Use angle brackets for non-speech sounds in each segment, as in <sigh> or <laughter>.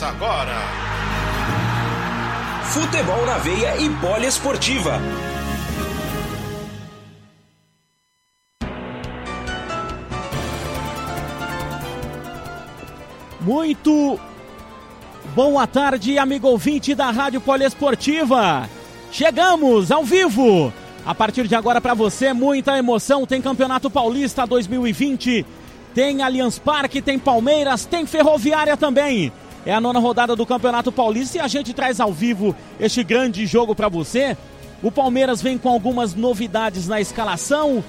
Começa agora. Futebol na veia e poliesportiva. Muito boa tarde, amigo ouvinte da Rádio Poliesportiva. Chegamos ao vivo. A partir de agora para você, muita emoção. Tem Campeonato Paulista 2020, tem Allianz Parque, tem Palmeiras, tem Ferroviária também. É a nona rodada do Campeonato Paulista e a gente traz ao vivo este grande jogo para você. O Palmeiras vem com algumas novidades na escalação.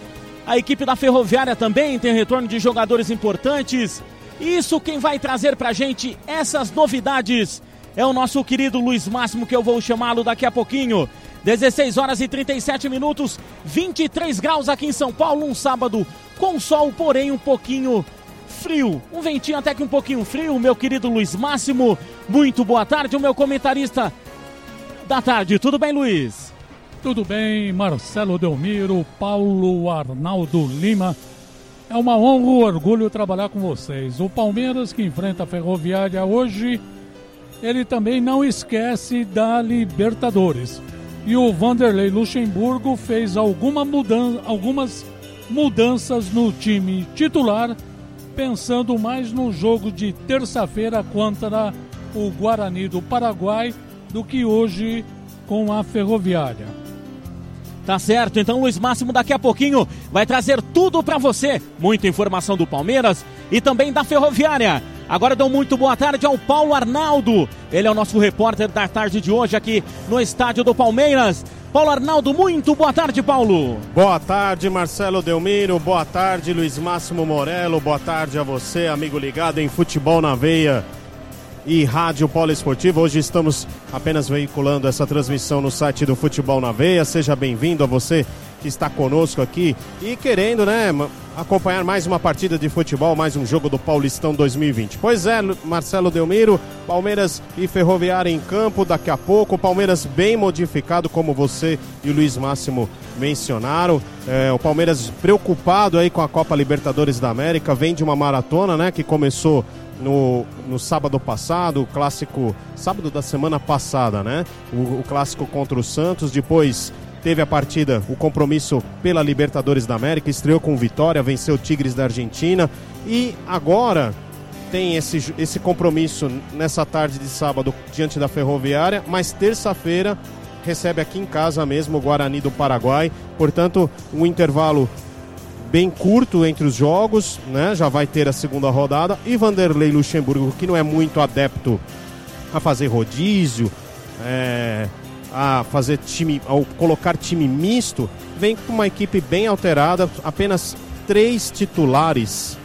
A equipe da Ferroviária também tem retorno de jogadores importantes. Isso quem vai trazer pra gente essas novidades é o nosso querido Luiz Máximo, que eu vou chamá-lo daqui a pouquinho. 16 horas e 37 minutos, 23 graus aqui em São Paulo, um sábado com sol, porém um pouquinho frio. Um ventinho até que um pouquinho frio, meu querido Luiz Máximo. Muito boa tarde, o meu comentarista da tarde. Tudo bem, Luiz? Tudo bem, Marcelo Delmiro, Paulo Arnaldo Lima. É uma honra e um orgulho trabalhar com vocês. O Palmeiras que enfrenta a Ferroviária hoje, ele também não esquece da Libertadores. E o Vanderlei Luxemburgo fez alguma algumas mudanças no time titular, pensando mais no jogo de terça-feira contra o Guarani do Paraguai do que hoje com a Ferroviária. Tá certo, então Luiz Máximo daqui a pouquinho vai trazer tudo para você. Muita informação do Palmeiras e também da Ferroviária. Agora dou muito boa tarde ao Paulo Arnaldo. Ele é o nosso repórter da tarde de hoje aqui no estádio do Palmeiras. Paulo Arnaldo, muito boa tarde, Paulo. Boa tarde, Marcelo Delmiro. Boa tarde, Luiz Máximo Morello. Boa tarde a você, amigo ligado em Futebol na Veia e Rádio Poliesportiva. Hoje estamos apenas veiculando essa transmissão no site do Futebol na Veia. Seja bem-vindo a você que está conosco aqui e querendo, né, acompanhar mais uma partida de futebol, mais um jogo do Paulistão 2020. Pois é, Marcelo Delmiro, Palmeiras e Ferroviária em campo daqui a pouco. Palmeiras bem modificado, como você e o Luiz Máximo mencionaram. É, o Palmeiras preocupado aí com a Copa Libertadores da América, vem de uma maratona, né, que começou no, no sábado passado, o clássico, sábado da semana passada, né? O, o, clássico contra o Santos, depois teve a partida, o compromisso pela Libertadores da América, estreou com vitória, venceu o Tigres da Argentina e agora tem esse, esse compromisso nessa tarde de sábado diante da Ferroviária, mas terça-feira recebe aqui em casa mesmo o Guarani do Paraguai, portanto, um intervalo bem curto entre os jogos, né? Já vai ter a segunda rodada. E Vanderlei Luxemburgo, que não é muito adepto a fazer rodízio, é, a fazer time, ao colocar time misto, vem com uma equipe bem alterada, apenas três titulares,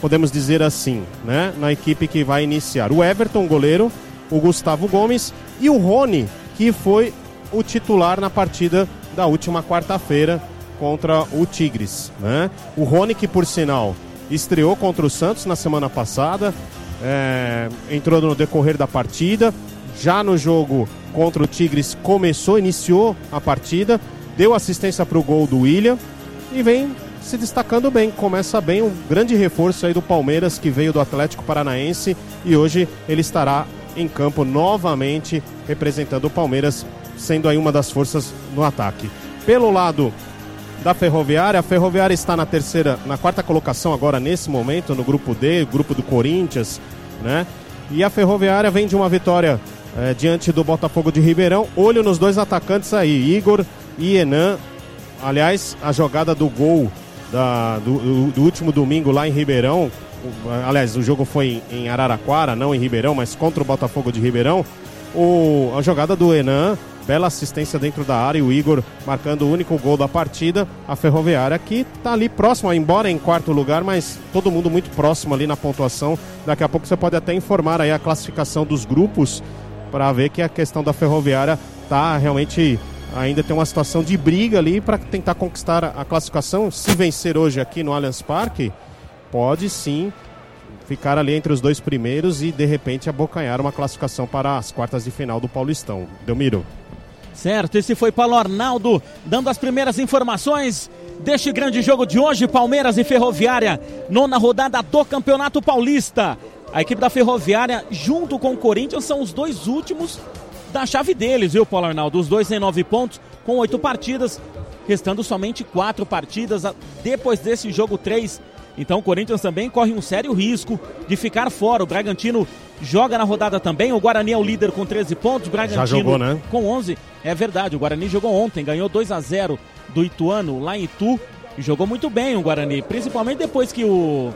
podemos dizer assim, né? Na equipe que vai iniciar. O Everton, goleiro, o Gustavo Gomes e o Rony, que foi o titular na partida da última quarta-feira contra o Tigres. Né? O Rony, que por sinal estreou contra o Santos na semana passada, é, entrou no decorrer da partida. Já no jogo contra o Tigres começou, iniciou a partida, deu assistência para o gol do William e vem se destacando bem. Começa bem, um grande reforço aí do Palmeiras que veio do Atlético Paranaense e hoje ele estará em campo novamente representando o Palmeiras, sendo aí uma das forças no ataque. Pelo lado da Ferroviária. A Ferroviária está na terceira, na quarta colocação agora nesse momento no grupo D, grupo do Corinthians, né? E a Ferroviária vem de uma vitória é, diante do Botafogo de Ribeirão. Olho nos dois atacantes aí, Igor e Enan. Aliás, a jogada do gol da, do, do, último domingo lá em Ribeirão. Aliás, o jogo foi em Araraquara, não em Ribeirão, mas contra o Botafogo de Ribeirão. O, a jogada do Enan Bela assistência dentro da área, o Igor marcando o único gol da partida. A Ferroviária que está ali próximo, embora em quarto lugar, mas todo mundo muito próximo ali na pontuação. Daqui a pouco você pode até informar aí a classificação dos grupos para ver que a questão da Ferroviária está realmente ainda tem uma situação de briga ali para tentar conquistar a classificação. Se vencer hoje aqui no Allianz Parque, pode sim ficar ali entre os dois primeiros e de repente abocanhar uma classificação para as quartas de final do Paulistão. Delmiro. Certo, esse foi Paulo Arnaldo dando as primeiras informações deste grande jogo de hoje, Palmeiras e Ferroviária, nona rodada do Campeonato Paulista. A equipe da Ferroviária, junto com o Corinthians, são os dois últimos da chave deles, viu, Paulo Arnaldo? Os dois têm nove pontos, com oito partidas, restando somente quatro partidas depois desse jogo três. Então o Corinthians também corre um sério risco de ficar fora. O Bragantino joga na rodada também. O Guarani é o líder com 13 pontos. O Bragantino Já jogou, né? com 11. É verdade, o Guarani jogou ontem, ganhou 2 a 0 do Ituano lá em Itu. E jogou muito bem o Guarani, principalmente depois que o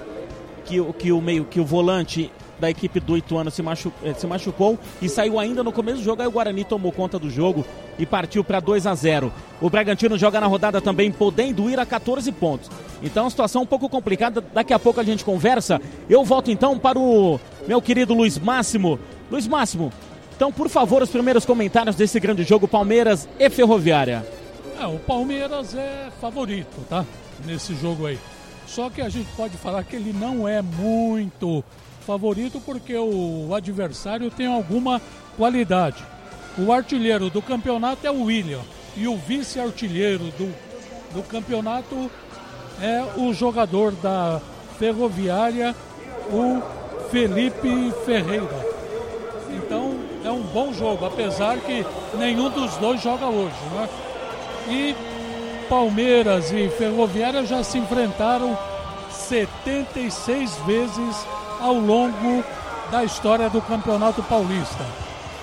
que, que o meio que o volante da equipe do Ituano se, machu, eh, se machucou e saiu ainda no começo do jogo. Aí o Guarani tomou conta do jogo e partiu para 2 a 0. O Bragantino joga na rodada também, podendo ir a 14 pontos. Então, uma situação um pouco complicada. Daqui a pouco a gente conversa. Eu volto então para o meu querido Luiz Máximo. Luiz Máximo, então, por favor, os primeiros comentários desse grande jogo, Palmeiras e Ferroviária. É, o Palmeiras é favorito, tá? Nesse jogo aí. Só que a gente pode falar que ele não é muito favorito porque o adversário tem alguma qualidade. O artilheiro do campeonato é o William e o vice-artilheiro do, do campeonato é o jogador da Ferroviária, o Felipe Ferreira. Então é um bom jogo, apesar que nenhum dos dois joga hoje. Né? E Palmeiras e Ferroviária já se enfrentaram 76 vezes ao longo da história do Campeonato Paulista.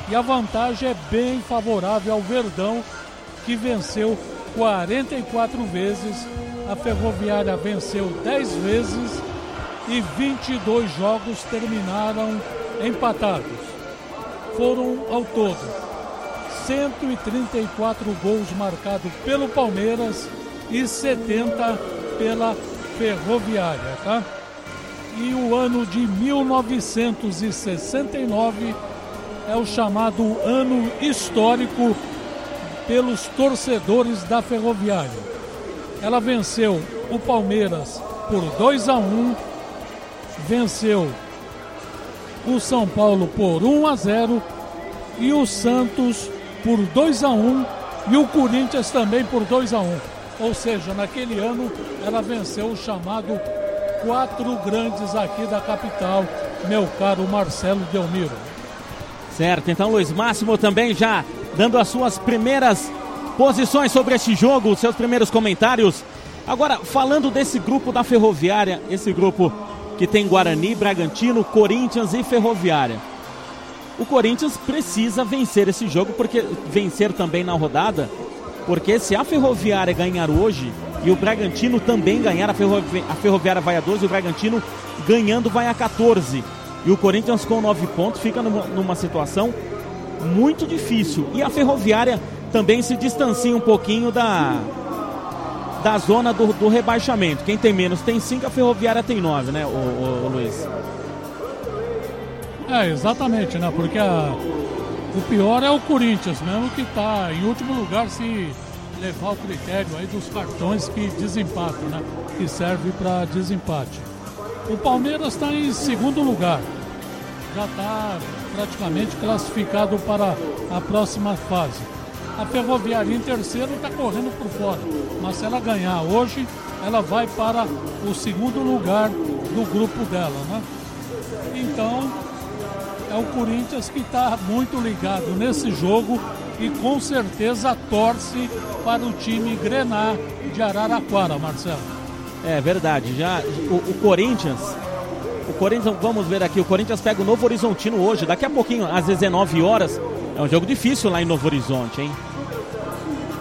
E a vantagem é bem favorável ao Verdão, que venceu 44 vezes, a Ferroviária venceu 10 vezes e 22 jogos terminaram empatados. Foram ao todo 134 gols marcados pelo Palmeiras e 70 pela Ferroviária, tá? e o ano de 1969 é o chamado ano histórico pelos torcedores da Ferroviária. Ela venceu o Palmeiras por 2 a 1, venceu o São Paulo por 1 a 0 e o Santos por 2 a 1 e o Corinthians também por 2 a 1. Ou seja, naquele ano ela venceu o chamado quatro grandes aqui da capital, meu caro Marcelo Delmiro. Certo, então Luiz Máximo também já dando as suas primeiras posições sobre este jogo, seus primeiros comentários. Agora, falando desse grupo da Ferroviária, esse grupo que tem Guarani, Bragantino, Corinthians e Ferroviária. O Corinthians precisa vencer esse jogo, porque vencer também na rodada, porque se a Ferroviária ganhar hoje, e o Bragantino também ganhar. A, Ferrovi a Ferroviária vai a 12 e o Bragantino ganhando vai a 14. E o Corinthians com 9 pontos fica numa, numa situação muito difícil. E a Ferroviária também se distancia um pouquinho da, da zona do, do rebaixamento. Quem tem menos tem 5, a Ferroviária tem 9, né, o, o, o, Luiz? É, exatamente, né? Porque a, o pior é o Corinthians mesmo, que está em último lugar se levar o critério aí dos cartões que desempatam, né? Que serve para desempate. O Palmeiras está em segundo lugar. Já está praticamente classificado para a próxima fase. A Ferroviária em terceiro está correndo por fora. Mas se ela ganhar hoje, ela vai para o segundo lugar do grupo dela, né? Então, é o Corinthians que está muito ligado nesse jogo e com certeza torce para o time Grenar de Araraquara, Marcelo. É verdade, já o, o, Corinthians, o Corinthians, vamos ver aqui, o Corinthians pega o Novo Horizontino hoje, daqui a pouquinho, às 19 horas, é um jogo difícil lá em Novo Horizonte, hein?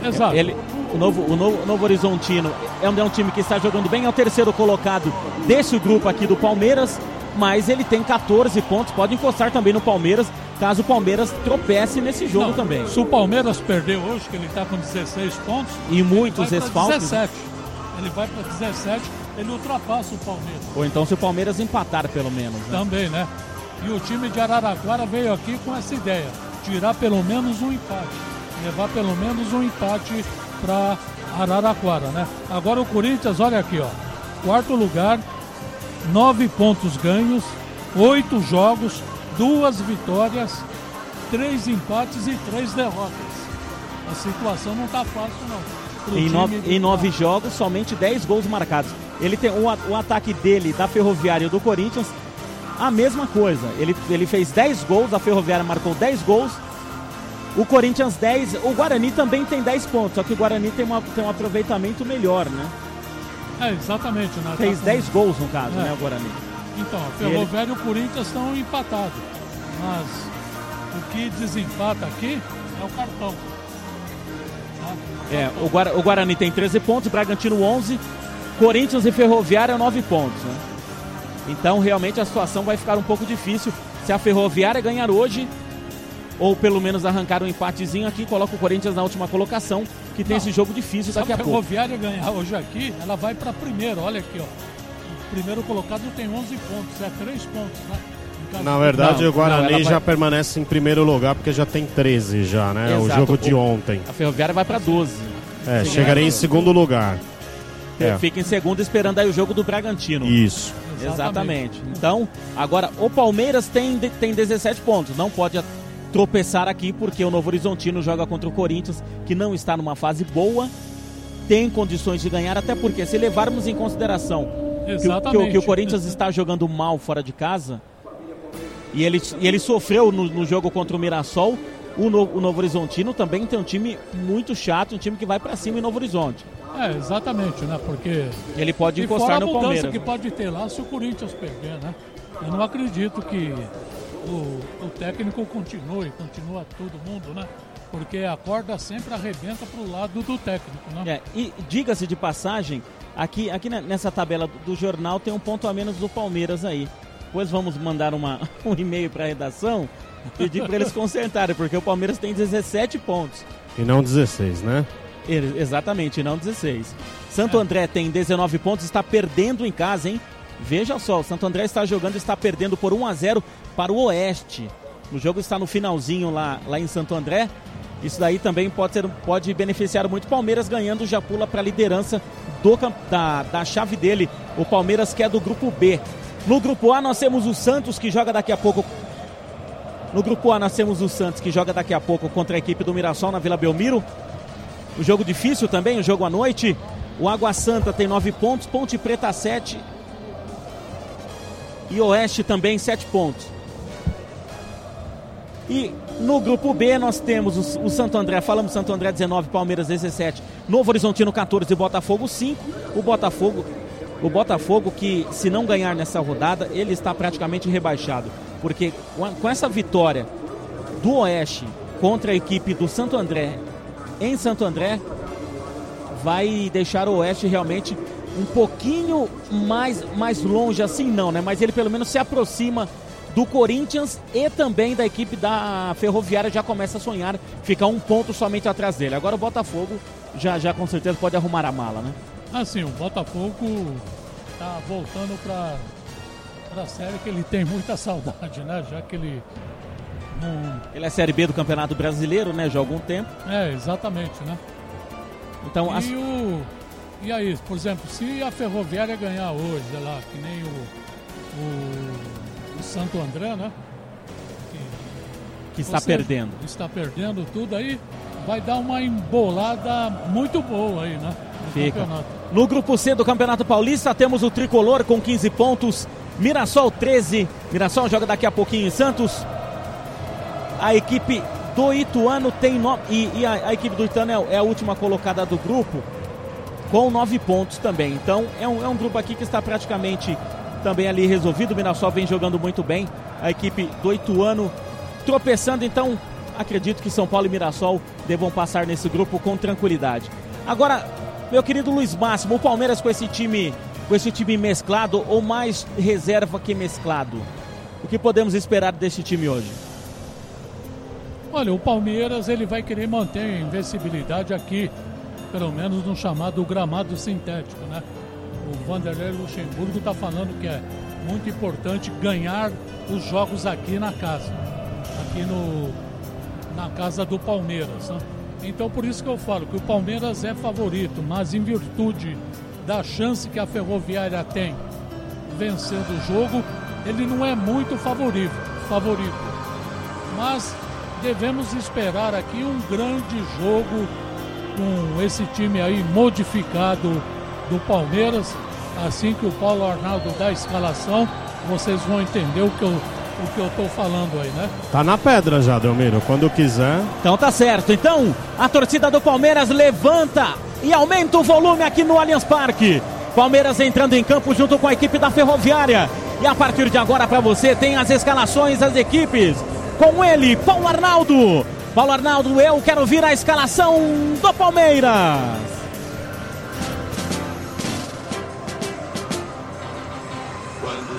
Exato. Ele, o Novo, o Novo, o Novo Horizontino é um, é um time que está jogando bem, é o terceiro colocado desse grupo aqui do Palmeiras, mas ele tem 14 pontos, pode encostar também no Palmeiras, caso o Palmeiras tropece nesse jogo Não, também. Se o Palmeiras perder hoje, que ele está com 16 pontos, e muitos desfalques. 17. Ele vai para 17, ele ultrapassa o Palmeiras. Ou então se o Palmeiras empatar pelo menos. Né? Também, né? E o time de Araraquara veio aqui com essa ideia, tirar pelo menos um empate, levar pelo menos um empate para Araraquara, né? Agora o Corinthians, olha aqui, ó, quarto lugar, nove pontos ganhos, oito jogos, duas vitórias, três empates e três derrotas. A situação não está fácil, não. Em nove, em nove jogos, somente dez gols marcados. Ele tem o, o ataque dele, da Ferroviária e do Corinthians, a mesma coisa. Ele, ele fez 10 gols, a Ferroviária marcou 10 gols, o Corinthians 10, o Guarani também tem 10 pontos, só que o Guarani tem, uma, tem um aproveitamento melhor, né? É, exatamente. Né? Fez Tá 10 com- gols no caso, É. né, o Guarani. Então, a Ferroviária e o Corinthians estão empatados. Mas o que desempata aqui é o cartão. É, o, Guara- o Guarani tem 13 pontos, Bragantino 11, Corinthians e Ferroviária 9 pontos, né? Então, realmente, a situação vai ficar um pouco difícil. Se a Ferroviária ganhar hoje, ou pelo menos arrancar um empatezinho aqui, coloca o Corinthians na última colocação, que tem Não. esse jogo difícil Se a daqui a pouco. Ferroviária ganhar hoje aqui, ela vai para primeiro. Olha aqui, ó. O primeiro colocado tem 11 pontos, é 3 pontos, né? Na de- verdade, Não, o Guarani não, ela vai- já permanece em primeiro lugar porque já tem 13 já, né? O Exato. jogo de O- ontem. A Ferroviária vai para 12. É, Sim, chegaria é. em segundo lugar. É. Fica em segundo esperando aí o jogo do Bragantino. Isso. Exatamente. Então, agora o Palmeiras tem, tem 17 pontos. Não pode a- tropeçar aqui porque o Novo Horizontino joga contra o Corinthians, que não está numa fase boa, tem condições de ganhar, até porque se levarmos em consideração que, o- que o- que o Corinthians está jogando mal fora de casa e ele, e ele sofreu no, no jogo contra o Mirassol, o, no, o Novo Horizontino também tem um time muito chato, um time que vai pra cima em Novo Horizonte. É, exatamente, né? Porque. Ele pode E fora encostar a no mudança Palmeiras. que pode ter lá se o Corinthians perder, né? Eu não acredito que o, o técnico continue, continua todo mundo, né? Porque a corda sempre arrebenta pro lado do técnico, né? É, e diga-se de passagem, aqui, aqui ne- nessa tabela do- jornal tem um ponto a menos do Palmeiras aí. Depois vamos mandar uma, <laughs> um e-mail para a redação pedir para eles <laughs> consertarem, porque o Palmeiras tem 17 pontos. E não 16, né? E- Exatamente, não 16. Santo É. André tem 19 pontos, está perdendo em casa, hein? Veja só, o Santo André está jogando, está perdendo por 1 a 0 para o Oeste. O jogo está no finalzinho lá, lá em Santo André. Isso daí também pode, ser, pode beneficiar muito. O Palmeiras ganhando já pula para a liderança do, da, da chave dele. O Palmeiras que é do grupo B. No grupo A nós temos o Santos que joga daqui a pouco. No grupo A nós temos o Santos que joga daqui a pouco contra a equipe do Mirassol na Vila Belmiro. O jogo difícil também, o jogo à noite. O Água Santa tem 9 pontos, Ponte Preta 7. E Oeste também 7 pontos. E no grupo B nós temos o, Santo André, falamos Santo André 19, Palmeiras 17, Novo Horizontino 14 e Botafogo 5. O Botafogo, o Botafogo que se não ganhar nessa rodada, ele está praticamente rebaixado, porque com essa vitória do Oeste contra a equipe do Santo André em Santo André, vai deixar o Oeste realmente um pouquinho mais, mais longe, assim não, né? Mas ele pelo menos se aproxima do Corinthians e também da equipe da Ferroviária já começa a sonhar, fica um ponto somente atrás dele. Agora o Botafogo já, já com certeza pode arrumar a mala, né? Assim, o Botafogo tá voltando pra, pra série que ele tem muita saudade, né? Já que ele não. Ele é Série B do Campeonato Brasileiro, né? Já há algum tempo. É, exatamente, né? Então, as- E, o, e aí, por exemplo, se a Ferroviária ganhar hoje, sei lá, que nem o, o Santo André, né? que está Você perdendo. Está perdendo tudo aí, vai dar uma embolada muito boa aí, né? No Fica. campeonato. No grupo C do Campeonato Paulista temos o Tricolor com 15 pontos, Mirassol 13. Mirassol joga daqui a pouquinho em Santos. A equipe do Ituano tem no... e, e a, a equipe do Ituano é, é a última colocada do grupo com 9 pontos também. Então é um, é um grupo aqui que está praticamente também ali resolvido. O Mirassol vem jogando muito bem. A equipe do Ituano tropeçando, então acredito que São Paulo e Mirassol devam passar nesse grupo com tranquilidade. Agora, meu querido Luiz Máximo, o Palmeiras com esse time, com esse time mesclado ou mais reserva que mesclado? O que podemos esperar desse time hoje? Olha, o Palmeiras ele vai querer manter a invencibilidade aqui, pelo menos no chamado gramado sintético, né? O Vanderlei Luxemburgo está falando que é muito importante ganhar os jogos aqui na casa, aqui no na casa do Palmeiras. né? Então por isso que eu falo que o Palmeiras é favorito, mas em virtude da chance que a Ferroviária tem vencendo o jogo, ele não é muito favorito, favorito. Mas devemos esperar aqui um grande jogo com esse time aí modificado do Palmeiras. Assim que o Paulo Arnaldo dá a escalação, vocês vão entender o que eu, o que eu tô falando aí, né? Tá na pedra já, Delmiro. Quando quiser. Então tá certo. Então, a torcida do Palmeiras levanta e aumenta o volume aqui no Allianz Parque. Palmeiras entrando em campo junto com a equipe da Ferroviária. E a partir de agora, para você, tem as escalações das equipes. Com ele, Paulo Arnaldo. Paulo Arnaldo, eu quero vir a escalação do Palmeiras.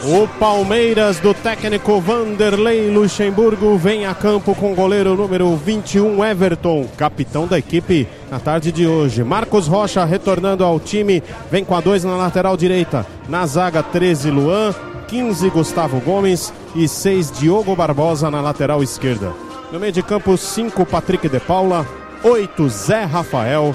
O Palmeiras do técnico Vanderlei Luxemburgo vem a campo com o goleiro número 21, Everton, capitão da equipe na tarde de hoje. Marcos Rocha retornando ao time, vem com a 2 na lateral direita. Na zaga, 13, Luan, 15, Gustavo Gomes e 6, Diogo Barbosa na lateral esquerda. No meio de campo, 5, Patrick de Paula, 8, Zé Rafael.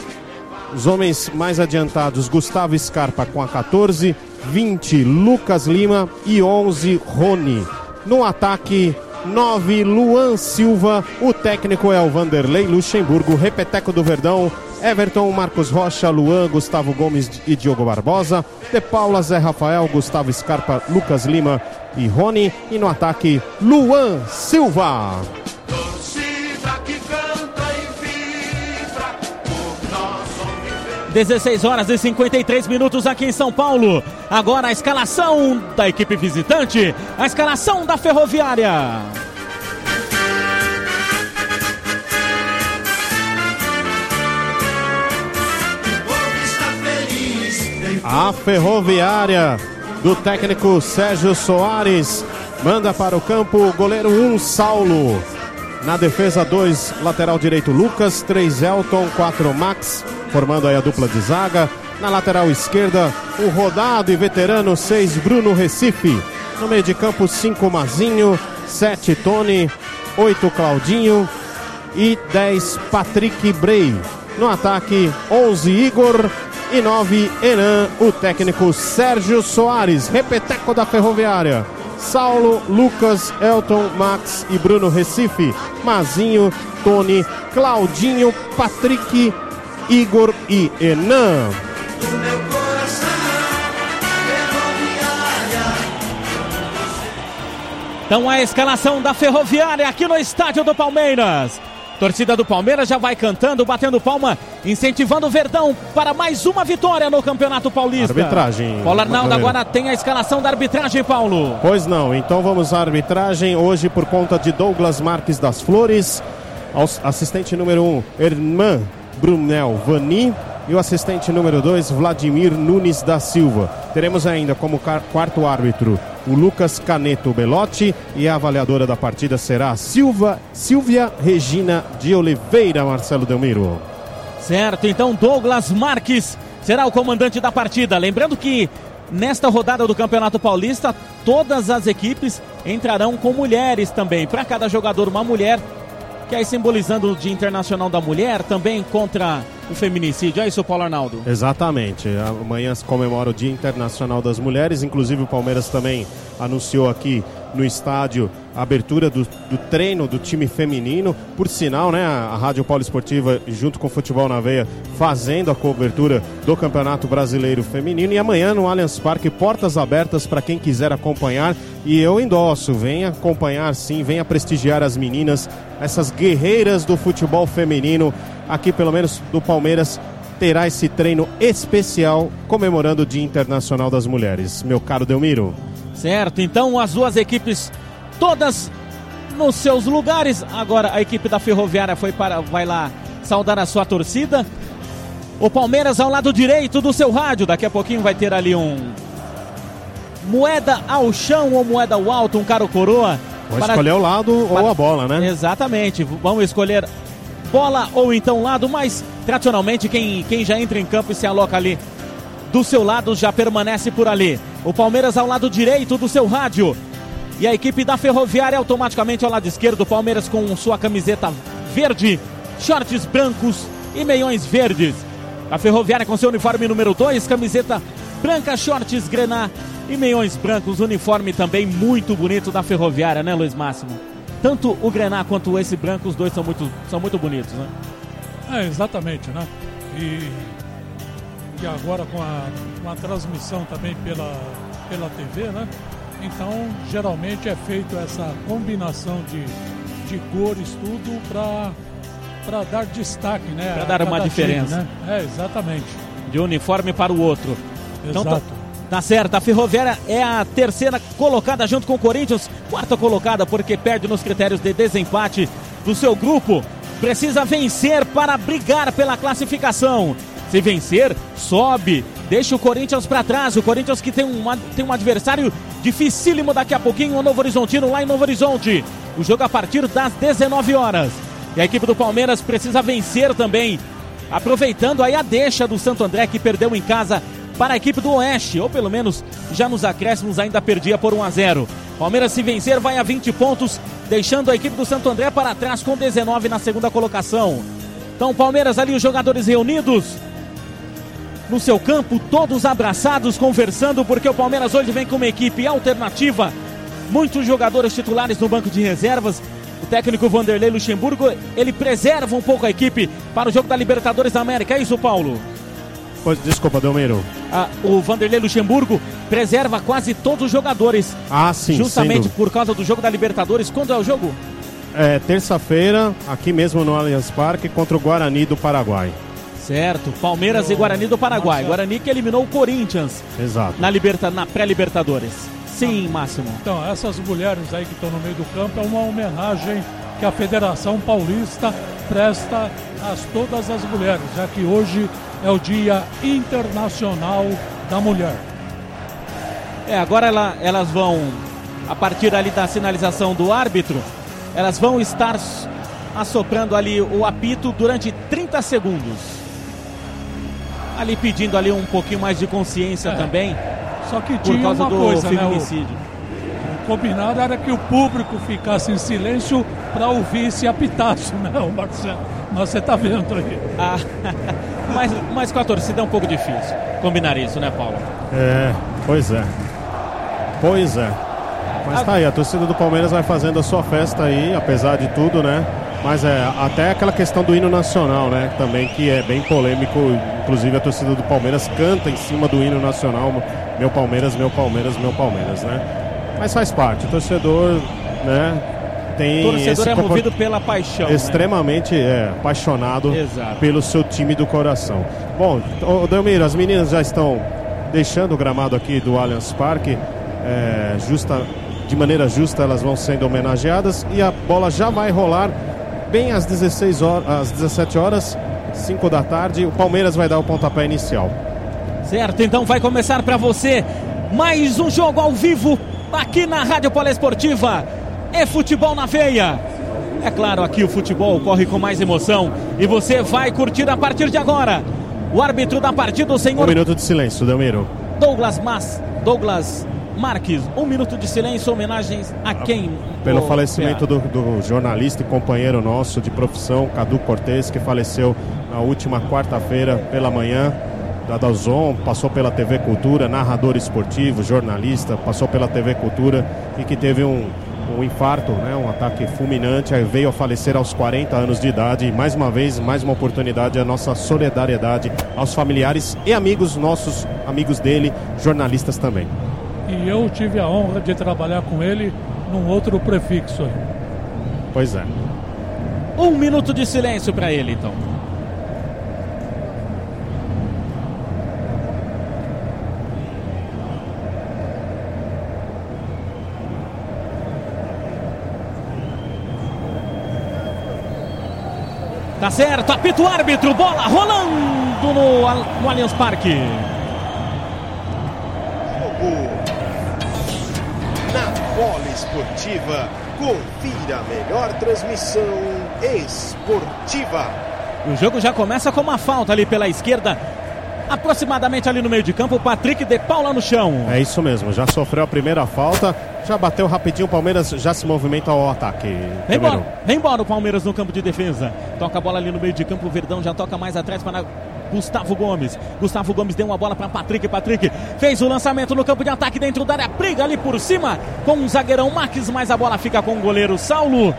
Os homens mais adiantados, Gustavo Scarpa com a 14, 20 Lucas Lima e 11 Rony. No ataque, 9 Luan Silva. O técnico é o Vanderlei Luxemburgo, repeteco do Verdão. Everton, Marcos Rocha, Luan, Gustavo Gomes e Diogo Barbosa. De Paula, Zé Rafael, Gustavo Scarpa, Lucas Lima e Rony. E no ataque, Luan Silva. 16 horas e 53 minutos aqui em São Paulo. Agora a escalação da equipe visitante, a escalação da Ferroviária. A Ferroviária do técnico Sérgio Soares manda para o campo o goleiro 1 um, Saulo. Na defesa 2, lateral direito Lucas, 3 Elton, 4 Max, formando aí a dupla de zaga. Na lateral esquerda, o rodado e veterano 6 Bruno Recife. No meio de campo, 5 Mazinho, 7 Tony, 8 Claudinho e 10 Patrick Brey. No ataque, 11 Igor e 9 Enan, o técnico Sérgio Soares, repeteco da Ferroviária. Saulo, Lucas, Elton, Max e Bruno Recife, Mazinho, Tony, Claudinho, Patrick, Igor e Enan. Então a escalação da Ferroviária aqui no estádio do Palmeiras. Torcida do Palmeiras já vai cantando, batendo palma, incentivando o Verdão para mais uma vitória no Campeonato Paulista. Arbitragem. Paulo Arnaldo agora tem a escalação da arbitragem, Paulo. Pois não, então vamos à arbitragem. Hoje, por conta de Douglas Marques das Flores, assistente número 1, um, Herman Brunel Vani e o assistente número 2, Vladimir Nunes da Silva. Teremos ainda como quarto árbitro o Lucas Caneto Belotti e a avaliadora da partida será Silva, Silvia Regina de Oliveira, Marcelo Delmiro. Certo, então Douglas Marques será o comandante da partida. Lembrando que nesta rodada do Campeonato Paulista, todas as equipes entrarão com mulheres também. Para cada jogador, uma mulher que aí simbolizando o Dia Internacional da Mulher, também contra o feminicídio. É isso, Paulo Arnaldo? Exatamente. Amanhã se comemora o Dia Internacional das Mulheres. Inclusive, o Palmeiras também anunciou aqui no estádio a abertura do, do treino do time feminino. Por sinal, né, a Rádio Esportiva junto com o Futebol na Veia, fazendo a cobertura do Campeonato Brasileiro Feminino. E amanhã no Allianz Parque, portas abertas para quem quiser acompanhar. E eu endosso, venha acompanhar sim, venha prestigiar as meninas, essas guerreiras do futebol feminino, aqui pelo menos do Palmeiras, terá esse treino especial comemorando o Dia Internacional das Mulheres. Meu caro Delmiro. Certo, então as duas equipes todas nos seus lugares. Agora a equipe da Ferroviária foi para vai lá saudar a sua torcida. O Palmeiras ao lado direito do seu rádio. Daqui a pouquinho vai ter ali um moeda ao chão ou moeda ao alto, um caro coroa. Vamos para... escolher o lado para... ou a bola, né? Exatamente. Vamos escolher bola ou então lado, mas tradicionalmente quem, quem já entra em campo e se aloca ali do seu lado já permanece por ali. O Palmeiras ao lado direito do seu rádio. E a equipe da Ferroviária automaticamente ao lado esquerdo. Palmeiras com sua camiseta verde, shorts brancos e meiões verdes. A Ferroviária com seu uniforme número 2, camiseta branca, shorts grená e meiões brancos. Uniforme também muito bonito da Ferroviária, né, Luiz Máximo? Tanto o grená quanto esse branco, os dois são muito, são muito bonitos, né? É, exatamente, né? E e agora com a, com a transmissão também pela, pela TV, né? Então, geralmente é feito essa combinação de, de cores, tudo para dar destaque, né? Para dar uma diferença. Time, né? É, exatamente. De um uniforme para o outro. Então, Exato. Então, Tá certo, a Ferroviária é a terceira colocada junto com o Corinthians, quarta colocada porque perde nos critérios de desempate do seu grupo. Precisa vencer para brigar pela classificação. Se vencer, sobe, deixa o Corinthians para trás. O Corinthians que tem um, tem um adversário dificílimo daqui a pouquinho, o Novo Horizontino lá em Novo Horizonte. O jogo a partir das 19 horas. E a equipe do Palmeiras precisa vencer também, aproveitando aí a deixa do Santo André que perdeu em casa para a equipe do Oeste, ou pelo menos já nos acréscimos ainda perdia por 1 a 0. Palmeiras se vencer vai a 20 pontos, deixando a equipe do Santo André para trás com 19 na segunda colocação. Então Palmeiras ali os jogadores reunidos no seu campo, todos abraçados, conversando, porque o Palmeiras hoje vem com uma equipe alternativa. Muitos jogadores titulares no banco de reservas. O técnico Vanderlei Luxemburgo, ele preserva um pouco a equipe para o jogo da Libertadores da América. É isso, Paulo? Pois, desculpa, Delmiro. Ah, o Vanderlei Luxemburgo preserva quase todos os jogadores. Ah, sim. Justamente por causa do jogo da Libertadores. Quando é o jogo? É terça-feira, aqui mesmo no Allianz Parque, contra o Guarani do Paraguai. Certo, Palmeiras oh, e Guarani do Paraguai. Guarani que eliminou o Corinthians. Exato. Na, liberta, na pré-Libertadores. Sim, Máximo. Então, essas mulheres aí que estão no meio do campo é uma homenagem que a Federação Paulista presta a todas as mulheres, já que hoje é o Dia Internacional da Mulher. É, agora ela, elas vão, a partir ali da sinalização do árbitro, elas vão estar assoprando ali o apito durante 30 segundos. Ali pedindo ali um pouquinho mais de consciência é. também. Só que tinha por causa uma do coisa, feminicídio. Né, o combinado era que o público ficasse em silêncio para ouvir se apitasse, <laughs> né, o Marcelo? Mas você está vendo aí. Ah, <laughs> mas, mas com a torcida é um pouco difícil combinar isso, né, Paulo? É, pois é. Pois é. Mas tá aí, a torcida do Palmeiras vai fazendo a sua festa aí, apesar de tudo, né? Mas é até aquela questão do hino nacional, né? Também que é bem polêmico. Inclusive a torcida do Palmeiras canta em cima do hino nacional. Meu Palmeiras, meu Palmeiras, meu Palmeiras, né? Mas faz parte. O torcedor, né? tem. O torcedor é movido pela paixão. Né? Extremamente né? é, apaixonado Exato. pelo seu time do coração. Bom, Delmiro, as meninas já estão deixando o gramado aqui do Allianz Parque. É, justa, de maneira justa, elas vão sendo homenageadas e a bola já vai rolar bem às 16 horas, às 17 horas, 5 da tarde. O Palmeiras vai dar o pontapé inicial. Certo, então vai começar para você mais um jogo ao vivo aqui na Rádio Poliesportiva é futebol na veia. É claro, aqui o futebol corre com mais emoção e você vai curtir a partir de agora. O árbitro da partida, o senhor. Um minuto de silêncio, Delmiro. Douglas Mas, Douglas Marques, um minuto de silêncio, homenagens a quem? Pelo falecimento do, do, jornalista e companheiro nosso de profissão, Cadu Cortes, que faleceu na última quarta-feira pela manhã. Da Dazon, passou pela TV Cultura, narrador esportivo, jornalista, passou pela TV Cultura e que teve um, um infarto, né, um ataque fulminante, veio a falecer aos 40 anos de idade. E mais uma vez, mais uma oportunidade, a nossa solidariedade aos familiares e amigos nossos, amigos dele, jornalistas também. E eu tive a honra de trabalhar com ele num outro prefixo. Pois é. Um minuto de silêncio para ele, então. Tá certo, apita o árbitro, bola rolando no, no Allianz Parque. Jogo na bola esportiva. Confira a melhor transmissão esportiva. O jogo já começa com uma falta ali pela esquerda aproximadamente ali no meio de campo, o Patrick de Paula no chão. É isso mesmo, já sofreu a primeira falta, já bateu rapidinho, o Palmeiras já se movimenta ao ataque. Vem embora, vem embora o Palmeiras no campo de defesa. Toca a bola ali no meio de campo, o Verdão já toca mais atrás para Gustavo Gomes. Gustavo Gomes deu uma bola para Patrick. Patrick fez o lançamento no campo de ataque dentro da área. Briga ali por cima com o zagueirão Max, mas a bola fica com o goleiro Saulo.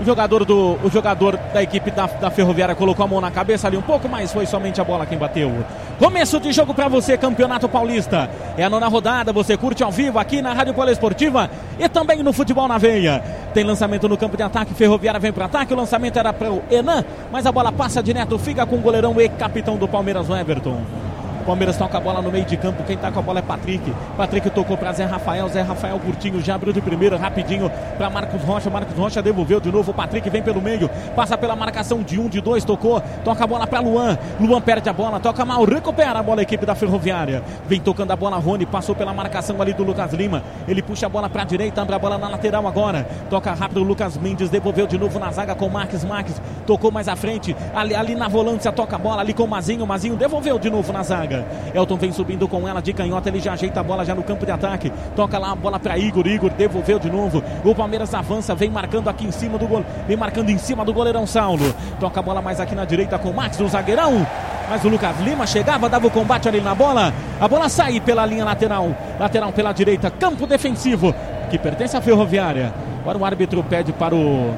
O jogador, do, o jogador da equipe da, da Ferroviária colocou a mão na cabeça ali um pouco, mas foi somente a bola quem bateu. Começo de jogo para você, Campeonato Paulista. É a nona rodada, você curte ao vivo aqui na Rádio Poliesportiva e também no Futebol na Veia. Tem lançamento no campo de ataque, Ferroviária vem para ataque, o lançamento era para o Enan, mas a bola passa direto, fica com o goleirão e capitão do Palmeiras, o Everton. Palmeiras toca a bola no meio de campo. Quem tá com a bola é Patrick. Patrick tocou para Zé Rafael. Zé Rafael curtinho já abriu de primeira, rapidinho para Marcos Rocha. Marcos Rocha devolveu de novo. O Patrick vem pelo meio, passa pela marcação de um, de dois, tocou. Toca a bola para Luan. Luan perde a bola, toca mal, recupera a bola a equipe da Ferroviária. Vem tocando a bola Rony, passou pela marcação ali do Lucas Lima. Ele puxa a bola para direita, abre a bola na lateral agora. Toca rápido o Lucas Mendes, devolveu de novo na zaga com Marques Marques. Tocou mais à frente, ali, ali na volância, toca a bola ali com o Mazinho. Mazinho devolveu de novo na zaga. Elton vem subindo com ela de canhota, ele já ajeita a bola já no campo de ataque. Toca lá a bola para Igor, Igor devolveu de novo. O Palmeiras avança, vem marcando aqui em cima do gol, vem marcando em cima do goleirão Saulo. Toca a bola mais aqui na direita com o Max, o zagueirão. Mas o Lucas Lima chegava, dava o combate ali na bola. A bola sai pela linha lateral, lateral pela direita, campo defensivo que pertence à Ferroviária. Agora o árbitro pede para o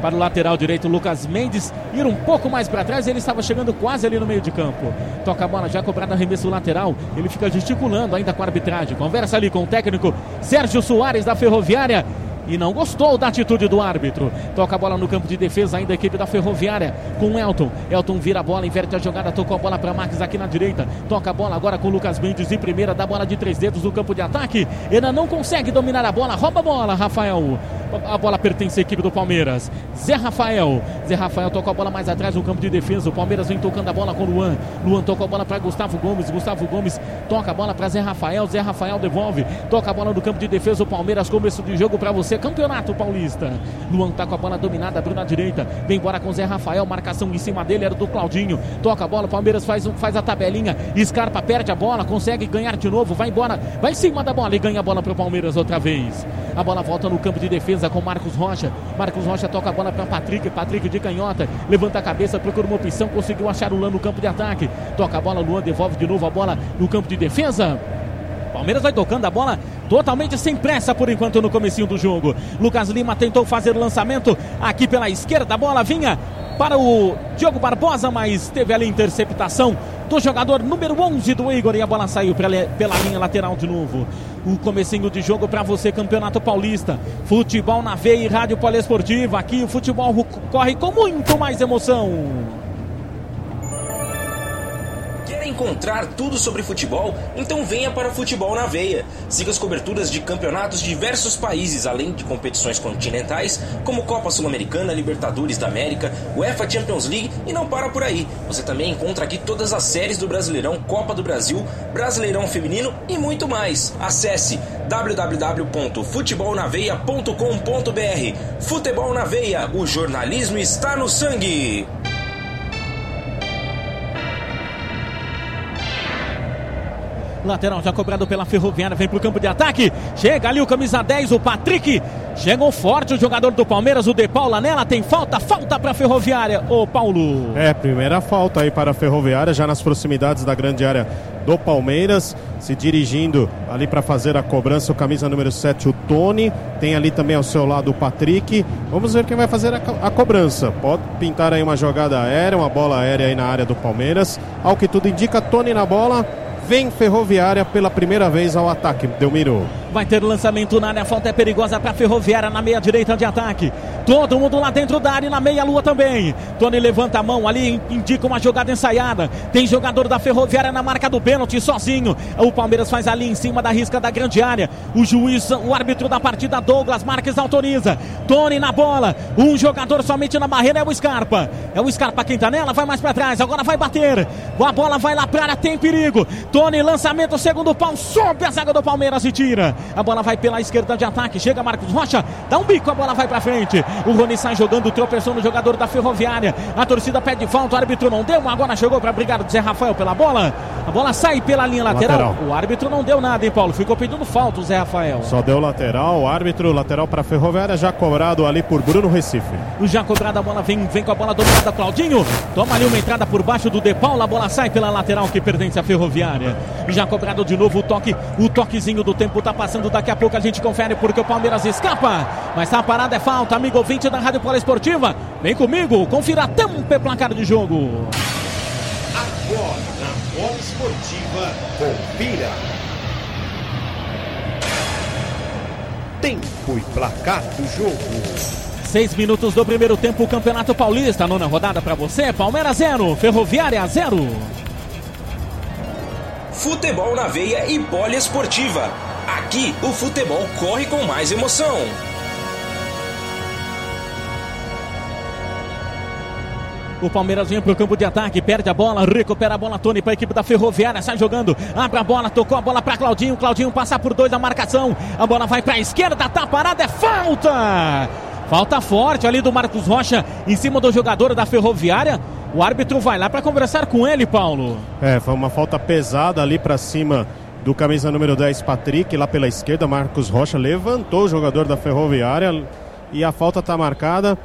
para o lateral direito, Lucas Mendes, ir um pouco mais para trás. Ele estava chegando quase ali no meio de campo. Toca a bola já cobrada arremesso lateral. Ele fica gesticulando ainda com a arbitragem. Conversa ali com o técnico Sérgio Soares da Ferroviária e não gostou da atitude do árbitro. Toca a bola no campo de defesa ainda a equipe da Ferroviária com Elton. Elton vira a bola, inverte a jogada, tocou a bola para Marques aqui na direita. Toca a bola agora com Lucas Mendes de primeira, dá bola de três dedos no campo de ataque. Ainda não consegue dominar a bola, rouba a bola, Rafael. A bola pertence à equipe do Palmeiras. Zé Rafael. Zé Rafael toca a bola mais atrás no campo de defesa. O Palmeiras vem tocando a bola com Luan. Luan toca a bola para Gustavo Gomes. Gustavo Gomes toca a bola para Zé Rafael. Zé Rafael devolve. Toca a bola no campo de defesa. O Palmeiras começo de jogo para você. Campeonato Paulista. Luan tá com a bola dominada, abriu na direita. Vem embora com Zé Rafael. Marcação em cima dele era do Claudinho. Toca a bola. Palmeiras faz, faz a tabelinha. Scarpa perde a bola. Consegue ganhar de novo. Vai embora. Vai em cima da bola e ganha a bola para o Palmeiras outra vez. A bola volta no campo de defesa com Marcos Rocha. Marcos Rocha toca a bola para Patrick. Patrick de canhota. Levanta a cabeça, procura uma opção. Conseguiu achar o Luan no campo de ataque. Toca a bola, Luan devolve de novo a bola no campo de defesa. Palmeiras vai tocando a bola totalmente sem pressa por enquanto no comecinho do jogo. Lucas Lima tentou fazer o lançamento aqui pela esquerda. A bola vinha para o Diogo Barbosa, mas teve ali interceptação do jogador número 11 do Igor e a bola saiu pela linha lateral de novo. O comecinho de jogo para você, Campeonato Paulista. Futebol na veia e Rádio Poliesportiva. Aqui o futebol corre com muito mais emoção. Quer encontrar tudo sobre futebol? Então venha para Futebol na Veia. Siga as coberturas de campeonatos de diversos países, além de competições continentais, como Copa Sul-Americana, Libertadores da América, UEFA Champions League e não para por aí. Você também encontra aqui todas as séries do Brasileirão, Copa do Brasil, Brasileirão Feminino e muito mais. Acesse www.futebolnaveia.com.br. Futebol na Veia, o jornalismo está no sangue. Lateral já cobrado pela Ferroviária, vem pro campo de ataque. Chega ali o camisa 10, o Patrick. Chegou forte o jogador do Palmeiras, o De Paula nela. Tem falta, falta para a Ferroviária. Ô Paulo. É, primeira falta aí para a Ferroviária, já nas proximidades da grande área do Palmeiras. Se dirigindo ali para fazer a cobrança, o camisa número 7, o Tony. Tem ali também ao seu lado o Patrick. Vamos ver quem vai fazer a, a cobrança. Pode pintar aí uma jogada aérea, uma bola aérea aí na área do Palmeiras. Ao que tudo indica, Tony na bola. Vem Ferroviária pela primeira vez ao ataque, Delmiro. Vai ter lançamento na área, a falta é perigosa para Ferroviária na meia direita de ataque. Todo mundo lá dentro da área e na meia lua também. Tony levanta a mão ali, indica uma jogada ensaiada. Tem jogador da Ferroviária na marca do pênalti sozinho. O Palmeiras faz ali em cima da risca da grande área. O juiz, o árbitro da partida, Douglas Marques, autoriza. Tony na bola. Um jogador somente na barreira é o Scarpa. É o Scarpa quem tá nela, vai mais para trás. Agora vai bater. A bola vai lá pra área, tem perigo. Tony, lançamento, segundo pau, sobe a zaga do Palmeiras e tira. A bola vai pela esquerda de ataque. Chega Marcos Rocha, dá um bico, a bola vai pra frente. O Rony sai jogando, tropeçou no jogador da Ferroviária. A torcida pede falta, o árbitro não deu. Agora chegou para brigar o Zé Rafael pela bola. A bola sai pela linha lateral. lateral. O árbitro não deu nada, hein, Paulo? Ficou pedindo falta o Zé Rafael. Só deu lateral. O árbitro lateral para Ferroviária já cobrado ali por Bruno Recife. Já cobrado a bola, vem, vem com a bola dominada, Claudinho. Toma ali uma entrada por baixo do De Paula. A bola sai pela lateral que pertence à Ferroviária. Já cobrado de novo o toque. O toquezinho do tempo tá passando. Daqui a pouco a gente confere porque o Palmeiras escapa. Mas tá parada, é falta, amigo ouvinte da Rádio Poliesportiva. Vem comigo, confira tempo e placar de jogo. Agora Bola Esportiva, confira. Tempo e placar do jogo. Seis minutos do primeiro tempo, o Campeonato Paulista. Nona rodada para você. Palmeiras 0, Ferroviária 0. Futebol na veia e poliesportiva. Aqui o futebol corre com mais emoção. O Palmeiras vem para o campo de ataque, perde a bola, recupera a bola, Tony para a equipe da Ferroviária, sai jogando, abre a bola, tocou a bola para Claudinho, Claudinho passa por dois a marcação, a bola vai para a esquerda, tá parada, é falta! Falta forte ali do Marcos Rocha em cima do jogador da Ferroviária. O árbitro vai lá para conversar com ele, Paulo. É, foi uma falta pesada ali para cima do camisa número 10, Patrick, lá pela esquerda. Marcos Rocha levantou o jogador da Ferroviária e a falta está marcada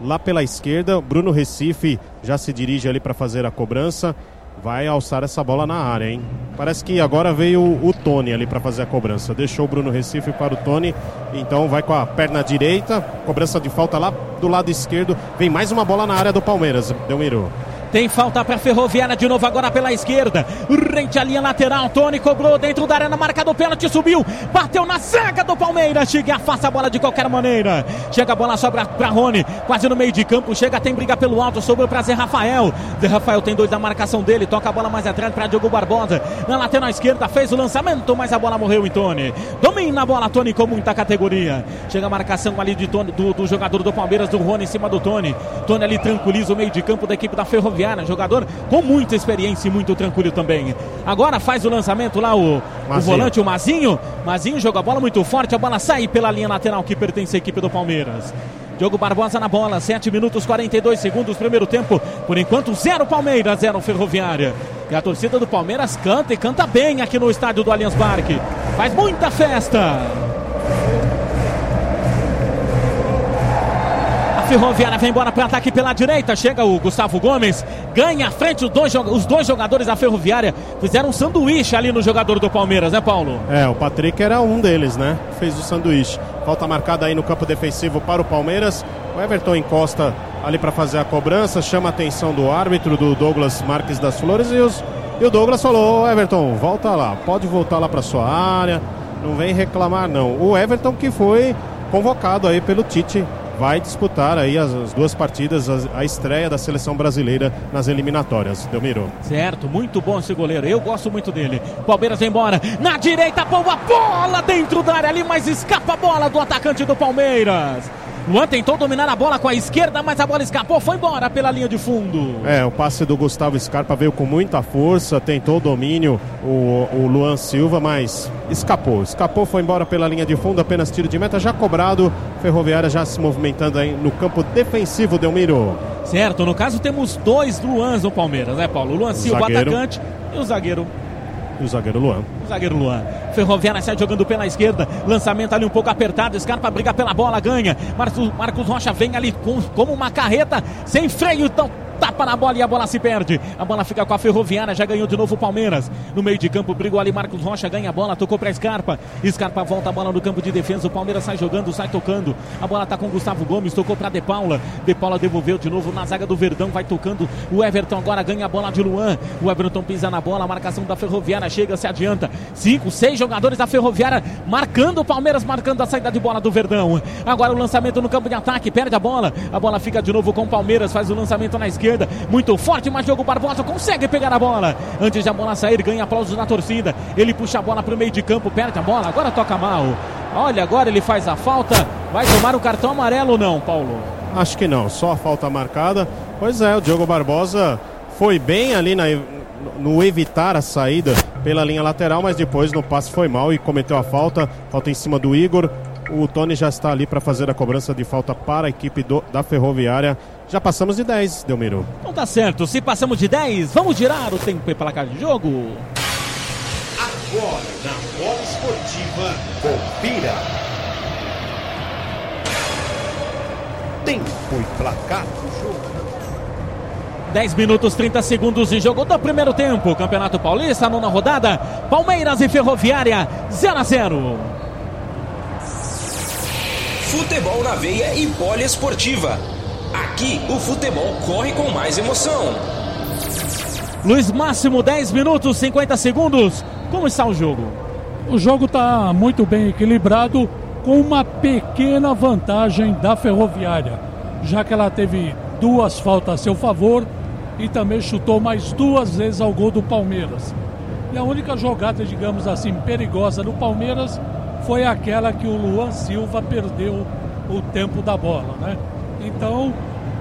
lá pela esquerda. Bruno Recife já se dirige ali para fazer a cobrança vai alçar essa bola na área, hein? Parece que agora veio o, Tony ali para fazer a cobrança. Deixou o Bruno Recife para o Tony. Então vai com a perna direita. Cobrança de falta lá do lado esquerdo. Vem mais uma bola na área do Palmeiras. Delmiro. Tem falta para Ferroviária de novo agora pela esquerda. Rente a linha lateral. Tony cobrou dentro da arena, marcado pênalti, subiu, bateu na zaga do Palmeiras. Chega e afasta a bola de qualquer maneira. Chega a bola, sobra para Rony, quase no meio de campo. Chega, tem briga pelo alto, sobrou para Zé Rafael. Zé Rafael tem dois da marcação dele, toca a bola mais atrás para Diogo Barbosa. Na lateral esquerda, fez o lançamento, mas a bola morreu em Tony. Domina a bola, Tony, com muita categoria. Chega a marcação ali de Tony, do, do jogador do Palmeiras, do Rony, em cima do Tony. Tony ali tranquiliza o meio de campo da equipe da Ferroviária. Ferroviária, jogador com muita experiência e muito tranquilo também. Agora faz o lançamento lá o, o volante, o Mazinho. Mazinho joga a bola muito forte, a bola sai pela linha lateral que pertence à equipe do Palmeiras. Diogo Barbosa na bola, 7 minutos 42 segundos, primeiro tempo. Por enquanto, zero Palmeiras, zero Ferroviária. E a torcida do Palmeiras canta e canta bem aqui no estádio do Allianz Parque. Faz muita festa. Ferroviária vem embora para ataque pela direita. Chega o Gustavo Gomes, ganha à frente os dois, os dois jogadores da Ferroviária. Fizeram um sanduíche ali no jogador do Palmeiras, né, Paulo? É, o Patrick era um deles, né? Fez o sanduíche. Falta marcada aí no campo defensivo para o Palmeiras. O Everton encosta ali para fazer a cobrança, chama a atenção do árbitro, do Douglas Marques das Flores. E, os, e o Douglas falou: Everton, volta lá, pode voltar lá para sua área. Não vem reclamar, não. O Everton que foi convocado aí pelo Tite vai disputar aí as, as duas partidas, a, a, estreia da seleção brasileira nas eliminatórias. Delmiro. Certo, muito bom esse goleiro. Eu gosto muito dele. Palmeiras embora. Na direita, boa bola dentro da área ali, mas escapa a bola do atacante do Palmeiras. Luan tentou dominar a bola com a esquerda, mas a bola escapou, foi embora pela linha de fundo. É, o passe do Gustavo Scarpa veio com muita força, tentou o domínio o, o Luan Silva, mas escapou. Escapou, foi embora pela linha de fundo, apenas tiro de meta já cobrado. Ferroviária já se movimentando aí no campo defensivo, Delmiro. Certo, no caso temos dois Luans no Palmeiras, né, Paulo? O Luan Silva, zagueiro. atacante, e o zagueiro e o zagueiro Luan. O zagueiro Luan. Ferroviária sai jogando pela esquerda. Lançamento ali um pouco apertado. Scarpa briga pela bola, ganha. Marcos, Marcos Rocha vem ali com, como uma carreta, sem freio. Então tapa na bola e a bola se perde. A bola fica com a Ferroviária, já ganhou de novo o Palmeiras. No meio de campo, brigou ali Marcos Rocha, ganha a bola, tocou para Scarpa. Scarpa volta a bola no campo de defesa. O Palmeiras sai jogando, sai tocando. A bola tá com Gustavo Gomes, tocou para De Paula. De Paula devolveu de novo na zaga do Verdão, vai tocando. O Everton agora ganha a bola de Luan. O Everton pisa na bola, a marcação da Ferroviária chega, se adianta. Cinco, seis jogadores da Ferroviária marcando o Palmeiras, marcando a saída de bola do Verdão. Agora o lançamento no campo de ataque, perde a bola. A bola fica de novo com o Palmeiras, faz o lançamento na esquerda esquerda, muito forte, mas Diogo Barbosa consegue pegar a bola. Antes de a bola sair, ganha aplausos na torcida. Ele puxa a bola para o meio de campo, perde a bola, agora toca mal. Olha, agora ele faz a falta. Vai tomar o cartão amarelo ou não, Paulo? Acho que não, só a falta marcada. Pois é, o Diogo Barbosa foi bem ali na, no evitar a saída pela linha lateral, mas depois no passe foi mal e cometeu a falta. Falta em cima do Igor. O Tony já está ali para fazer a cobrança de falta para a equipe do, da Ferroviária. Já passamos de 10, Delmiro. Então tá certo. Se passamos de 10, vamos girar o tempo e placar de jogo. Agora, na bola esportiva, confira. Tempo e placar do jogo. 10 minutos 30 segundos de jogo do primeiro tempo. Campeonato Paulista, nona rodada. Palmeiras e Ferroviária, 0 a 0. Futebol na veia e poliesportiva. Aqui o futebol corre com mais emoção. Luiz Máximo, 10 minutos, 50 segundos. Como está o jogo? O jogo está muito bem equilibrado, com uma pequena vantagem da Ferroviária, já que ela teve duas faltas a seu favor e também chutou mais duas vezes ao gol do Palmeiras. E a única jogada, digamos assim, perigosa do Palmeiras foi aquela que o Luan Silva perdeu o tempo da bola, né? Então,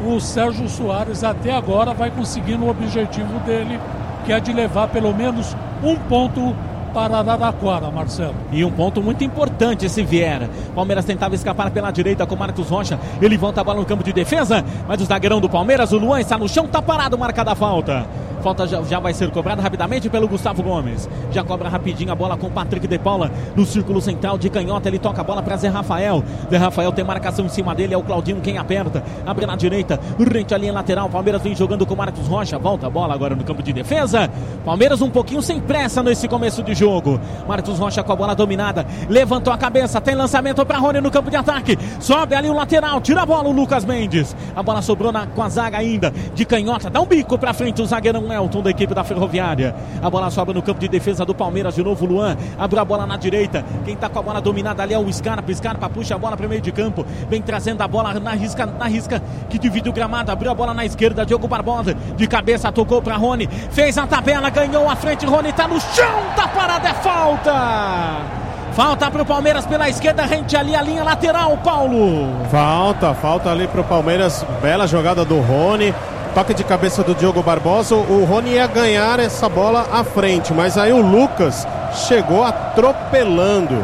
o Sérgio Soares até agora vai conseguindo o objetivo dele, que é de levar pelo menos um ponto para Araraquara, Marcelo. E um ponto muito importante se vier. Palmeiras tentava escapar pela direita com Marcos Rocha. Ele volta a bola no campo de defesa, mas o zagueirão do Palmeiras, o Luan, está no chão, está parado, marcada a falta. Falta já, já, vai ser cobrada rapidamente pelo Gustavo Gomes. Já cobra rapidinho a bola com Patrick de Paula no círculo central de canhota. Ele toca a bola para Zé Rafael. Zé Rafael tem marcação em cima dele. É o Claudinho quem aperta. Abre na direita. Rente a linha lateral. Palmeiras vem jogando com Marcos Rocha. Volta a bola agora no campo de defesa. Palmeiras um pouquinho sem pressa nesse começo de jogo. Marcos Rocha com a bola dominada. Levantou a cabeça. Tem lançamento para Rony no campo de ataque. Sobe ali o lateral. Tira a bola o Lucas Mendes. A bola sobrou na, com a zaga ainda. De canhota. Dá um bico para frente o zagueirão Elton da equipe da Ferroviária. A bola sobra no campo de defesa do Palmeiras. De novo, Luan. Abriu a bola na direita. Quem está com a bola dominada ali é o Scarpa. Scarpa puxa a bola para o meio de campo. Vem trazendo a bola na risca, na risca que divide o gramado. Abriu a bola na esquerda. Diogo Barbosa. De cabeça tocou para Rony. Fez a tabela, ganhou a frente. Rony está no chão. Tá parada, é falta. Falta para o Palmeiras pela esquerda, rente ali a linha lateral, Paulo. Falta, falta ali para o Palmeiras. Bela jogada do Rony toque de cabeça do Diogo Barbosa, o Rony ia ganhar essa bola à frente, mas aí o Lucas chegou atropelando.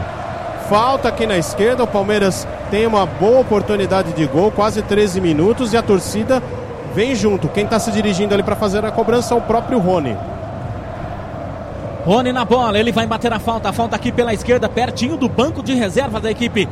Falta aqui na esquerda, o Palmeiras tem uma boa oportunidade de gol, quase 13 minutos, e a torcida vem junto. Quem está se dirigindo ali para fazer a cobrança é o próprio Rony. Rony na bola, ele vai bater a falta, a falta aqui pela esquerda, pertinho do banco de reserva da equipe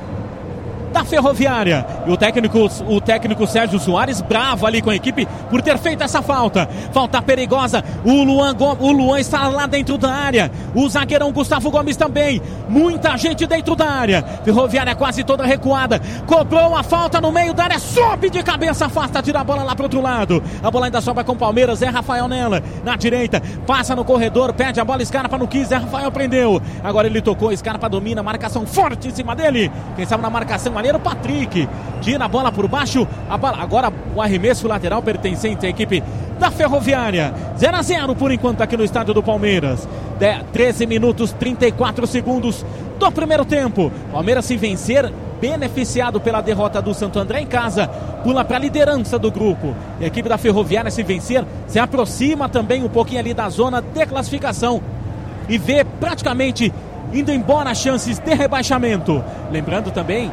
da Ferroviária. E o técnico, o técnico Sérgio Soares, bravo ali com a equipe por ter feito essa falta. Falta perigosa. O Luan, o Luan está lá dentro da área. O zagueirão Gustavo Gomes também. Muita gente dentro da área. Ferroviária quase toda recuada. Cobrou a falta no meio da área. Sobe de cabeça, afasta, tira a bola lá pro outro lado. A bola ainda sobra com o Palmeiras. É Rafael nela. Na direita. Passa no corredor. Pede a bola. Scarpa não quis. É Rafael prendeu. Agora ele tocou. Scarpa domina. Marcação forte em cima dele. Quem sabe na marcação maneiro, Patrick. Tira a bola por baixo. Bola, agora o arremesso lateral pertencente à equipe da Ferroviária. 0 a 0 por enquanto aqui no estádio do Palmeiras. De 13 minutos 34 segundos do primeiro tempo. Palmeiras se vencer, beneficiado pela derrota do Santo André em casa, pula para a liderança do grupo. A equipe da Ferroviária se vencer, se aproxima também um pouquinho ali da zona de classificação e vê praticamente indo embora chances de rebaixamento. Lembrando também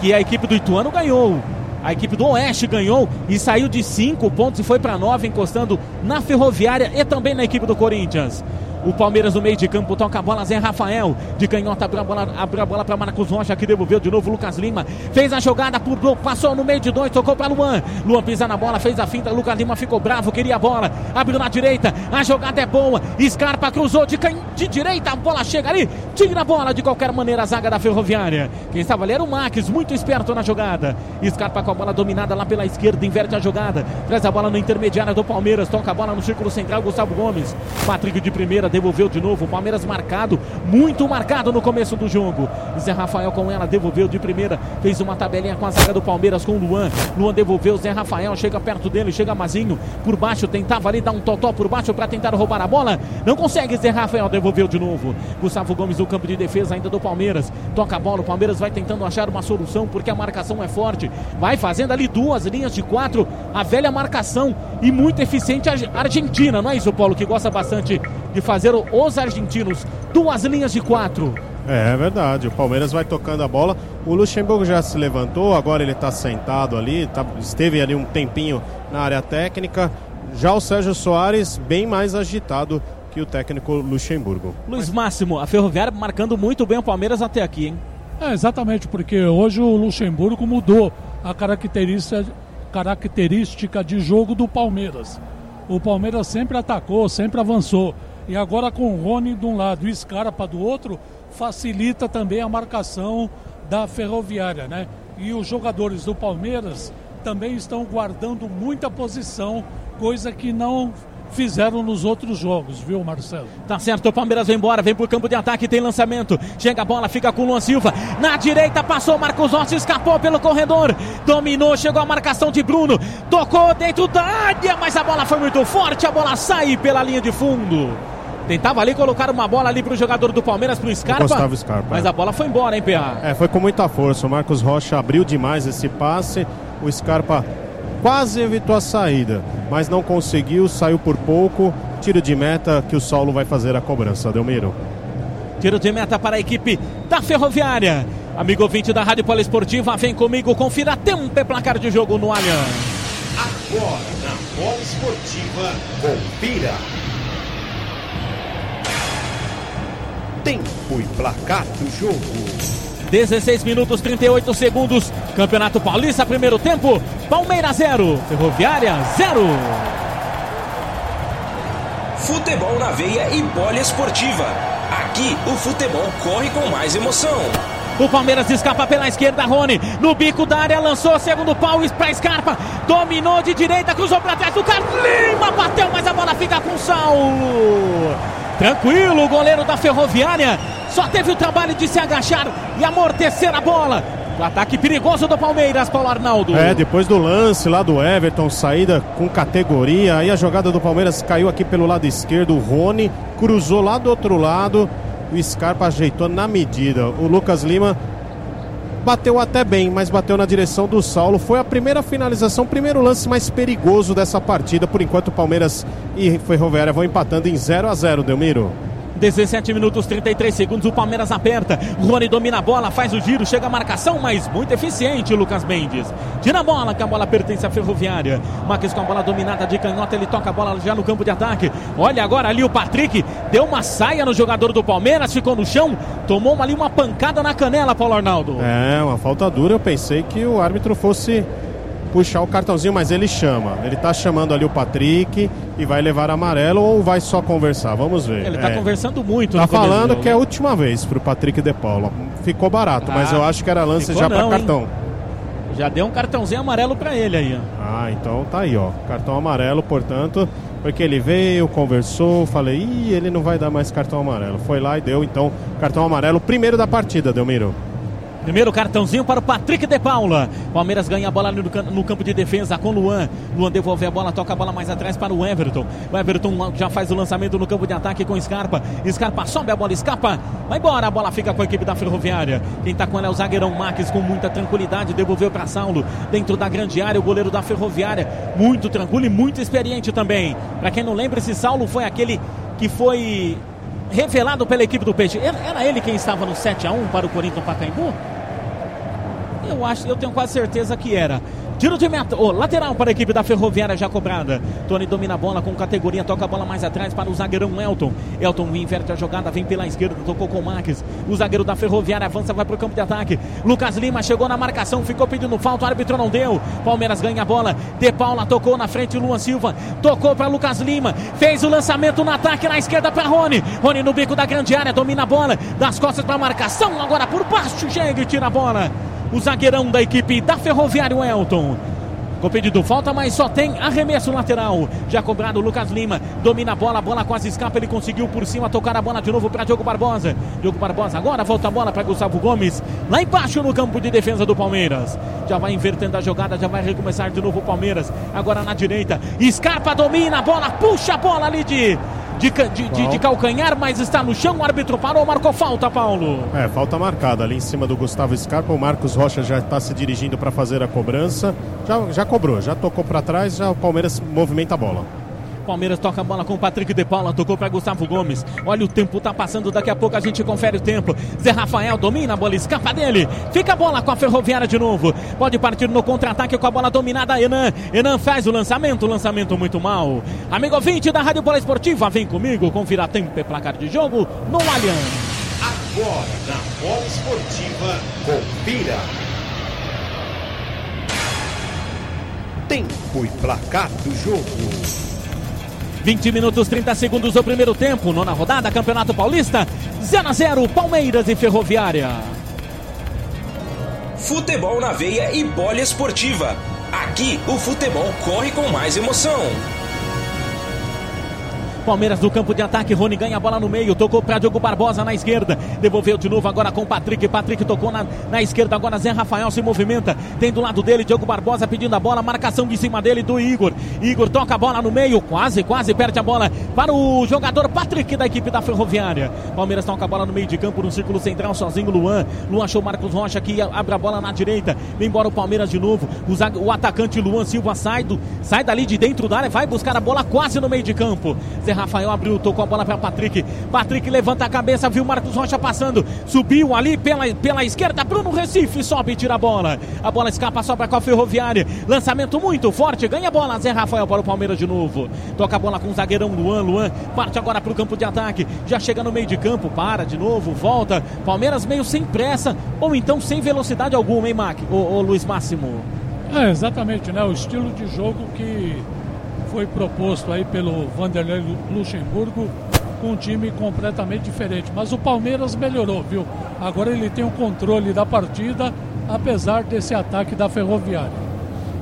que a equipe do Ituano ganhou. A equipe do Oeste ganhou e saiu de 5 pontos e foi para 9, encostando na Ferroviária e também na equipe do Corinthians. O Palmeiras no meio de campo toca a bola, Zé Rafael. De canhota abriu a bola, abriu a bola para Marcos Rocha, que devolveu de novo Lucas Lima. Fez a jogada, pulou, passou no meio de dois, tocou para Luan. Luan pisa na bola, fez a finta. Lucas Lima ficou bravo, queria a bola. Abriu na direita, a jogada é boa. Scarpa cruzou de, can... de direita, a bola chega ali. Tira a bola de qualquer maneira a zaga da Ferroviária. Quem estava ali era o Max, muito esperto na jogada. Scarpa com a bola dominada lá pela esquerda, inverte a jogada. Traz a bola no intermediário do Palmeiras, toca a bola no círculo central, Gustavo Gomes. Patrick de primeira, devolveu de novo. Palmeiras marcado, muito marcado no começo do jogo. Zé Rafael com ela, devolveu de primeira, fez uma tabelinha com a zaga do Palmeiras com o Luan. Luan devolveu, Zé Rafael chega perto dele, chega Mazinho por baixo, tentava ali dar um totó por baixo para tentar roubar a bola. Não consegue, Zé Rafael devolveu de novo. Gustavo Gomes no campo de defesa ainda do Palmeiras. Toca a bola, o Palmeiras vai tentando achar uma solução porque a marcação é forte. Vai fazendo ali duas linhas de quatro, a velha marcação e muito eficiente a Argentina, não é isso, Paulo, que gosta bastante de fazer os argentinos duas linhas de quatro. É, é verdade, o Palmeiras vai tocando a bola. O Luxemburgo já se levantou, agora ele está sentado ali, tá, esteve ali um tempinho na área técnica. Já o Sérgio Soares, bem mais agitado que o técnico Luxemburgo. Luiz Máximo, a Ferroviária marcando muito bem o Palmeiras até aqui, hein? É, exatamente, porque hoje o Luxemburgo mudou a característica, característica de jogo do Palmeiras. O Palmeiras sempre atacou, sempre avançou. E agora com o Rony de um lado e Scarpa do outro, facilita também a marcação da Ferroviária, né? E os jogadores do Palmeiras também estão guardando muita posição, coisa que não fizeram nos outros jogos, viu, Marcelo? Tá certo, o Palmeiras vem embora, vem pro campo de ataque, tem lançamento. Chega a bola, fica com o Luan Silva. Na direita passou Marcos Rossi, escapou pelo corredor. Dominou, chegou a marcação de Bruno. Tocou dentro da área, mas a bola foi muito forte, a bola sai pela linha de fundo. Tentava ali colocar uma bola ali pro jogador do Palmeiras, pro Scarpa. Gustavo Scarpa. Mas é. a bola foi embora, hein, PA? É, foi com muita força. O Marcos Rocha abriu demais esse passe. O Scarpa quase evitou a saída, mas não conseguiu, saiu por pouco. Tiro de meta que o Saulo vai fazer a cobrança, Delmiro. Tiro de meta para a equipe da Ferroviária. Amigo ouvinte da Rádio Poliesportiva, vem comigo, confira tempo e placar de jogo no Allianz. Agora na Bola Esportiva, confira. Tempo e placar do jogo. 16 minutos 38 segundos. Campeonato Paulista, primeiro tempo. Palmeiras 0, Ferroviária 0. Futebol na veia e poliesportiva. Aqui o futebol corre com mais emoção. O Palmeiras escapa pela esquerda, Rony. No bico da área, lançou segundo pau para Scarpa. Dominou de direita, cruzou para trás do Carlos Lima. Bateu, mas a bola fica com o Saulo. Tranquilo, o goleiro da Ferroviária. Só teve o trabalho de se agachar e amortecer a bola. O ataque perigoso do Palmeiras, Paulo Arnaldo. É, depois do lance lá do Everton, saída com categoria. Aí a jogada do Palmeiras caiu aqui pelo lado esquerdo. O Rony cruzou lá do outro lado. O Scarpa ajeitou na medida. O Lucas Lima bateu até bem, mas bateu na direção do Saulo. Foi a primeira finalização, primeiro lance mais perigoso dessa partida. Por enquanto, Palmeiras e Ferroviária vão empatando em 0 a 0 Delmiro. 17 minutos 33 segundos, o Palmeiras aperta. Rony domina a bola, faz o giro, chega a marcação, mas muito eficiente, Lucas Mendes. Tira a bola, que a bola pertence à Ferroviária. Marques com a bola dominada de canhota, ele toca a bola já no campo de ataque. Olha agora ali o Patrick, deu uma saia no jogador do Palmeiras, ficou no chão, tomou ali uma pancada na canela, Paulo Arnaldo. É, uma falta dura. Eu pensei que o árbitro fosse puxar o cartãozinho, mas ele chama. Ele tá chamando ali o Patrick e vai levar amarelo ou vai só conversar? Vamos ver. Ele tá É. conversando muito. Tá falando que é a né? última vez pro Patrick De Paula. Ficou barato, mas Ah, eu acho que era lance já hein? cartão. Já deu um cartãozinho amarelo pra ele aí, ó. Ah, então tá aí, ó. Cartão amarelo, portanto, porque ele veio, conversou, falei, ih, ele não vai dar mais cartão amarelo. Foi lá e deu, então, cartão amarelo, primeiro da partida, Delmiro. Primeiro cartãozinho para o Patrick de Paula. Palmeiras ganha a bola no, no campo de defesa com Luan. Luan devolve a bola, toca a bola mais atrás para o Everton. O Everton já faz o lançamento no campo de ataque com Scarpa. Scarpa sobe a bola, escapa. Vai embora, a bola fica com a equipe da Ferroviária. Quem tá com ela é o zagueirão Marques com muita tranquilidade. Devolveu para Saulo dentro da grande área. O goleiro da Ferroviária, muito tranquilo e muito experiente também. Para quem não lembra, esse Saulo foi aquele que foi revelado pela equipe do Peixe. Era, era ele quem estava no 7 a 1 para o Corinthians Pacaembu? Eu acho, eu tenho quase certeza que era. Tiro de meta, oh, lateral para a equipe da Ferroviária já cobrada. Tony domina a bola com categoria, toca a bola mais atrás para o zagueirão Elton. Elton inverte a jogada, vem pela esquerda, tocou com o Marques. O zagueiro da Ferroviária avança, vai para o campo de ataque. Lucas Lima chegou na marcação, ficou pedindo falta, o árbitro não deu. Palmeiras ganha a bola. De Paula tocou na frente, Luan Silva tocou para Lucas Lima, fez o lançamento no ataque na esquerda para Rony. Rony no bico da grande área, domina a bola, das costas para a marcação, agora por baixo, chega e tira a bola o zagueirão da equipe da Ferroviária, o Elton. Com pedido falta, mas só tem arremesso lateral. Já cobrado o Lucas Lima. Domina a bola, a bola quase escapa. Ele conseguiu por cima tocar a bola de novo para Diogo Barbosa. Diogo Barbosa agora volta a bola para Gustavo Gomes. Lá embaixo no campo de defesa do Palmeiras. Já vai invertendo a jogada, já vai recomeçar de novo o Palmeiras. Agora na direita. Scarpa domina a bola, puxa a bola ali de. De, de, de- de calcanhar, mas está no chão. O árbitro parou, marcou falta, Paulo. É, falta marcada ali em cima do Gustavo Scarpa. O Marcos Rocha já está se dirigindo para fazer a cobrança. Já, já cobrou, já tocou para trás, já o Palmeiras movimenta a bola. Palmeiras toca a bola com o Patrick de Paula, tocou para Gustavo Gomes. Olha o tempo tá passando, daqui a pouco a gente confere o tempo. Zé Rafael domina a bola, escapa dele. Fica a bola com a Ferroviária de novo. Pode partir no contra-ataque com a bola dominada. Enan, Enan faz o lançamento, lançamento muito mal. Amigo ouvinte da Rádio Bola Esportiva, vem comigo, confira tempo e placar de jogo no Allianz. Agora na Bola Esportiva, confira. Tempo e placar do jogo. 20 minutos 30 segundos do primeiro tempo, nona rodada, Campeonato Paulista, 0 a 0 Palmeiras e Ferroviária. Futebol na veia e poliesportiva. Aqui o futebol corre com mais emoção. Palmeiras no campo de ataque. Rony ganha a bola no meio. Tocou para Diogo Barbosa na esquerda. Devolveu de novo agora com o Patrick. Patrick tocou na, na esquerda. Agora Zé Rafael se movimenta. Tem do lado dele Diogo Barbosa pedindo a bola. Marcação de cima dele do Igor. Igor toca a bola no meio. Quase, quase perde a bola para o jogador Patrick da equipe da Ferroviária. Palmeiras toca a bola no meio de campo no círculo central sozinho. Luan. Luan achou Marcos Rocha que abre a bola na direita. Vem embora o Palmeiras de novo. O, o atacante Luan Silva sai, do, sai dali de dentro da área. Vai buscar a bola quase no meio de campo. Zé Rafael abriu, tocou a bola para Patrick. Patrick levanta a cabeça, viu Marcos Rocha passando. Subiu ali pela, pela esquerda. Bruno Recife sobe e tira a bola. A bola escapa, sobra com a Ferroviária. Lançamento muito forte. Ganha a bola. Zé Rafael para o Palmeiras de novo. Toca a bola com o zagueirão Luan. Luan parte agora para o campo de ataque. Já chega no meio de campo. Para de novo. Volta. Palmeiras meio sem pressa. Ou então sem velocidade alguma, hein, Mac? Ô, ô Luiz Máximo. É, exatamente, né? O estilo de jogo que foi proposto aí pelo Vanderlei Luxemburgo com um time completamente diferente. Mas o Palmeiras melhorou, viu? Agora ele tem o controle da partida, apesar desse ataque da Ferroviária.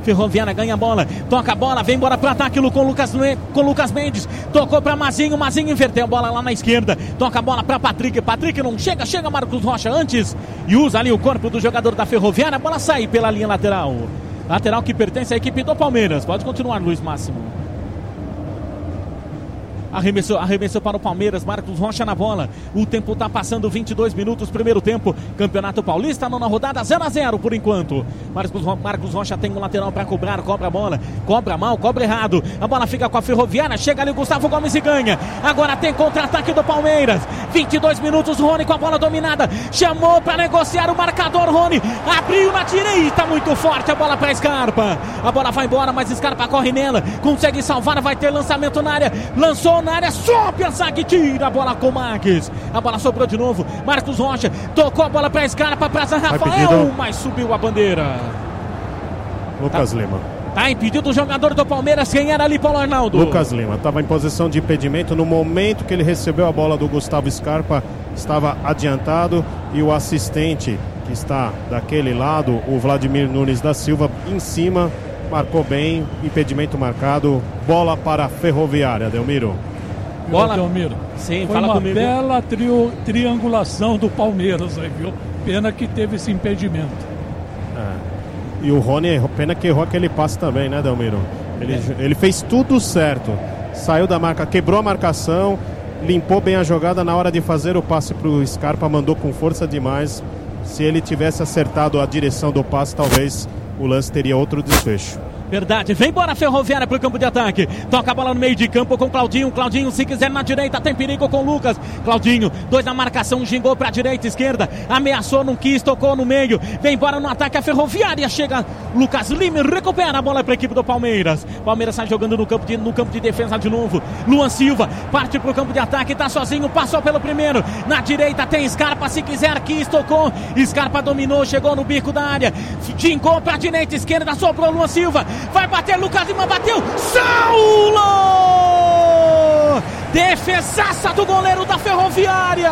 Ferroviária ganha a bola, toca a bola, vem embora pro ataque com Lucas, com Lucas Mendes, tocou para Mazinho, Mazinho inverteu a bola lá na esquerda, toca a bola para Patrick, Patrick não chega, chega Marcos Rocha antes e usa ali o corpo do jogador da Ferroviária, a bola sai pela linha lateral. Lateral que pertence à equipe do Palmeiras. Pode continuar, Luiz Máximo. Arremessou, arremessou para o Palmeiras, Marcos Rocha na bola. O tempo está passando 22 minutos, primeiro tempo. Campeonato Paulista, nona rodada, 0 a 0 por enquanto. Marcos, Marcos Rocha tem um lateral para cobrar, cobra a bola, cobra mal, cobra errado. A bola fica com a Ferroviária, chega ali o Gustavo Gomes e ganha. Agora tem contra-ataque do Palmeiras. 22 minutos, Rony com a bola dominada. Chamou para negociar o marcador, Rony. Abriu na direita, muito forte a bola para Scarpa. A bola vai embora, mas Scarpa corre nela. Consegue salvar, vai ter lançamento na área. Lançou na área, sobe a zague, tira a bola com Marques. A bola sobrou de novo. Marcos Rocha tocou a bola para Scarpa, para Rafael, mas subiu a bandeira. Lucas tá. Lima. Tá impedido o jogador do Palmeiras. Quem era ali, Paulo Arnaldo? Lucas Lima. Estava em posição de impedimento. No momento que ele recebeu a bola do Gustavo Scarpa, estava adiantado. E o assistente, que está daquele lado, o Vladimir Nunes da Silva, em cima, marcou bem. Impedimento marcado. Bola para a Ferroviária, Delmiro. Bola, Delmiro. Sim, Foi fala uma comigo. bela trio, triangulação do Palmeiras aí, viu? Pena que teve esse impedimento. É. E o Rony, pena que errou aquele passe também, né, Delmiro? Ele, ele fez tudo certo. Saiu da marca, quebrou a marcação, limpou bem a jogada na hora de fazer o passe pro Scarpa, mandou com força demais. Se ele tivesse acertado a direção do passe, talvez o lance teria outro desfecho. Verdade, vem embora a Ferroviária pro campo de ataque. Toca a bola no meio de campo com Claudinho. Claudinho, se quiser na direita, tem perigo com Lucas. Claudinho, dois na marcação, gingou pra direita, esquerda. Ameaçou, não quis, tocou no meio. Vem embora no ataque a Ferroviária. Chega Lucas Lima, recupera a bola pra equipe do Palmeiras. Palmeiras sai jogando no campo de, no campo de defesa de novo. Luan Silva parte pro campo de ataque, tá sozinho, passou pelo primeiro. Na direita tem Scarpa, se quiser, quis, tocou. Scarpa dominou, chegou no bico da área. Gingou pra direita, esquerda, sobrou Luan Silva. Vai bater, Lucas Lima bateu. Saulo! Defesaça do goleiro da Ferroviária.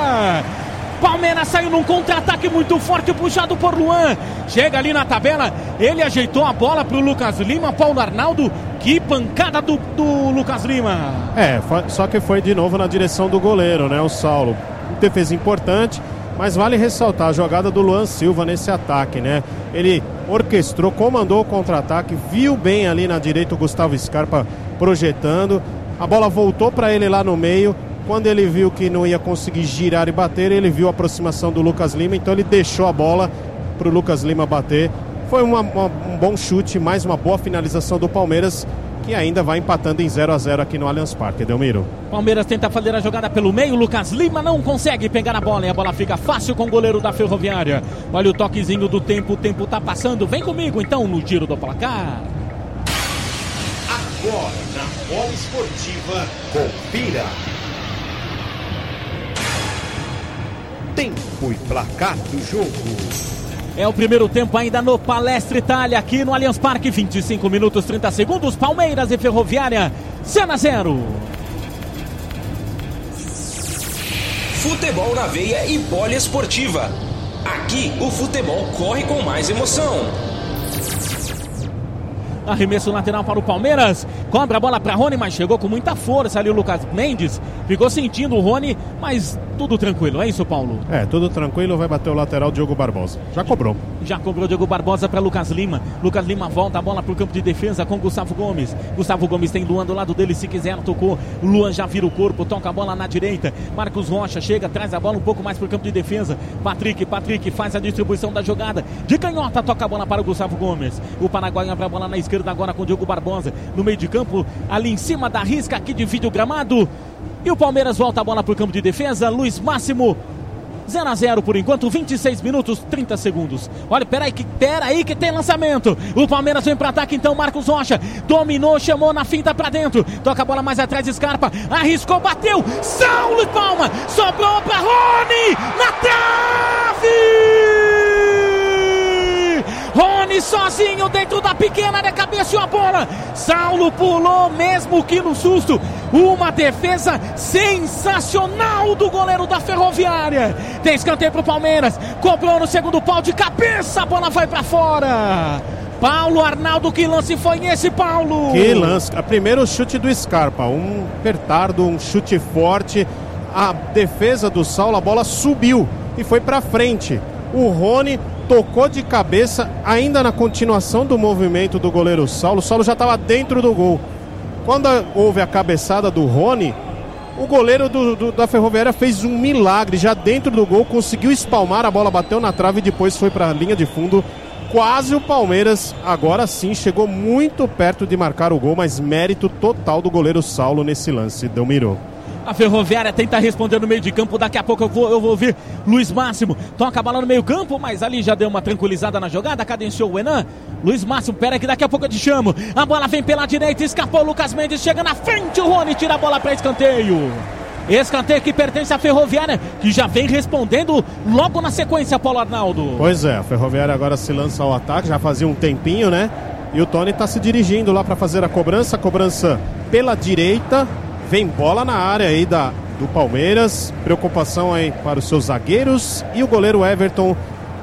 Palmeiras saiu num contra-ataque muito forte, puxado por Luan. Chega ali na tabela, ele ajeitou a bola pro Lucas Lima, Paulo Arnaldo. Que pancada do, do Lucas Lima. É, só que foi de novo na direção do goleiro, né, o Saulo. Defesa importante, mas vale ressaltar a jogada do Luan Silva nesse ataque, né? Ele orquestrou, comandou o contra-ataque, viu bem ali na direita o Gustavo Scarpa projetando. A bola voltou para ele lá no meio. Quando ele viu que não ia conseguir girar e bater, ele viu a aproximação do Lucas Lima, então ele deixou a bola para o Lucas Lima bater. Foi uma- uma- um bom chute, mais uma boa finalização do Palmeiras, que ainda vai empatando em 0 a 0 aqui no Allianz Parque, Delmiro. Palmeiras tenta fazer a jogada pelo meio. Lucas Lima não consegue pegar a bola e a bola fica fácil com o goleiro da Ferroviária. Olha o toquezinho do tempo, o tempo tá passando. Vem comigo então no giro do placar. Agora na bola esportiva, confira. Tempo e placar do jogo. É o primeiro tempo ainda no Palestra Itália, aqui no Allianz Parque. 25 minutos 30 segundos. Palmeiras e Ferroviária, 0 a 0. Futebol na veia e poliesportiva. Aqui o futebol corre com mais emoção. Arremesso lateral para o Palmeiras. Cobra a bola para Rony, mas chegou com muita força ali o Lucas Mendes. Ficou sentindo o Rony, mas tudo tranquilo, é isso, Paulo? É, tudo tranquilo, vai bater o lateral Diogo Barbosa. Já cobrou. Já cobrou Diogo Barbosa para Lucas Lima. Lucas Lima volta a bola para o campo de defesa com Gustavo Gomes. Gustavo Gomes tem Luan do lado dele, se quiser, tocou. Luan já vira o corpo, toca a bola na direita. Marcos Rocha chega, traz a bola um pouco mais para o campo de defesa. Patrick, Patrick faz a distribuição da jogada. De canhota, toca a bola para o Gustavo Gomes. O Paraguai abre a bola na esquerda agora com o Diogo Barbosa. No meio de campo, ali em cima da risca aqui divide o gramado. E o Palmeiras volta a bola para o campo de defesa. Luiz Máximo 0 a 0 por enquanto, 26 minutos, 30 segundos. Olha, peraí que, peraí que tem lançamento. O Palmeiras vem para ataque então, Marcos Rocha. Dominou, chamou na finta para dentro. Toca a bola mais atrás, Scarpa. Arriscou, bateu. Saulo Palma. Sobrou para Rony. Na trave! Rony sozinho dentro da pequena área, cabeceou a bola. Saulo pulou mesmo que no susto. Uma defesa sensacional do goleiro da Ferroviária. Tem escanteio pro Palmeiras. Cobrou no segundo pau de cabeça. A bola vai para fora. Paulo Arnaldo, que lance foi esse, Paulo? Que lance. Primeiro chute do Scarpa. Um apertardo, um chute forte. A defesa do Saulo, a bola subiu e foi para frente. O Rony tocou de cabeça, ainda na continuação do movimento do goleiro Saulo. O Saulo já estava dentro do gol. Quando houve a cabeçada do Rony, o goleiro do, do, da Ferroviária fez um milagre. Já dentro do gol, conseguiu espalmar, a bola bateu na trave e depois foi para a linha de fundo. Quase o Palmeiras, agora sim, chegou muito perto de marcar o gol, mas mérito total do goleiro Saulo nesse lance. Delmiro. A Ferroviária tenta responder no meio de campo. Daqui a pouco eu vou, eu vou ouvir Luiz Máximo. Toca a no meio campo, mas ali já deu uma tranquilizada na jogada. Cadenciou o Enan. Luiz Máximo, pera que daqui a pouco eu te chamo. A bola vem pela direita, escapou o Lucas Mendes. Chega na frente, o Rony tira a bola para escanteio. Escanteio que pertence à Ferroviária, que já vem respondendo logo na sequência, Paulo Arnaldo. Pois é, a Ferroviária agora se lança ao ataque, já fazia um tempinho, né? E o Tony está se dirigindo lá para fazer a cobrança. Cobrança pela direita. Vem bola na área aí da, do Palmeiras. Preocupação aí para os seus zagueiros. E o goleiro Everton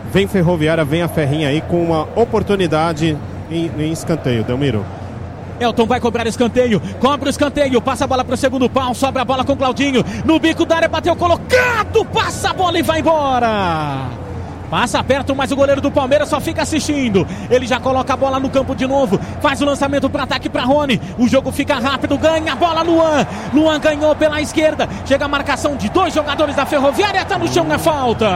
vem Ferroviária, vem a Ferrinha aí com uma oportunidade em, em escanteio. Delmiro. Elton vai cobrar escanteio, cobra o escanteio, passa a bola para o segundo pau, sobra a bola com Claudinho, no bico da área, bateu colocado, passa a bola e vai embora. Passa perto, mas o goleiro do Palmeiras só fica assistindo. Ele já coloca a bola no campo de novo. Faz o lançamento para ataque para Rony. O jogo fica rápido, ganha a bola Luan. Luan ganhou pela esquerda. Chega a marcação de dois jogadores da Ferroviária, tá no chão, é falta.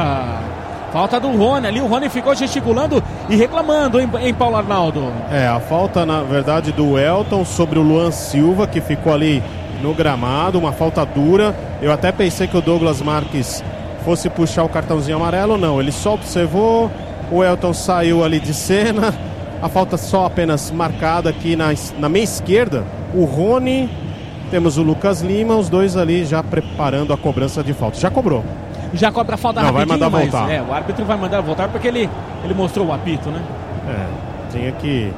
Falta do Rony ali, o Rony ficou gesticulando e reclamando em, Paulo Arnaldo. É, a falta na verdade do Elton sobre o Luan Silva, que ficou ali no gramado, uma falta dura. Eu até pensei que o Douglas Marques fosse puxar o cartãozinho amarelo, não. Ele só observou, o Elton saiu ali de cena. A falta só apenas marcada aqui na, na meia esquerda. O Rony, temos o Lucas Lima, os dois ali já preparando a cobrança de falta. Já cobrou. Já cobra a falta Não, vai rapidinho, mandar mas voltar. é, o árbitro vai mandar voltar porque ele, ele mostrou o apito, né? É, tinha que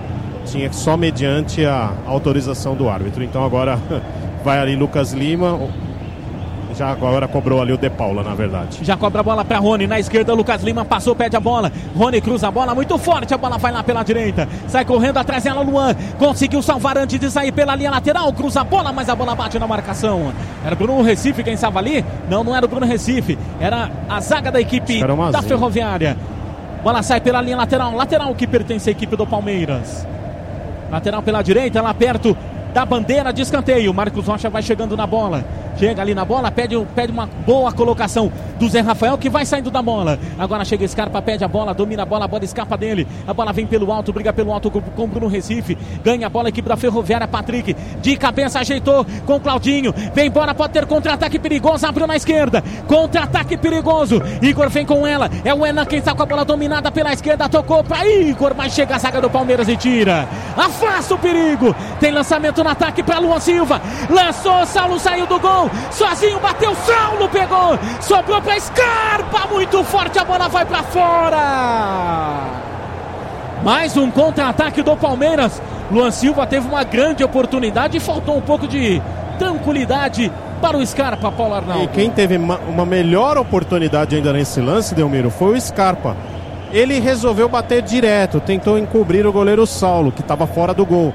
tinha que só mediante a autorização do árbitro. Então agora <laughs> vai ali Lucas Lima. Já agora cobrou ali o De Paula, na verdade. Já cobra a bola para Rony. Na esquerda, Lucas Lima passou, pede a bola. Rony cruza a bola muito forte. A bola vai lá pela direita. Sai correndo atrás dela, Luan. Conseguiu salvar antes de sair pela linha lateral. Cruza a bola, mas a bola bate na marcação. Era o Bruno Recife quem estava ali? Não, não era o Bruno Recife. Era a zaga da equipe da. Ferroviária. Bola sai pela linha lateral. Lateral que pertence à equipe do Palmeiras. Lateral pela direita, lá perto da bandeira de escanteio. Marcos Rocha vai chegando na bola. Chega ali na bola, pede, pede uma boa colocação do Zé Rafael que vai saindo da bola. Agora chega Scarpa, pede a bola, domina a bola, a bola escapa dele. A bola vem pelo alto, briga pelo alto com, com Bruno Recife. Ganha a bola, a equipe da Ferroviária, Patrick. De cabeça ajeitou com Claudinho. Vem embora, pode ter contra-ataque perigoso. Abriu na esquerda. Contra-ataque perigoso. Igor vem com ela. É o Enan quem está com a bola dominada pela esquerda. Tocou para Igor, mas chega a zaga do Palmeiras e tira. Afasta o perigo. Tem lançamento no ataque para Luan Silva. Lançou, Saulo saiu do gol. Sozinho bateu, Saulo pegou. Sobrou para Scarpa. Muito forte, a bola vai para fora. Mais um contra-ataque do Palmeiras. Luan Silva teve uma grande oportunidade e faltou um pouco de tranquilidade para o Scarpa, Paulo Arnaldo. E quem teve ma- uma melhor oportunidade ainda nesse lance, Delmiro, foi o Scarpa. Ele resolveu bater direto, tentou encobrir o goleiro Saulo, que estava fora do gol.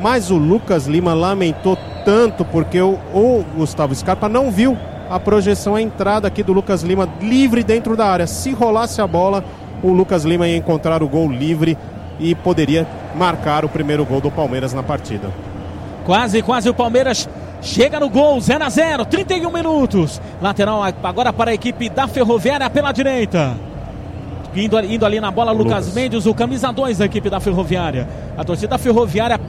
Mas o Lucas Lima lamentou tanto porque o, o Gustavo Scarpa não viu a projeção, a entrada aqui do Lucas Lima livre dentro da área. Se rolasse a bola, o Lucas Lima ia encontrar o gol livre e poderia marcar o primeiro gol do Palmeiras na partida. Quase, quase o Palmeiras chega no gol, 0 a 0, 31 minutos. Lateral agora para a equipe da Ferroviária pela direita. Indo, indo ali na bola, Lucas, Lucas Mendes, o camisa 2 da equipe da Ferroviária. A torcida Ferroviária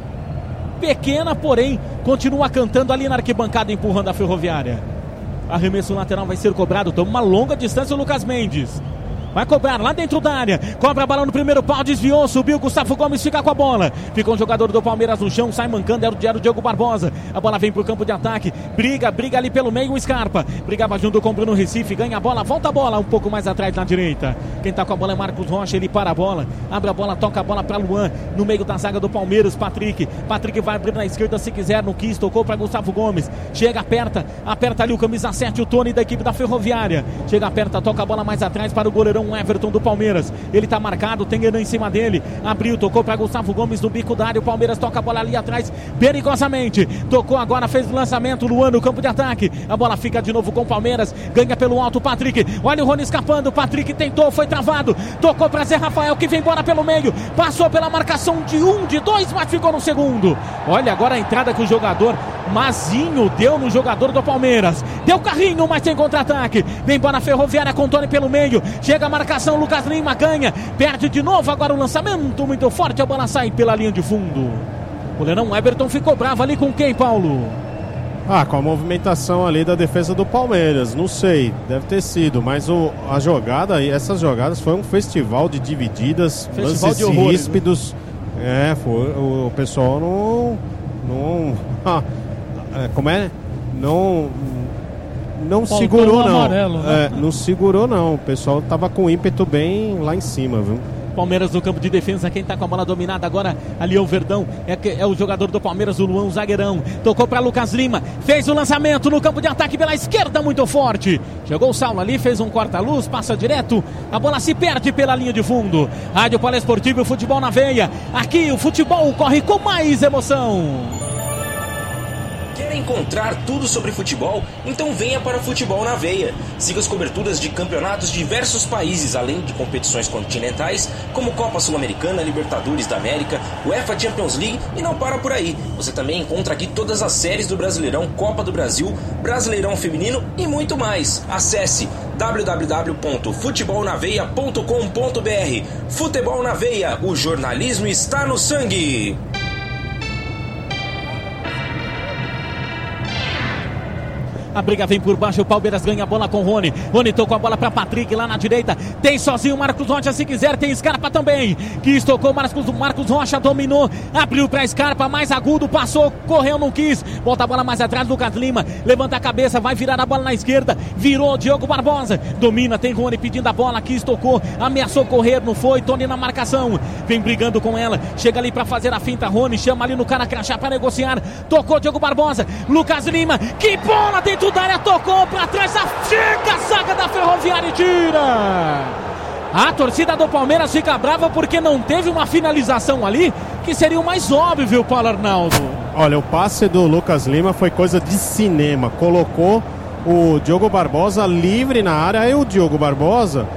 pequena, porém, continua cantando ali na arquibancada, empurrando a Ferroviária. Arremesso lateral vai ser cobrado. Toma uma longa distância o Lucas Mendes. Vai cobrar lá dentro da área. Cobra a bola no primeiro pau, desviou, subiu. Gustavo Gomes fica com a bola. Ficou um jogador do Palmeiras no chão, sai mancando. Era o Diogo Barbosa. A bola vem pro campo de ataque. Briga, briga ali pelo meio. O Scarpa. Brigava junto com o Bruno Recife. Ganha a bola, volta a bola um pouco mais atrás na direita. Quem tá com a bola é Marcos Rocha. Ele para a bola. Abre a bola, toca a bola para Luan. No meio da zaga do Palmeiras, Patrick. Patrick vai abrir na esquerda se quiser. No quis, tocou para Gustavo Gomes. Chega, aperta. Aperta ali o camisa 7, o Tony da equipe da Ferroviária. Chega, aperta, toca a bola mais atrás para o goleirão com Everton do Palmeiras. Ele tá marcado, tem Enan em cima dele. Abriu, tocou para Gustavo Gomes no bico da área. O Palmeiras toca a bola ali atrás, perigosamente. Tocou agora, fez o lançamento. Luan no campo de ataque. A bola fica de novo com o Palmeiras. Ganha pelo alto, Patrick. Olha o Rony escapando. Patrick tentou, foi travado. Tocou para Zé Rafael que vem embora pelo meio. Passou pela marcação de um, de dois, mas ficou no segundo. Olha agora a entrada que o jogador Mazinho deu no jogador do Palmeiras. Deu carrinho, mas tem contra-ataque. Vem embora a Ferroviária com Tony pelo meio. Chega marcação, Lucas Lima ganha. Perde de novo agora o lançamento muito forte. A bola sai pela linha de fundo. O Lenão Everton ficou bravo ali com quem, Paulo? Ah, com a movimentação ali da defesa do Palmeiras, não sei, deve ter sido, mas o, a jogada, essas jogadas foi um festival de divididas, festival lances de horrores, né? ríspidos. Né? É, foi, o, o pessoal não. não <laughs> é, como é? Não. Não Faltou segurou, não. Amarelo, né? é, não segurou, não. O pessoal tava com ímpeto bem lá em cima, viu? Palmeiras no campo de defesa, quem está com a bola dominada agora ali é o Verdão, é, é o jogador do Palmeiras, o Luan Zagueirão. Tocou para Lucas Lima, fez o lançamento no campo de ataque pela esquerda, muito forte. Chegou o Saulo ali, fez um corta-luz, passa direto, a bola se perde pela linha de fundo. Rádio Poliesportivo, futebol na veia. Aqui o futebol corre com mais emoção. Quer encontrar tudo sobre futebol? Então venha para Futebol na Veia. Siga as coberturas de campeonatos de diversos países, além de competições continentais, como Copa Sul-Americana, Libertadores da América, UEFA Champions League e não para por aí. Você também encontra aqui todas as séries do Brasileirão, Copa do Brasil, Brasileirão Feminino e muito mais. Acesse www.futebolnaveia.com.br. Futebol na Veia, o jornalismo está no sangue. A briga vem por baixo. O Palmeiras ganha a bola com o Rony. Rony tocou a bola para Patrick lá na direita. Tem sozinho o Marcos Rocha se quiser. Tem Scarpa também. Que tocou Marcos, Marcos Rocha. Dominou. Abriu para Scarpa. Mais agudo. Passou. Correu. Não quis. Volta a bola mais atrás. Lucas Lima. Levanta a cabeça. Vai virar a bola na esquerda. Virou Diogo Barbosa. Domina. Tem Rony pedindo a bola. Quis tocou. Ameaçou correr. Não foi. Tony na marcação. Vem brigando com ela. Chega ali para fazer a finta. Rony chama ali no cara crachá para negociar. Tocou Diogo Barbosa. Lucas Lima. Que bola dentro dentro da área, tocou para trás, chega a saga da Ferroviária e tira. A torcida do Palmeiras fica brava porque não teve uma finalização ali, que seria o mais óbvio, Paulo Arnaldo. Olha, o passe do Lucas Lima foi coisa de cinema. Colocou o Diogo Barbosa livre na área, aí o Diogo Barbosa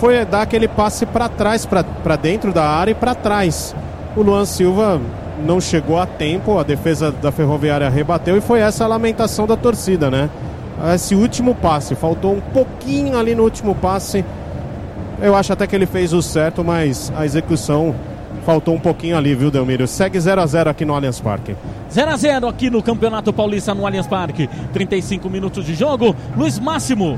foi dar aquele passe para trás, para dentro da área e para trás. O Luan Silva não chegou a tempo, a defesa da Ferroviária rebateu e foi essa a lamentação da torcida, né? Esse último passe, faltou um pouquinho ali no último passe. Eu acho até que ele fez o certo, mas a execução faltou um pouquinho ali, viu, Delmiro? Segue 0 a 0 aqui no Allianz Parque. 0 a 0 aqui no Campeonato Paulista no Allianz Parque. 35 minutos de jogo. Luiz Máximo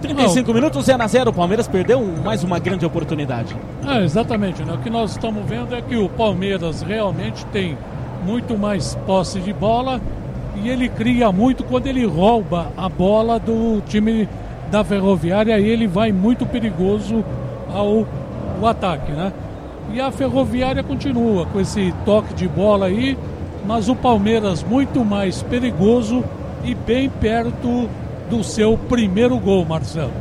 35 minutos, 0 a 0 O Palmeiras perdeu mais uma grande oportunidade. É, exatamente. Né? O que nós estamos vendo é que o Palmeiras realmente tem muito mais posse de bola e ele cria muito quando ele rouba a bola do time da Ferroviária e ele vai muito perigoso ao, ao ataque, né? E a Ferroviária continua com esse toque de bola aí, mas o Palmeiras muito mais perigoso e bem perto do seu primeiro gol, Marcelo.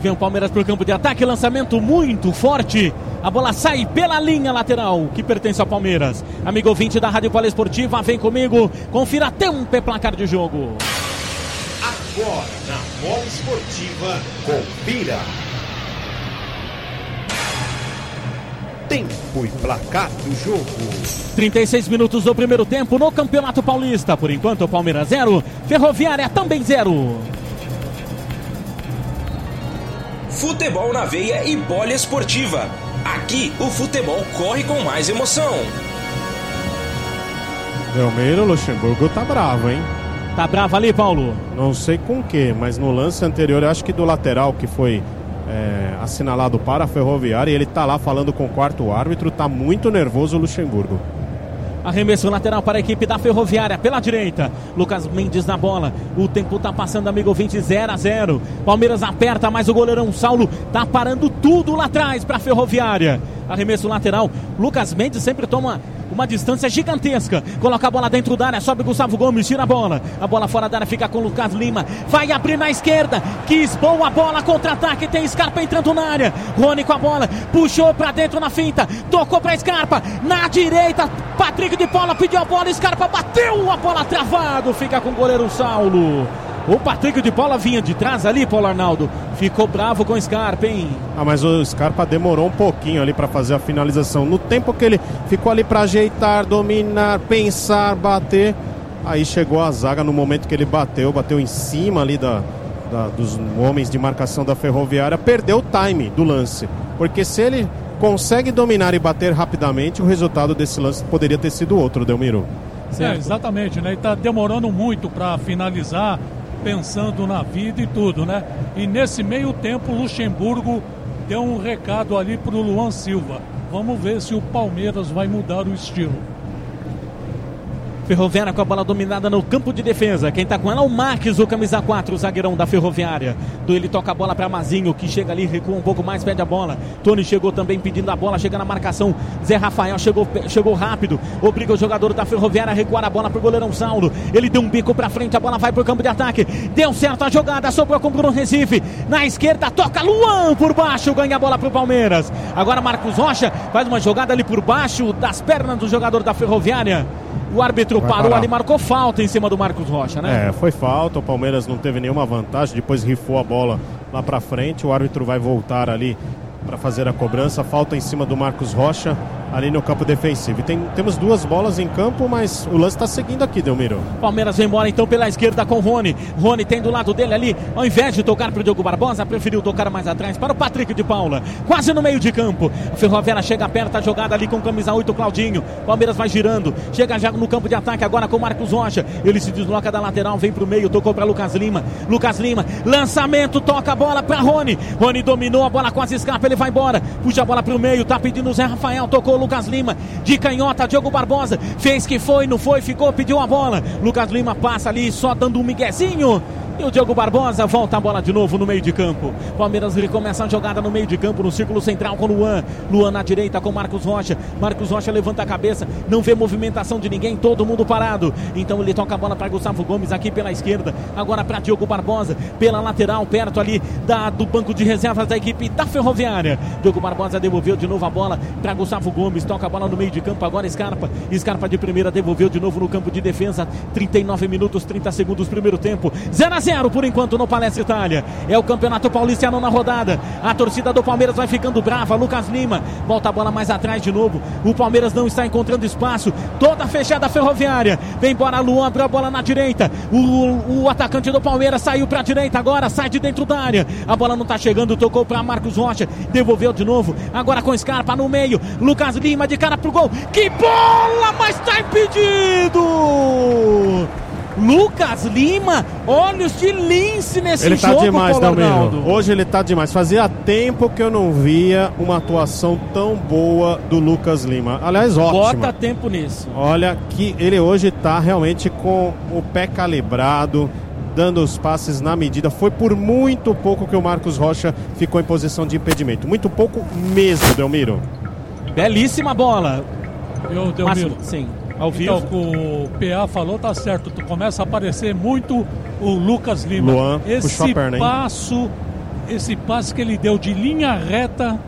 Vem o Palmeiras para o campo de ataque, lançamento muito forte. A bola sai pela linha lateral que pertence ao Palmeiras. Amigo ouvinte da Rádio Poliesportiva, vem comigo. Confira tempo e placar de jogo. Agora na Bola Esportiva, confira. Tempo e placar do jogo. 36 minutos do primeiro tempo no Campeonato Paulista. Por enquanto, o Palmeiras 0, Ferroviária também 0. Futebol na veia e poliesportiva. Aqui o futebol corre com mais emoção. Delmeiro Luxemburgo tá bravo, hein? Tá bravo ali, Paulo? Não sei com o que, mas no lance anterior, eu acho que do lateral que foi é, assinalado para a Ferroviária, e ele tá lá falando com o quarto árbitro, tá muito nervoso o Luxemburgo. Arremesso lateral para a equipe da Ferroviária pela direita. Lucas Mendes na bola. O tempo tá passando, amigo 20, 0 a 0. Palmeiras aperta, mas o goleirão Saulo tá parando tudo lá atrás para a Ferroviária. Arremesso lateral. Lucas Mendes sempre toma uma distância gigantesca. Coloca a bola dentro da área, sobe Gustavo Gomes, tira a bola. A bola fora da área fica com o Lucas Lima. Vai abrir na esquerda. Quis boa bola, contra-ataque. Tem Scarpa entrando na área. Rony com a bola, puxou pra dentro na finta. Tocou pra Scarpa. Na direita, Patrick de Paula pediu a bola. Scarpa bateu a bola travado. Fica com o goleiro Saulo. O Patrick de Paula vinha de trás ali, Paulo Arnaldo. Ficou bravo com o Scarpa, hein? Ah, mas o Scarpa demorou um pouquinho ali para fazer a finalização. No tempo que ele ficou ali para ajeitar, dominar, pensar, bater, aí chegou a zaga no momento que ele bateu, bateu em cima ali da, da dos homens de marcação da Ferroviária, perdeu o time do lance. Porque se ele consegue dominar e bater rapidamente, o resultado desse lance poderia ter sido outro, Delmiro. É, exatamente, né? E tá demorando muito para finalizar pensando na vida e tudo, né? E nesse meio tempo, Luxemburgo deu um recado ali para o Luan Silva. Vamos ver se o Palmeiras vai mudar o estilo. Ferroviária com a bola dominada no campo de defesa. Quem tá com ela é o Marques, o camisa 4, o zagueirão da Ferroviária. Do ele toca a bola para Mazinho, que chega ali, recua um pouco mais, pede a bola. Tony chegou também pedindo a bola, chega na marcação. Zé Rafael chegou, chegou rápido, obriga o jogador da Ferroviária a recuar a bola pro goleirão Saulo. Ele deu um bico para frente, a bola vai pro campo de ataque. Deu certo a jogada, sobrou com o Bruno Recife. Na esquerda toca Luan por baixo, ganha a bola pro Palmeiras. Agora Marcos Rocha faz uma jogada ali por baixo das pernas do jogador da Ferroviária. O árbitro Vai parou parar. ali, marcou falta em cima do Marcos Rocha, né? É, foi falta. O Palmeiras não teve nenhuma vantagem. Depois rifou a bola lá para frente. O árbitro vai voltar ali para fazer a cobrança. Falta em cima do Marcos Rocha ali no campo defensivo. E tem, temos duas bolas em campo, mas o lance está seguindo aqui, Delmiro. Palmeiras vem embora então pela esquerda com o Rony. Rony tem do lado dele ali, ao invés de tocar para o Diogo Barbosa, preferiu tocar mais atrás para o Patrick de Paula. Quase no meio de campo. A chega perto, a jogada ali com camisa 8, Claudinho. Palmeiras vai girando, chega já no campo de ataque agora com o Marcos Rocha. Ele se desloca da lateral, vem para o meio, tocou para Lucas Lima. Lucas Lima, lançamento, toca a bola para Rony. Rony dominou a bola, quase escapa, ele vai embora. Puxa a bola para o meio, tá pedindo o Zé Rafael, tocou Lucas Lima, de canhota, Diogo Barbosa, fez que foi, não foi, ficou, pediu a bola. Lucas Lima passa ali, só dando um miguezinho. E o Diogo Barbosa volta a bola de novo no meio de campo. Palmeiras recomeça a jogada no meio de campo, no círculo central com Luan. Luan na direita com Marcos Rocha. Marcos Rocha levanta a cabeça, não vê movimentação de ninguém, todo mundo parado. Então ele toca a bola para Gustavo Gomes aqui pela esquerda. Agora para Diogo Barbosa, pela lateral, perto ali da, do banco de reservas da equipe da Ferroviária. Diogo Barbosa devolveu de novo a bola para Gustavo Gomes. Toca a bola no meio de campo, agora Scarpa. Scarpa de primeira devolveu de novo no campo de defesa. 39 minutos, 30 segundos, primeiro tempo. 0 a 0 por enquanto no Palestra Itália. É o Campeonato Paulista na rodada. A torcida do Palmeiras vai ficando brava. Lucas Lima volta a bola mais atrás de novo. O Palmeiras não está encontrando espaço. Toda fechada a ferroviária. Vem embora Luan, abriu a bola na direita. O, o atacante do Palmeiras saiu para a direita agora, sai de dentro da área. A bola não está chegando, tocou para Marcos Rocha. Devolveu de novo. Agora com Scarpa no meio. Lucas Lima de cara pro gol. Que bola, mas está impedido! Lucas Lima, olhos de lince nesse ele tá jogo, tá demais, Paulo Arnaldo. Hoje ele tá demais. Fazia tempo que eu não via uma atuação tão boa do Lucas Lima. Aliás, ótima. Bota tempo nisso. Olha que ele hoje tá realmente com o pé calibrado, dando os passes na medida. Foi por muito pouco que o Marcos Rocha ficou em posição de impedimento. Muito pouco mesmo, Delmiro. Belíssima bola. Eu, Delmiro. sim. Ao vivo. Então, o PA falou, tá certo. Tu começa a aparecer muito o Lucas Lima. Luan, Esse perna, passo esse passe que ele deu de linha reta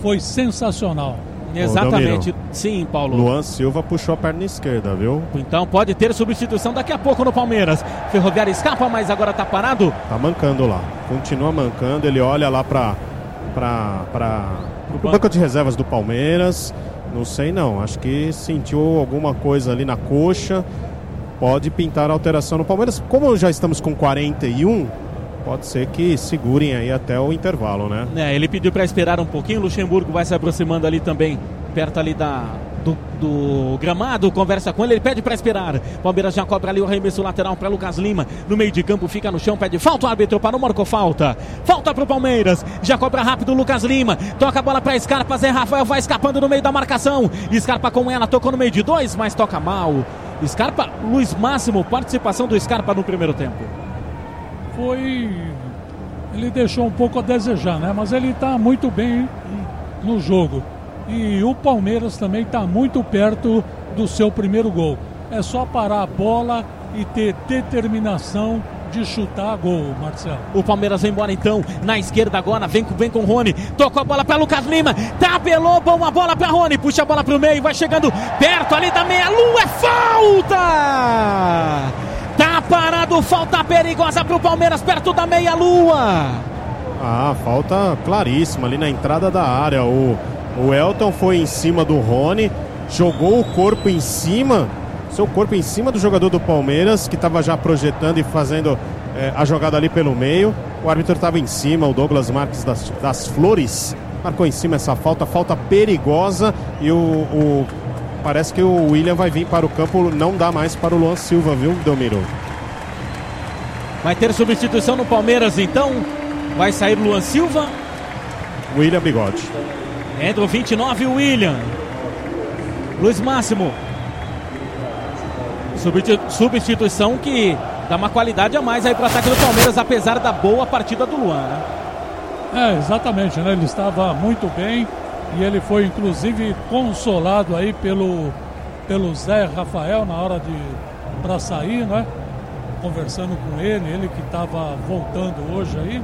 foi sensacional. Exatamente. Sim, Paulo. Luan Silva puxou a perna esquerda, viu? Então pode ter substituição daqui a pouco no Palmeiras. Ferroviário escapa, mas agora tá parado. Tá mancando lá. Continua mancando. Ele olha lá pra. pra. pra. pro banco de reservas do Palmeiras. Não sei não. Acho que sentiu alguma coisa ali na coxa. Pode pintar alteração no Palmeiras. Como já estamos com 41, pode ser que segurem aí até o intervalo, né? É, ele pediu para esperar um pouquinho. Luxemburgo vai se aproximando ali também, perto ali da, do, do, gramado, conversa com ele, ele pede para esperar. Palmeiras já cobra ali o arremesso lateral para Lucas Lima. No meio de campo, fica no chão, pede falta. O árbitro para o marcou falta. Falta para o Palmeiras. Já cobra rápido o Lucas Lima. Toca a bola para Scarpa. Zé Rafael vai escapando no meio da marcação. Scarpa com ela, tocou no meio de dois, mas toca mal. Scarpa, Luiz Máximo, participação do Scarpa no primeiro tempo. Foi. Ele deixou um pouco a desejar, né? Mas ele está muito bem no jogo. E o Palmeiras também está muito perto do seu primeiro gol. É só parar a bola e ter determinação de chutar gol, Marcelo. O Palmeiras vem embora então, na esquerda agora, vem, vem com o Rony, tocou a bola para Lucas Lima, tabelou, boa bola para Rony, puxa a bola para o meio, vai chegando perto ali da meia-lua, é falta! Tá parado, falta perigosa para o Palmeiras, perto da meia-lua. Ah, falta claríssima ali na entrada da área. O, o Elton foi em cima do Rony, jogou o corpo em cima seu corpo em cima do jogador do Palmeiras, que estava já projetando e fazendo é, a jogada ali pelo meio. O árbitro estava em cima, o Douglas Marques das, das Flores marcou em cima essa falta, falta perigosa e o, o, parece que o William vai vir para o campo, não dá mais para o Luan Silva, viu, Delmiro? Vai ter substituição no Palmeiras então. Vai sair Luan Silva. William Bigode. Entra o 29, William. Luiz Máximo Substituição que dá uma qualidade a mais aí para o ataque do Palmeiras, apesar da boa partida do Luan, né? É, exatamente, né? Ele estava muito bem e ele foi inclusive consolado aí pelo, pelo Zé Rafael na hora de para sair, né? Conversando com ele, ele que estava voltando hoje aí.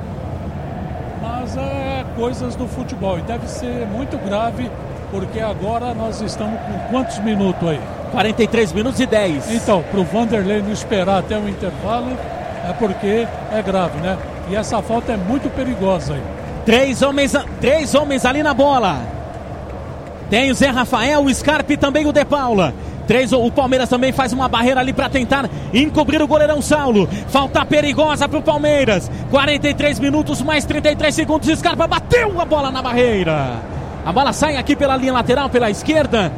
Mas é coisas do futebol e deve ser muito grave porque agora nós estamos com quantos minutos aí? 43 minutos e 10. Então, para o Vanderlei não esperar até o intervalo, é porque é grave, né? E essa falta é muito perigosa aí. Três homens, três homens ali na bola. Tem o Zé Rafael, o Scarpe e também o De Paula. Três, o Palmeiras também faz uma barreira ali para tentar encobrir o goleirão Saulo. Falta perigosa para o Palmeiras. 43 minutos mais 33 segundos. Scarpa bateu a bola na barreira. A bola sai aqui pela linha lateral, pela esquerda.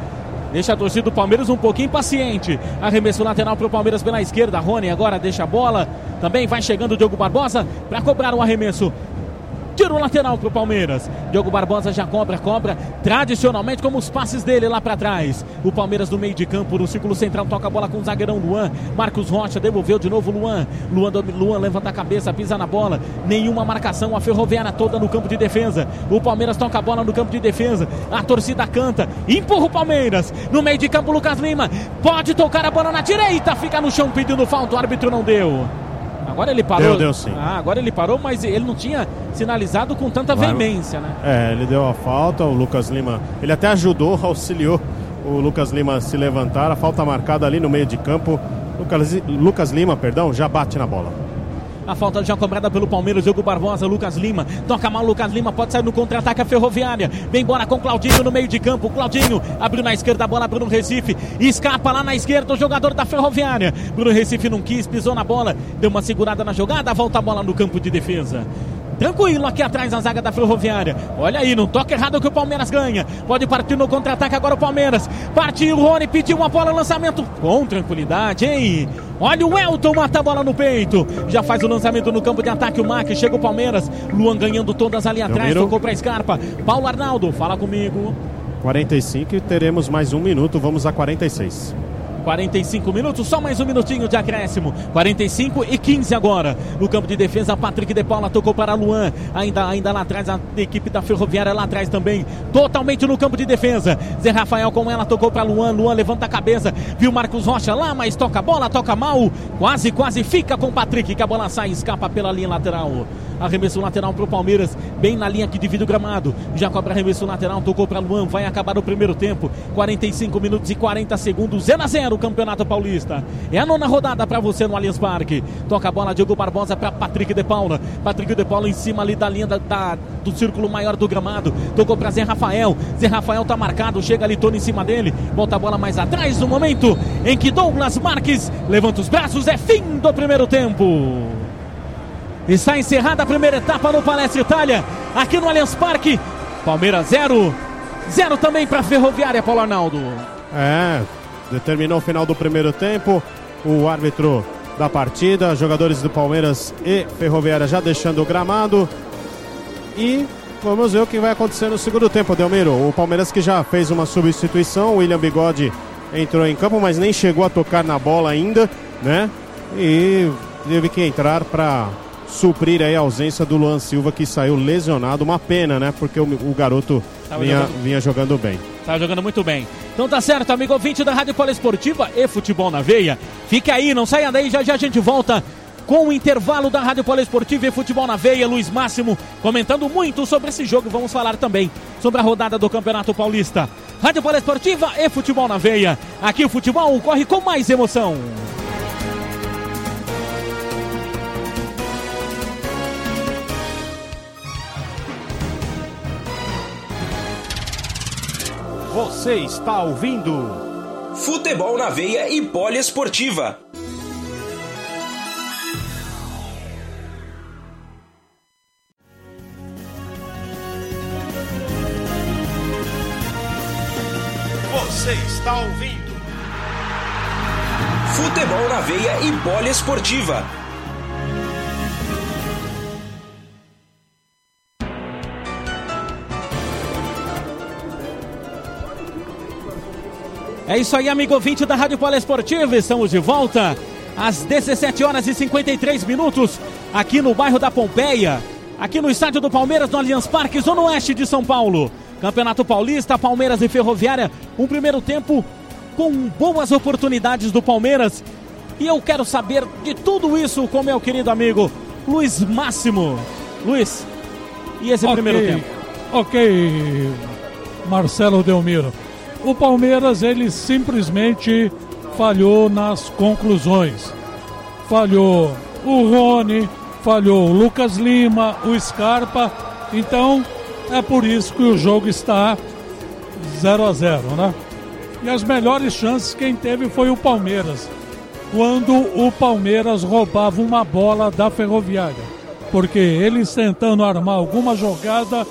Deixa a torcida do Palmeiras um pouquinho paciente. Arremesso lateral para o Palmeiras pela esquerda. Rony agora deixa a bola. Também vai chegando o Diogo Barbosa para cobrar o arremesso. Tiro lateral para o Palmeiras. Diogo Barbosa já cobra, cobra tradicionalmente como os passes dele lá para trás. O Palmeiras no meio de campo, no círculo central, toca a bola com o zagueirão Luan. Marcos Rocha devolveu de novo Luan. Luan, Luan levanta a cabeça, pisa na bola. Nenhuma marcação, a ferroviária toda no campo de defesa. O Palmeiras toca a bola no campo de defesa. A torcida canta, empurra o Palmeiras. No meio de campo, Lucas Lima pode tocar a bola na direita, fica no chão pedindo falta. O árbitro não deu. Agora ele parou. Deu, deu sim. Ah, agora ele parou, mas ele não tinha sinalizado com tanta veemência, né? É, ele deu a falta, o Lucas Lima. Ele até ajudou, <laughs> auxiliou o Lucas Lima a se levantar. A falta marcada ali no meio de campo. Lucas, Lucas Lima, perdão, já bate na bola. A falta já cobrada pelo Palmeiras, Diogo Barbosa, Lucas Lima. Toca mal, Lucas Lima pode sair no contra-ataque a Ferroviária. Vem embora com Claudinho no meio de campo. Claudinho abriu na esquerda a bola, Bruno Recife. Escapa lá na esquerda o jogador da Ferroviária. Bruno Recife não quis, pisou na bola, deu uma segurada na jogada, volta a bola no campo de defesa. Tranquilo aqui atrás na zaga da Ferroviária. Olha aí, não toca errado que o Palmeiras ganha. Pode partir no contra-ataque agora o Palmeiras. Partiu o Rony, pediu uma bola, lançamento com tranquilidade, hein? Olha o Elton, mata a bola no peito. Já faz o lançamento no campo de ataque. O Mac chega o Palmeiras. Luan ganhando todas ali atrás. Tocou para Scarpa. Paulo Arnaldo, fala comigo. 45 e teremos mais um minuto. Vamos a 46. 45 minutos, só mais um minutinho de acréscimo. 45 e 15 agora. No campo de defesa, Patrick de Paula tocou para Luan. Ainda, ainda lá atrás, a equipe da Ferroviária lá atrás também. Totalmente no campo de defesa. Zé Rafael com ela tocou para Luan. Luan levanta a cabeça. Viu Marcos Rocha lá, mas toca a bola, toca mal. Quase, quase fica com o Patrick, que a bola sai escapa pela linha lateral. Arremesso lateral para o Palmeiras, bem na linha que divide o gramado. Já cobra arremesso lateral, tocou para Luan. Vai acabar o primeiro tempo. 45 minutos e 40 segundos. 0 a 0 o Campeonato Paulista. É a nona rodada para você no Allianz Parque. Toca a bola, Diogo Barbosa para Patrick de Paula. Patrick de Paula em cima ali da linha da, da, do círculo maior do gramado. Tocou para Zé Rafael. Zé Rafael tá marcado. Chega ali, Tony em cima dele. Volta a bola mais atrás no momento em que Douglas Marques levanta os braços. É fim do primeiro tempo. Está encerrada a primeira etapa no Palestra Itália, aqui no Allianz Parque. Palmeiras 0, 0 também para a Ferroviária, Paulo Arnaldo. É, determinou o final do primeiro tempo. O árbitro da partida, jogadores do Palmeiras e Ferroviária já deixando o gramado. E vamos ver o que vai acontecer no segundo tempo, Delmiro. O Palmeiras que já fez uma substituição, o William Bigode entrou em campo, mas nem chegou a tocar na bola ainda, né? E teve que entrar para suprir aí a ausência do Luan Silva que saiu lesionado. Uma pena, né? Porque o, o garoto vinha jogando. vinha jogando bem. Tá jogando muito bem. Então tá certo, amigo ouvinte da Rádio Poliesportiva e Futebol na Veia. Fique aí, não saia daí, já já a gente volta com o intervalo da Rádio Poliesportiva e Futebol na Veia. Luiz Máximo comentando muito sobre esse jogo. Vamos falar também sobre a rodada do Campeonato Paulista. Rádio Poliesportiva e Futebol na Veia. Aqui o futebol corre com mais emoção. Você está ouvindo Futebol na Veia e Poliesportiva. Você está ouvindo Futebol na Veia e Poliesportiva. É isso aí, amigo ouvinte da Rádio Poliesportiva. Estamos de volta às 17 horas e 53 minutos aqui no bairro da Pompeia, aqui no estádio do Palmeiras, no Allianz Parque, zona oeste de São Paulo. Campeonato Paulista, Palmeiras e Ferroviária. Um primeiro tempo com boas oportunidades do Palmeiras. E eu quero saber de tudo isso com meu querido amigo Luiz Máximo. Luiz, e esse okay. primeiro tempo? Ok, Marcelo Delmiro o Palmeiras ele simplesmente falhou nas conclusões. Falhou o Rony, falhou o Lucas Lima, o Scarpa. Então é por isso que o jogo está 0 a 0, né? E as melhores chances quem teve foi o Palmeiras. Quando o Palmeiras roubava uma bola da Ferroviária. Porque eles tentando armar alguma jogada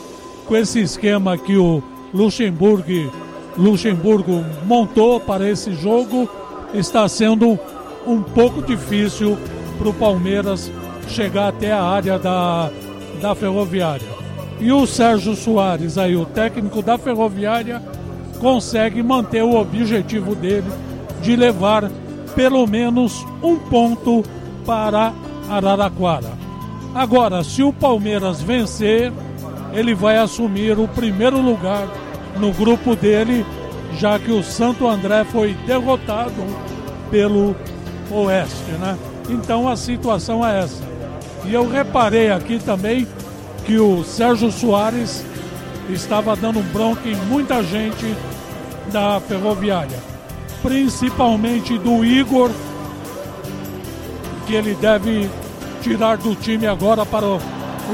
com esse esquema que o Luxemburgo Luxemburgo montou para esse jogo, está sendo um pouco difícil para o Palmeiras chegar até a área da, da Ferroviária. E o Sérgio Soares, aí, o técnico da Ferroviária, consegue manter o objetivo dele de levar pelo menos um ponto para Araraquara. Agora, se o Palmeiras vencer, ele vai assumir o primeiro lugar no grupo dele, já que o Santo André foi derrotado pelo Oeste, né? Então a situação é essa. E eu reparei aqui também que o Sérgio Soares estava dando bronca em muita gente da Ferroviária, principalmente do Igor, que ele deve tirar do time agora para o,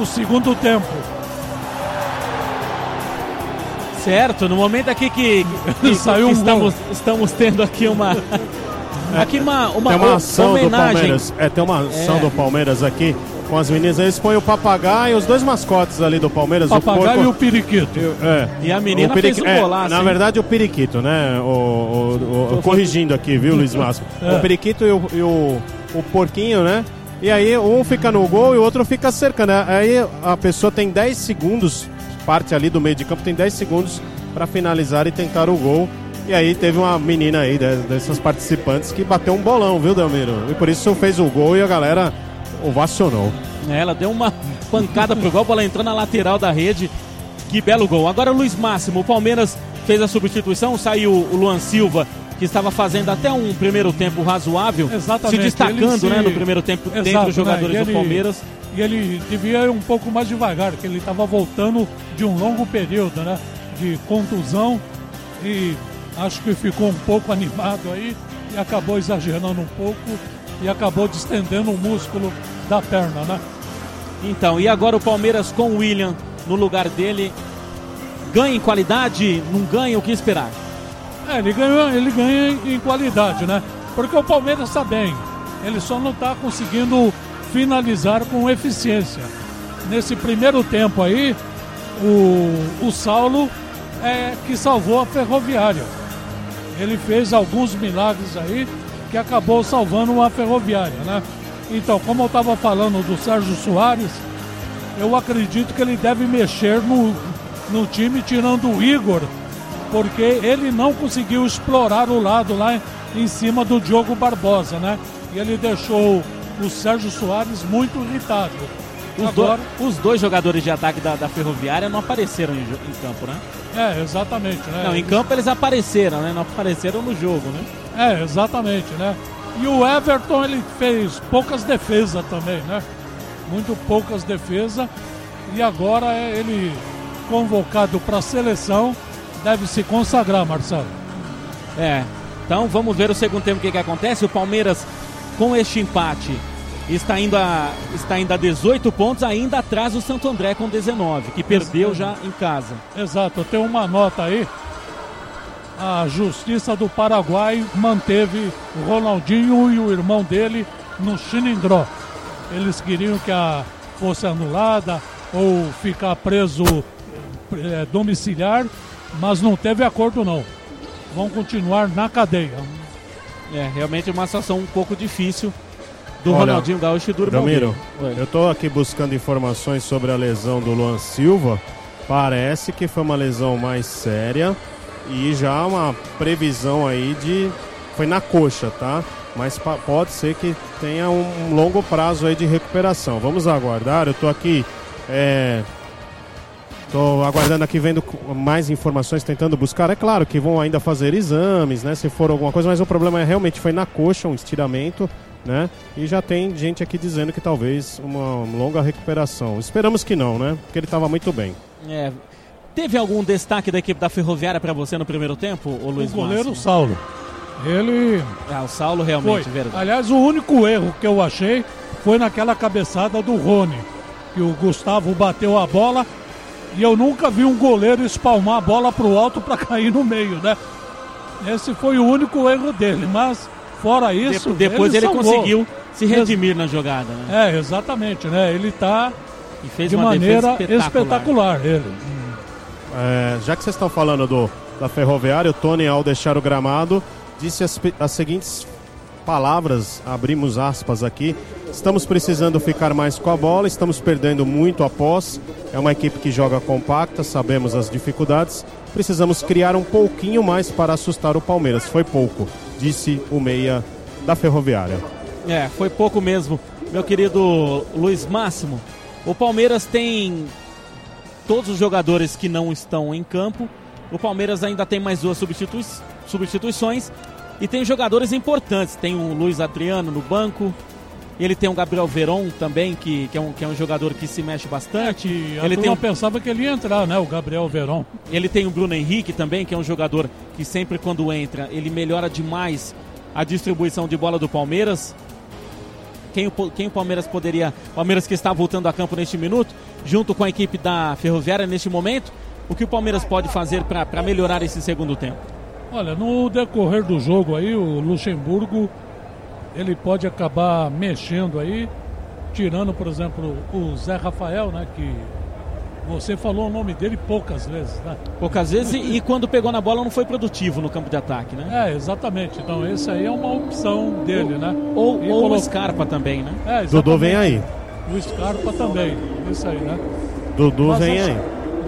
o segundo tempo Certo, no momento aqui que, que, <laughs> Saiu que um estamos, estamos tendo aqui uma. <laughs> Aqui uma, uma, tem uma ação homenagem. do Palmeiras. É, tem uma ação é. do Palmeiras aqui com as meninas. Eles põem o papagaio e os dois mascotes ali do Palmeiras. O papagaio o e o periquito. É. E a menina o periqui... fez um golaço. É, na verdade, o periquito, né? O, o, o corrigindo aqui, viu, Luiz Márcio? É. O periquito e, o, e o, o porquinho, né? E aí um fica no gol e o outro fica cercando. Aí a pessoa tem 10 segundos parte ali do meio de campo, tem 10 segundos para finalizar e tentar o gol. E aí teve uma menina aí dessas participantes que bateu um bolão, viu, Delmiro? E por isso fez o gol e a galera ovacionou. É, ela deu uma <laughs> pancada pro gol, bola entrou na lateral da rede. Que belo gol. Agora Luiz Máximo, o Palmeiras fez a substituição, saiu o Luan Silva que estava fazendo até um primeiro tempo razoável, Exatamente, se destacando se- né, no primeiro tempo Exato, dentre os né? jogadores E do ele- Palmeiras. E ele devia ir um pouco mais devagar, porque ele estava voltando de um longo período, né? De contusão e acho que ficou um pouco animado aí e acabou exagerando um pouco e acabou distendendo o músculo da perna, né? Então, e agora o Palmeiras com o William no lugar dele. Ganha em qualidade? Não ganha? O que esperar? É, ele ganha, ele ganha em- qualidade, né? Porque o Palmeiras está bem. Ele só não está conseguindo finalizar com eficiência. Nesse primeiro tempo aí, o, o Saulo é que salvou a ferroviária. Ele fez alguns milagres aí que acabou salvando a ferroviária, né? Então, como eu estava falando do Sérgio Soares, eu acredito que ele deve mexer no, no time, tirando o Igor, porque ele não conseguiu explorar o lado lá em, cima do Diogo Barbosa, né? E ele deixou o Sérgio Soares muito irritado. Os, do- Agora, os dois jogadores de ataque da, da Ferroviária não apareceram em, em campo, né? é, exatamente, né? Não, em campo eles apareceram, né? Não apareceram no jogo, né? É, exatamente, né? E o Everton, ele fez poucas defesas também, né? Muito poucas defesas. E agora é ele convocado para a seleção, deve se consagrar, Marcelo. É. Então vamos ver o segundo tempo o que, que acontece. O Palmeiras, com este empate, está indo, a, está indo a 18 pontos, ainda atrás do Santo André com 19, que perdeu já em casa. Exato, tem uma nota aí. A Justiça do Paraguai manteve o Ronaldinho e o irmão dele no Chinindró. Eles queriam que a fosse anulada ou ficar preso eh, domiciliar, mas não teve acordo não. Vão continuar na cadeia. É, realmente uma situação um pouco difícil do Olha, Ronaldinho Gaúcho e do Ramiro, eu tô aqui buscando informações sobre a lesão do Luan Silva. Parece que foi uma lesão mais séria e já uma previsão aí de. Foi na coxa, tá? Mas pode ser que tenha um, um longo prazo aí de recuperação. Vamos aguardar. Eu tô aqui. É... Tô aguardando aqui, vendo mais informações, tentando buscar. É claro que vão ainda fazer exames, né? Se for alguma coisa, mas o problema é realmente foi na coxa, um estiramento, né? E já tem gente aqui dizendo que talvez uma longa recuperação. Esperamos que não, né? Porque ele estava muito bem. É, teve algum destaque da equipe da Ferroviária para você no primeiro tempo, o Luiz o goleiro Máximo? Saulo. Ele Ah, o Saulo foi. realmente, verdade. Aliás, o único erro que eu achei foi naquela cabeçada do Rony. Que o Gustavo bateu a bola e eu nunca vi um goleiro espalmar a bola pro alto para cair no meio, né? Esse foi o único erro dele, mas fora isso. De- depois ele, salvou. conseguiu se redimir na jogada, né? É, exatamente, né? Ele tá E fez de uma maneira espetacular. espetacular, ele. É, já que vocês estão falando do, da Ferroviária, o Tony, ao deixar o gramado, disse as, as seguintes palavras, abrimos aspas aqui. Estamos precisando ficar mais com a bola, estamos perdendo muito após. É uma equipe que joga compacta, sabemos as dificuldades. Precisamos criar um pouquinho mais para assustar o Palmeiras. Foi pouco, disse o meia da Ferroviária. É, foi pouco mesmo, meu querido Luiz Máximo. O Palmeiras tem todos os jogadores que não estão em campo. O Palmeiras ainda tem mais duas substitui- substituições e tem jogadores importantes. Tem o Luiz Adriano no banco. Ele tem o Gabriel Veron também, que, que, é, um, que é um jogador que se mexe bastante. A ele, tem o, pensava que ele ia entrar, né? O Gabriel Veron. ele tem o Bruno Henrique também, que é um jogador que sempre quando entra, ele melhora demais a distribuição de bola do Palmeiras. Quem o, quem o Palmeiras poderia. Palmeiras que está voltando a campo neste minuto, junto com a equipe da Ferroviária neste momento. O que o Palmeiras pode fazer para melhorar esse segundo tempo? Olha, no decorrer do jogo aí, o Luxemburgo ele pode acabar mexendo aí, tirando, por exemplo, o Zé Rafael, né? Que você falou o nome dele poucas vezes, né? Poucas vezes e, e quando pegou na bola não foi produtivo no campo de ataque, né? É, exatamente. Então esse aí é uma opção dele, né? Ou, E ou o colocou- Scarpa também, né? É, Dudu vem aí. O Scarpa também, isso aí, né? Dudu Mas vem acho- aí.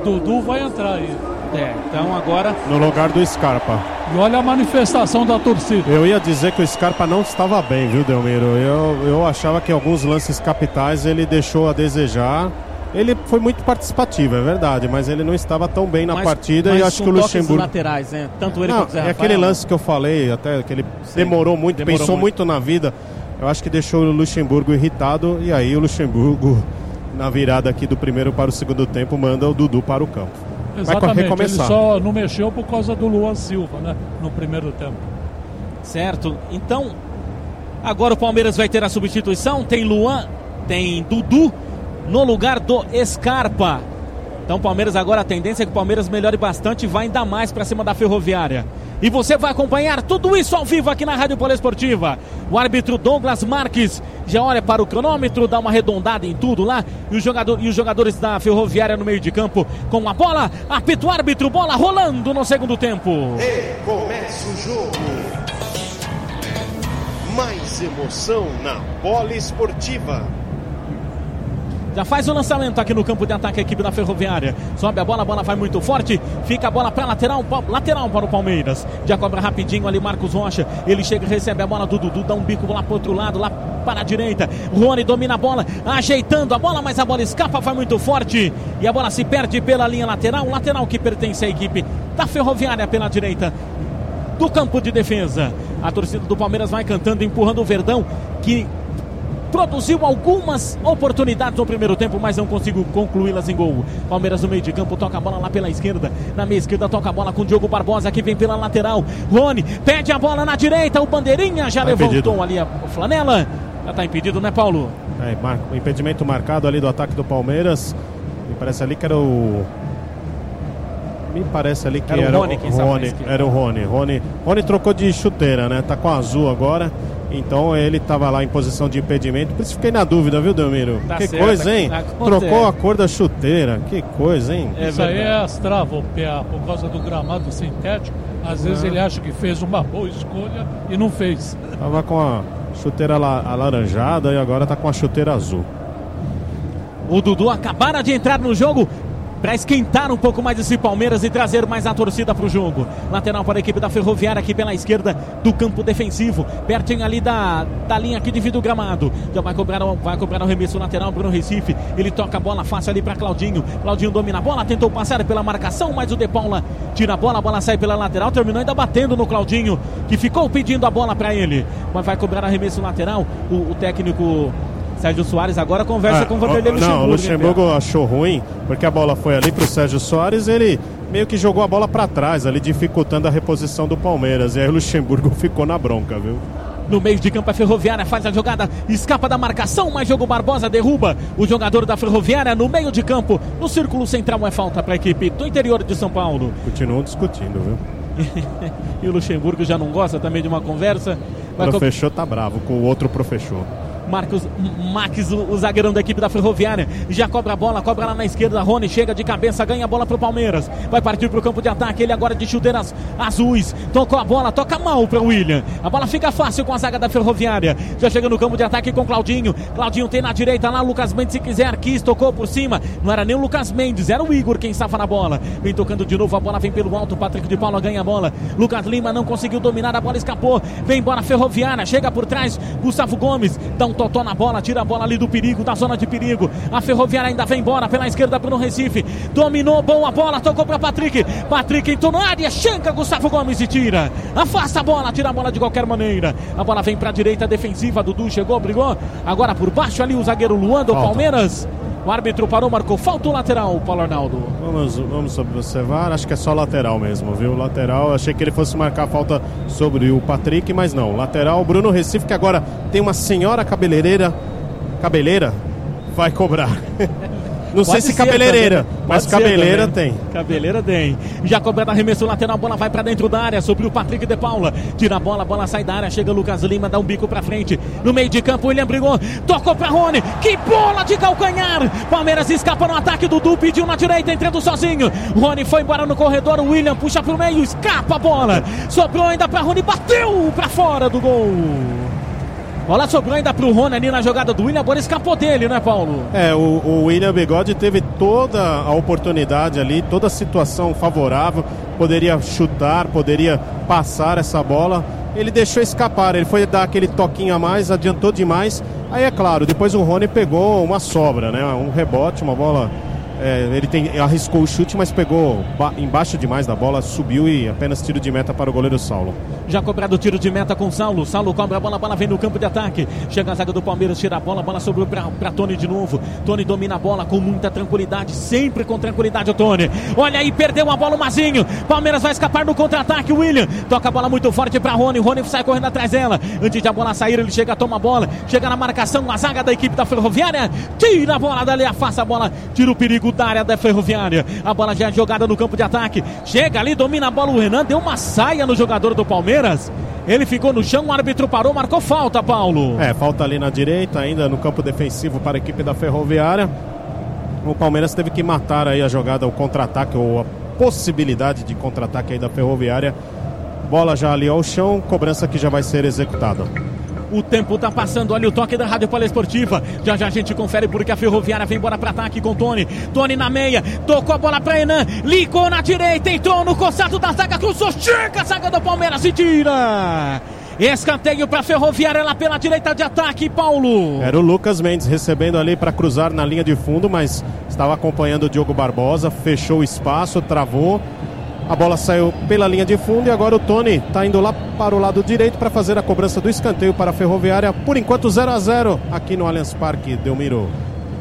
Dudu vai entrar aí. É, então agora No lugar do Scarpa. E olha a manifestação da torcida. Eu ia dizer que o Scarpa não estava bem, viu, Delmiro? Eu, eu achava que alguns lances capitais ele deixou a desejar Ele foi muito participativo, é verdade, mas ele não estava tão bem na Mas- partida mas e acho que o Luxemburgo. laterais, né? Tanto ele Não, quanto o Zé é Rafael. aquele lance que eu falei, até que ele demorou muito, demorou pensou muito. muito. na vida. Eu acho que deixou o Luxemburgo irritado e aí o Luxemburgo, <laughs> na virada aqui do primeiro para o segundo tempo, manda o Dudu para o campo. Vai Exatamente, ele recomeçar. só não mexeu por causa do Luan Silva, né? No primeiro tempo. Certo. Então, agora o Palmeiras vai ter a substituição. Tem Luan, tem Dudu no lugar do Scarpa. Então, o Palmeiras agora a tendência é que o Palmeiras melhore bastante e vai ainda mais para cima da Ferroviária. E você vai acompanhar tudo isso ao vivo aqui na Rádio Poliesportiva. O árbitro Douglas Marques já olha para o cronômetro, dá uma arredondada em tudo lá. E, o jogador, e os jogadores da Ferroviária no meio de campo com a bola. Apita o árbitro, bola rolando no segundo tempo. E começa o jogo. Mais emoção na bola esportiva. Faz o lançamento aqui no campo de ataque a equipe da Ferroviária. Sobe a bola, a bola vai muito forte. Fica a bola para lateral, lateral para o Palmeiras. Já cobra rapidinho ali Marcos Rocha. Ele chega e recebe a bola do Dudu, dá um bico lá para outro lado, lá para a direita. Rony domina a bola, ajeitando a bola, mas a bola escapa, vai muito forte. E a bola se perde pela linha lateral. Lateral que pertence à equipe da Ferroviária pela direita do campo de defesa. A torcida do Palmeiras vai cantando, empurrando o Verdão, que produziu algumas oportunidades no primeiro tempo, mas não conseguiu concluí-las em gol. Palmeiras no meio de campo, toca a bola lá pela esquerda. Na meia esquerda, toca a bola com o Diogo Barbosa, que vem pela lateral. Rony pede a bola na direita, o Bandeirinha já Tá levantou impedido. ali a flanela. Já tá impedido, né, Paulo? É, mar- o impedimento marcado ali do ataque do Palmeiras. Me parece ali que era o. Me parece ali que Era o era, Rony, estava na Rony. Era o Rony. Rony. Rony trocou de chuteira, né? Tá com azul agora. Então ele estava lá em posição de impedimento. Por isso fiquei na dúvida, viu, Delmiro? Tá que certo, coisa, hein? acontece. Trocou a cor da chuteira. Que coisa, hein? É Isso aí verdade. é as travas, o PA, por causa do gramado sintético. Às vezes ele acha que fez uma boa escolha e não fez. Tava com a chuteira ala- alaranjada e agora tá com a chuteira azul. O Dudu acabara de entrar no jogo para esquentar um pouco mais esse Palmeiras e trazer mais a torcida para o jogo. Lateral para a equipe da Ferroviária aqui pela esquerda do campo defensivo, pertinho ali da, da linha que divide o gramado. Já vai cobrar, o- vai cobrar o remesso lateral Bruno Recife. Ele toca a bola fácil ali para Claudinho. Claudinho domina a bola, tentou passar pela marcação, mas o De Paula tira a bola, a bola sai pela lateral, terminou ainda batendo no Claudinho, que ficou pedindo a bola para ele. Mas vai cobrar arremesso lateral. O, o técnico Sérgio Soares agora conversa Ah, com o Vanderlei o- Luxemburgo. Não, o hein, Luxemburgo achou ruim, porque a bola foi ali pro Sérgio Soares, ele meio que jogou a bola para trás, ali dificultando a reposição do Palmeiras. E aí o Luxemburgo <laughs> ficou na bronca, viu? No meio de campo a Ferroviária faz a jogada, escapa da marcação, mas jogo Barbosa derruba o jogador da Ferroviária no meio de campo. No círculo central é falta para a equipe do interior de São Paulo. Continuam discutindo, viu? <laughs> E o Luxemburgo já não gosta também de uma conversa. O Vai professor tá bravo com o outro professor. Marcos Max, o, zagueirão da equipe da Ferroviária, já cobra a bola, cobra lá na esquerda. Rony chega de cabeça, ganha a bola pro Palmeiras. Vai partir pro campo de ataque, ele agora de chuteiras azuis. Tocou a bola, toca mal pro William. A bola fica fácil com a zaga da Ferroviária. Já chega no campo de ataque com Claudinho. Claudinho tem na direita lá, Lucas Mendes se quiser, quis, tocou por cima. Não era nem o Lucas Mendes, era o Igor quem estava na bola. Vem tocando de novo, a bola vem pelo alto. Patrick de Paula ganha a bola. Lucas Lima não conseguiu dominar, a bola escapou. Vem embora Ferroviária, chega por trás. Gustavo Gomes dá um totó na bola, tira a bola ali do perigo, da zona de perigo. A Ferroviária ainda vem embora pela esquerda Bruno Recife. Dominou, boa bola, tocou para Patrick. Patrick entrou na área, chega Gustavo Gomes e tira. Afasta a bola, tira a bola de qualquer maneira. A bola vem para a direita defensiva. Dudu chegou, brigou. Agora por baixo ali o zagueiro Luan do Falta. Palmeiras. O árbitro parou, marcou falta o lateral, Paulo Arnaldo. Vamos, vamos observar, acho que é só lateral mesmo, viu? Lateral, achei que ele fosse marcar falta sobre o Patrick, mas não. Lateral, Bruno Recife, que agora tem uma senhora cabeleireira. Cabeleira? Vai cobrar. <laughs> Não sei Pode se ser cabeleireira, também. mas Pode cabeleira tem. Cabeleira tem. Já cobrado arremesso lateral, a bola vai pra dentro da área, sobre o Patrick de Paula. Tira a bola, a bola sai da área, chega Lucas Lima, dá um bico pra frente. No meio de campo, William brigou, tocou pra Rony. Que bola de calcanhar! Palmeiras escapa no ataque, Dudu pediu na direita, entrando sozinho. Rony foi embora no corredor, o William puxa pro meio, escapa a bola. Sobrou ainda pra Rony, bateu pra fora do gol. Bola sobrou ainda pro Rony ali na jogada do William, a bola escapou dele, né, Paulo? É, o, o William Bigode teve toda a oportunidade ali, toda a situação favorável, poderia chutar, poderia passar essa bola. Ele deixou escapar, ele foi dar aquele toquinho a mais, adiantou demais Aí é claro, depois o Rony pegou uma sobra, né? Um rebote, uma bola é, ele tem, arriscou o chute, mas pegou embaixo demais da bola, subiu e apenas tiro de meta para o goleiro Saulo. Já cobrado o tiro de meta com Saulo. Saulo cobra a bola, a bola vem no campo de ataque. Chega a zaga do Palmeiras, tira a bola, a bola sobrou para Tony de novo. Tony domina a bola com muita tranquilidade, sempre com tranquilidade o Tony. Olha aí, perdeu a bola o Mazinho. Palmeiras vai escapar no contra-ataque. William toca a bola muito forte para Rony. Rony sai correndo atrás dela. Antes de a bola sair, ele chega, toma a bola. Chega na marcação, a zaga da equipe da Ferroviária. Tira a bola dali, afasta a bola, tira o perigo da área da Ferroviária. A bola já é jogada no campo de ataque. Chega ali, domina a bola o Renan. Deu uma saia no jogador do Palmeiras. Ele ficou no chão, o árbitro parou, marcou falta, Paulo. É, falta ali na direita, ainda no campo defensivo para a equipe da Ferroviária. O Palmeiras teve que matar aí a jogada, o contra-ataque, ou a possibilidade de contra-ataque aí da Ferroviária. Bola já ali ao chão, cobrança que já vai ser executada. O tempo tá passando. Olha o toque da Rádio Poliesportiva. Já já a gente confere porque a Ferroviária vem embora para ataque com Tony. Tony na meia. Tocou a bola para Enan. Ligou na direita. Entrou no coçado da zaga. Cruzou. Chega a zaga do Palmeiras e tira. Escanteio para Ferroviária lá pela direita de ataque, Paulo. Era o Lucas Mendes recebendo ali para cruzar na linha de fundo, mas estava acompanhando o Diogo Barbosa, fechou o espaço, travou a bola saiu pela linha de fundo e agora o Tony está indo lá para o lado direito para fazer a cobrança do escanteio para a Ferroviária. Por enquanto 0 a 0 aqui no Allianz Parque, Delmiro.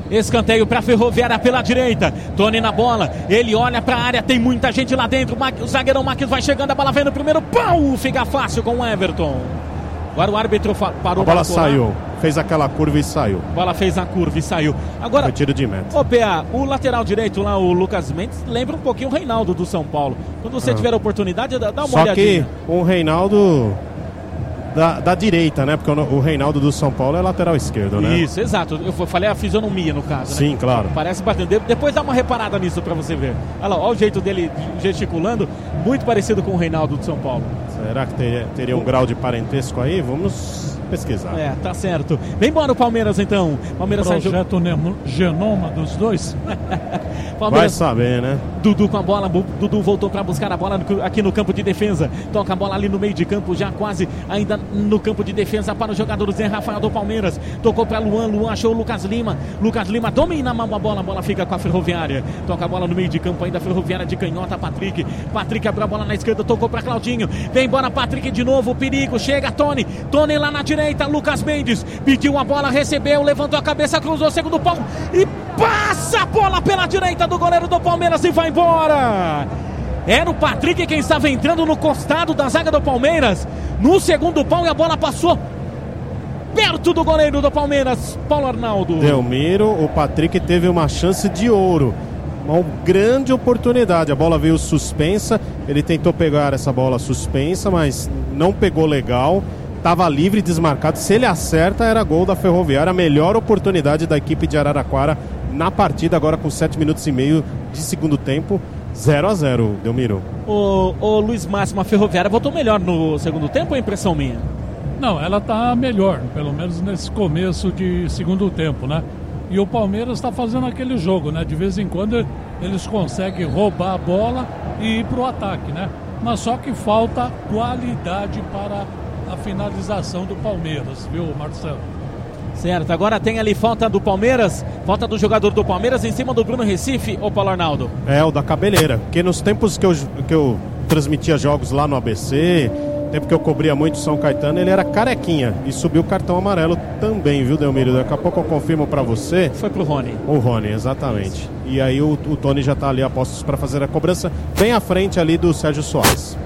Escanteio para a Ferroviária pela direita. Tony na bola. Ele olha para a área. Tem muita gente lá dentro. O zagueirão Marques vai chegando. A bola vem no primeiro. Pau! Fica fácil com o Everton. Agora o árbitro parou. A bola saiu. Fez aquela curva e saiu. A bola fez a curva e saiu. Agora. Foi tiro de meta. Ô, PA, o lateral direito lá, o Lucas Mendes, lembra um pouquinho o Reinaldo do São Paulo. Quando você ah. tiver a oportunidade, dá uma Só olhadinha. Só que o Reinaldo da, da, direita, né? Porque o, Reinaldo do São Paulo é lateral esquerdo, né? Isso, exato. Eu falei a fisionomia no caso. Sim, né? claro. Parece batendo. Depois dá uma reparada nisso pra você ver. Olha lá, olha o jeito dele gesticulando, muito parecido com o Reinaldo do São Paulo. Será que teria, teria um grau de parentesco aí? Vamos pesquisar. É, tá certo. Vem embora o Palmeiras então. Palmeiras Projeto sai... genoma dos dois. <laughs> Palmeiras... Vai saber, né? Dudu com a bola. Dudu voltou para buscar a bola aqui no campo de defesa. Toca a bola ali no meio de campo, já quase ainda no campo de defesa para o jogador Zé Rafael do Palmeiras. Tocou para Luan. Luan achou o Lucas Lima. Lucas Lima domina a mão a bola. A bola fica com a Ferroviária. Toca a bola no meio de campo ainda. Ferroviária de canhota. Patrick. Patrick abriu a bola na esquerda. Tocou para Claudinho. Vem embora Patrick de novo. Perigo. Chega Tony. Tony lá na direita. Lucas Mendes. Pediu a bola. Recebeu. Levantou a cabeça. Cruzou segundo pau. E passa a bola pela direita do goleiro do Palmeiras e vai embora. Era o Patrick quem estava entrando no costado da zaga do Palmeiras. No segundo pau e a bola passou perto do goleiro do Palmeiras, Paulo Arnaldo. Delmiro, o Patrick teve uma chance de ouro. Uma grande oportunidade. A bola veio suspensa. Ele tentou pegar essa bola suspensa, mas não pegou legal. Estava livre, desmarcado. Se ele acerta, era gol da Ferroviária. A melhor oportunidade da equipe de Araraquara na partida, agora com 7 minutos e meio de segundo tempo. 0 a 0 Delmiro. O, o Luiz Máximo, a Ferroviária voltou melhor no segundo tempo ou é impressão minha? Não, ela está melhor, pelo menos nesse começo de segundo tempo, né? E o Palmeiras está fazendo aquele jogo, né? De vez em quando eles conseguem roubar a bola e ir para o ataque, né? Mas só que falta qualidade para a finalização do Palmeiras, viu, Marcelo? Certo, agora tem ali falta do Palmeiras, falta do jogador do Palmeiras em cima do Bruno Recife, ou Paulo Arnaldo? É, o da cabeleira. Porque nos tempos que eu, que eu transmitia jogos lá no ABC, tempo que eu cobria muito São Caetano, ele era carequinha e subiu o cartão amarelo também, viu, Delmiro? Daqui a pouco eu confirmo para você. Foi pro Rony. O Rony, exatamente. E aí o, o Tony já tá ali a postos para fazer a cobrança, bem à frente ali do Sérgio Soares.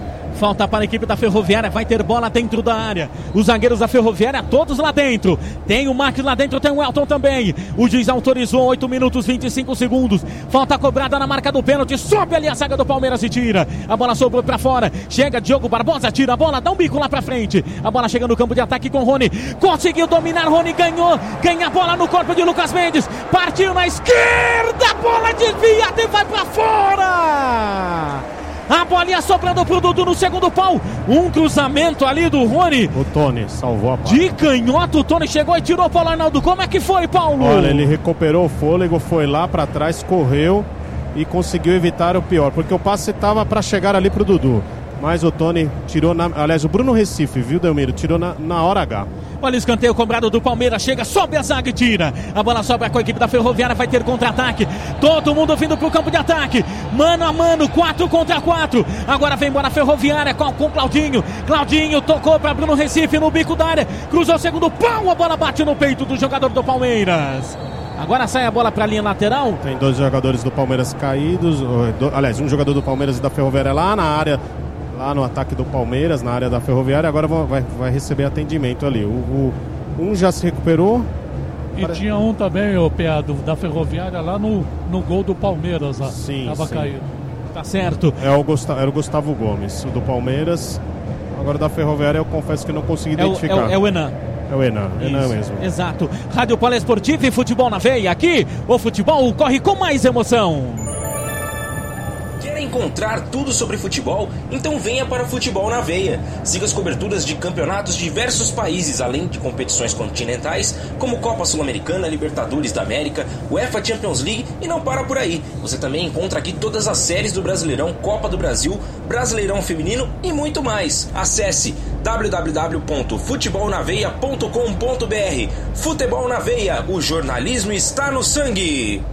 Falta para a equipe da Ferroviária. Vai ter bola dentro da área. Os zagueiros da Ferroviária, todos lá dentro. Tem o Marques lá dentro, tem o Elton também. O juiz autorizou 8 minutos 25 segundos. Falta cobrada na marca do pênalti. Sobe ali a saga do Palmeiras e tira. A bola sobrou para fora. Chega Diogo Barbosa, tira a bola, dá um bico lá para frente. A bola chega no campo de ataque com Rony. Conseguiu dominar, Rony ganhou. Ganha a bola no corpo de Lucas Mendes. Partiu na esquerda. Bola desvia e vai para fora. A bolinha sobrando pro Dudu no segundo pau. Um cruzamento ali do Rony. O Tony salvou a bola. De canhoto, o Tony chegou e tirou para o Arnaldo. Como é que foi, Paulo? Olha, ele recuperou o fôlego, foi lá para trás, correu e conseguiu evitar o pior. Porque o passe estava para chegar ali pro Dudu. Mas o Tony tirou na. Aliás, o Bruno Recife, viu, Delmiro? Tirou na, na hora H. Olha o escanteio cobrado do Palmeiras. Chega, sobe a zaga e tira. A bola sobra com a equipe da Ferroviária. Vai ter contra-ataque. Todo mundo vindo pro campo de ataque. Mano a mano, 4 contra 4. Agora vem embora a Ferroviária com, com Claudinho. Claudinho tocou para Bruno Recife no bico da área. Cruzou o segundo pau. A bola bate no peito do jogador do Palmeiras. Agora sai a bola para a linha lateral. Tem dois jogadores do Palmeiras caídos. Aliás, um jogador do Palmeiras e da Ferroviária lá na área lá no ataque do Palmeiras, na área da Ferroviária, agora vai, vai receber atendimento ali. O, o, um já se recuperou. E para... tinha um também, o PA, do, da Ferroviária, lá no, no gol do Palmeiras, lá. Sim, Tava sim. caído. Tá certo. É o Gustavo, era o Gustavo Gomes, o do Palmeiras. Agora da Ferroviária eu confesso que não consegui é identificar. O, é, o, é o Enan. É o Enan, Enan mesmo. Exato. Rádio Poliesportivo e Futebol na Veia. Aqui, o futebol corre com mais emoção. Encontrar tudo sobre futebol? Então venha para Futebol na Veia. Siga as coberturas de campeonatos de diversos países, além de competições continentais, como Copa Sul-Americana, Libertadores da América, UEFA Champions League e não para por aí. Você também encontra aqui todas as séries do Brasileirão, Copa do Brasil, Brasileirão Feminino e muito mais. Acesse www.futebolnaveia.com.br. Futebol na Veia, o jornalismo está no sangue.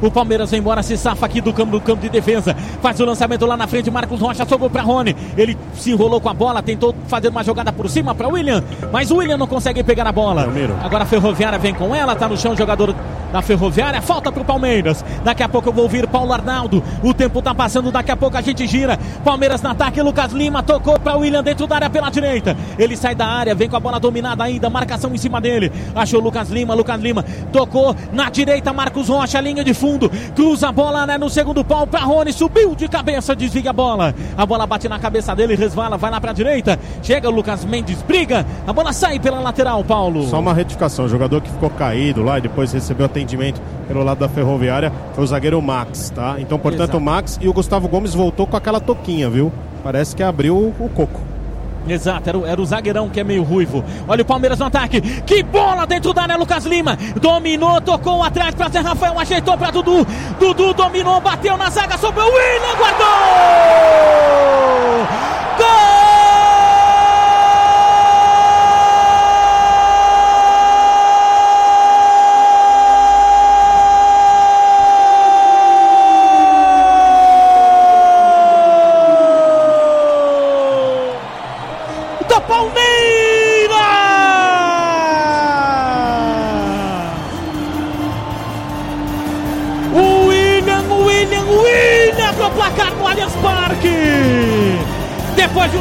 O Palmeiras vem embora, se safa aqui do campo, do campo de defesa. Faz o lançamento lá na frente. Marcos Rocha sobrou para Rony. Ele se enrolou com a bola, tentou fazer uma jogada por cima para William. Mas o William não consegue pegar a bola. Agora a Ferroviária vem com ela, tá no chão o jogador da Ferroviária. Falta pro Palmeiras. Daqui a pouco eu vou ouvir Paulo Arnaldo. O tempo tá passando, daqui a pouco a gente gira. Palmeiras no ataque. Lucas Lima tocou para William dentro da área pela direita. Ele sai da área, vem com a bola dominada ainda. Marcação em cima dele. Achou Lucas Lima. Lucas Lima tocou na direita. Marcos Rocha, linha de fundo. Cruza a bola né, no segundo pau para Rony. Subiu de cabeça, desvia a bola. A bola bate na cabeça dele, resvala, vai lá para a direita. Chega o Lucas Mendes, briga. A bola sai pela lateral, Paulo. Só uma retificação. O jogador que ficou caído lá e depois recebeu atendimento pelo lado da Ferroviária foi o zagueiro Max, tá? Então, portanto, Exato. o Max e o Gustavo Gomes voltou com aquela toquinha, viu? Parece que abriu o coco. Exato, era o, era o zagueirão que é meio ruivo. Olha o Palmeiras no ataque. Que bola dentro da área, Lucas Lima. Dominou, tocou atrás para Zé Rafael, ajeitou para Dudu. Dudu dominou, bateu na zaga sobre o William, guardou!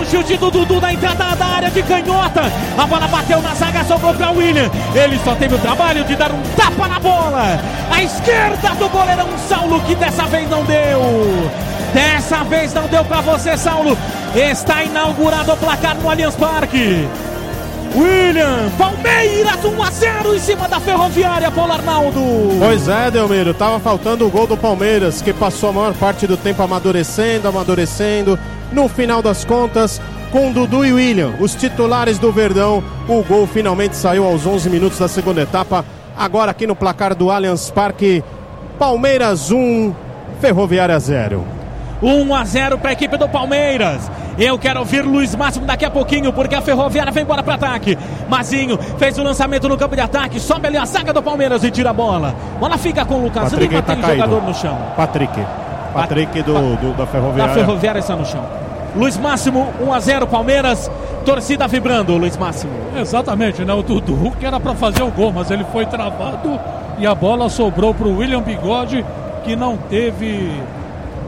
Chute do Dudu na entrada da área de canhota, a bola bateu na zaga, sobrou para William. Ele só teve o trabalho de dar um tapa na bola. A esquerda do goleirão Saulo, que dessa vez não deu. Dessa vez não deu para você, Saulo. Está inaugurado o placar no Allianz Parque. William, Palmeiras 1 a 0 em cima da Ferroviária, Paulo Arnaldo. Pois é, Delmiro, tava faltando o gol do Palmeiras, que passou a maior parte do tempo amadurecendo, amadurecendo. No final das contas, com Dudu e William, os titulares do Verdão, o gol finalmente saiu aos 11 minutos da segunda etapa. Agora aqui no placar do Allianz Parque, Palmeiras 1, Ferroviária 0. 1 a 0 para a equipe do Palmeiras. Eu quero ouvir Luiz Máximo daqui a pouquinho, porque a Ferroviária vem embora para ataque. Mazinho fez o lançamento no campo de ataque, sobe ali a saga do Palmeiras e tira a bola. Bola fica com o Lucas Patrick Lima, tá tem caído. jogador no chão. Patrick. Patrick do, do- da A Ferroviária. Ferroviária está no chão. Luiz Máximo, 1 a 0 Palmeiras. Torcida vibrando, Luiz Máximo. Exatamente, né? O Dudu que era para fazer o gol, mas ele foi travado e a bola sobrou para o William Bigode, que não teve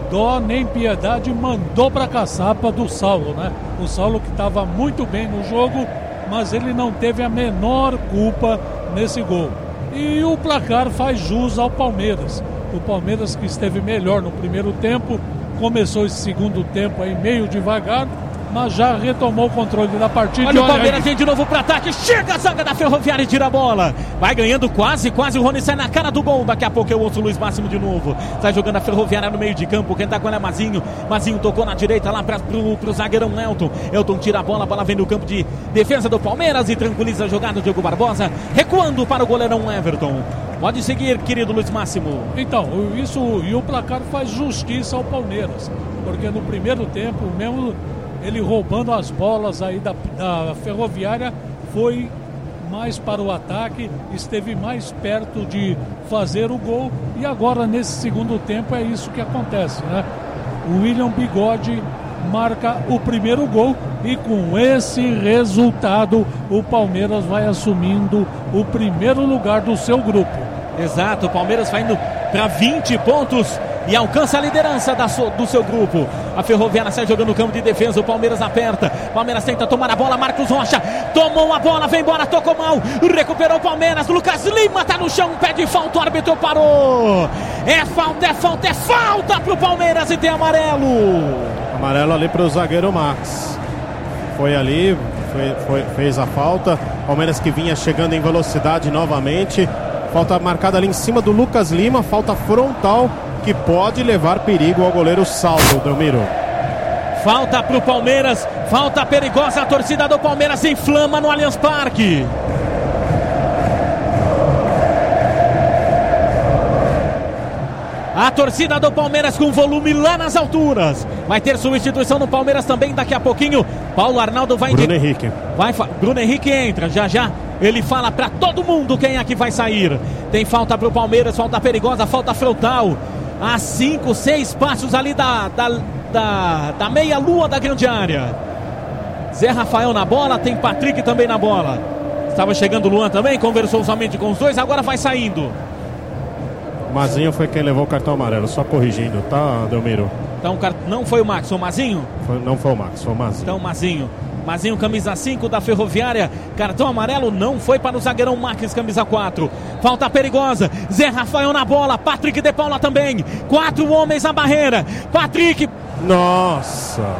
dó nem piedade, mandou para a caçapa do Saulo, né? O Saulo que estava muito bem no jogo, mas ele não teve a menor culpa nesse gol. E o placar faz jus ao Palmeiras. O Palmeiras que esteve melhor no primeiro tempo, começou esse segundo tempo aí meio devagar, mas já retomou o controle da partida. Olha E o Palmeiras vem de novo para ataque. Chega a zaga da Ferroviária e tira a bola. Vai ganhando quase, quase. O Rony sai na cara do gol. Daqui a pouco eu ouço o Luiz Máximo de novo. Sai jogando a Ferroviária no meio de campo. Quem tá com ela é Mazinho. Mazinho tocou na direita lá pra, pro, pro zagueirão Elton. Elton tira a bola. A bola vem no campo de defesa do Palmeiras e tranquiliza a jogada. Diogo Barbosa recuando para o goleirão Everton. Pode seguir, querido Luiz Máximo. Então, isso e o placar faz justiça ao Palmeiras, porque no primeiro tempo, mesmo ele roubando as bolas aí da, da Ferroviária, foi mais para o ataque, esteve mais perto de fazer o gol e agora nesse segundo tempo é isso que acontece, né? O William Bigode marca o primeiro gol e com esse resultado o Palmeiras vai assumindo o primeiro lugar do seu grupo. Exato, o Palmeiras vai indo para 20 pontos e alcança a liderança so, do seu grupo. A Ferroviária sai jogando no campo de defesa, o Palmeiras aperta. Palmeiras tenta tomar a bola, Marcos Rocha tomou a bola, vem embora, tocou mal, recuperou o Palmeiras. Lucas Lima tá no chão, pede falta, o árbitro parou. É falta, é falta, é falta pro Palmeiras e tem amarelo. Amarelo ali pro zagueiro Max. Foi ali, foi, foi, fez a falta. Palmeiras que vinha chegando em velocidade novamente. Falta marcada ali em cima do Lucas Lima, falta frontal que pode levar perigo ao goleiro Salvo, Delmiro. Falta para o Palmeiras, falta perigosa, a torcida do Palmeiras inflama no Allianz Parque. A torcida do Palmeiras com volume lá nas alturas. Vai ter substituição no Palmeiras também daqui a pouquinho. Paulo Arnaldo vai Bruno Henrique. Vai, Bruno Henrique entra já já. Ele fala para todo mundo quem é que vai sair. Tem falta para o Palmeiras, falta perigosa, falta frontal. A cinco, seis passos ali da, da, da, da meia-lua da grande área. Zé Rafael na bola, tem Patrick também na bola. Estava chegando o Luan também, conversou somente com os dois, agora vai saindo. Mazinho foi quem levou o cartão amarelo, só corrigindo, tá, Delmiro? Então não foi o Max, foi o Mazinho? Foi, não foi o Max, foi o Mazinho. Então Mazinho. Mazinho, camisa 5 da Ferroviária. Cartão amarelo não foi para o zagueirão Marques, camisa 4. Falta perigosa. Zé Rafael na bola. Patrick de Paula também. Quatro homens na barreira. Patrick. Nossa!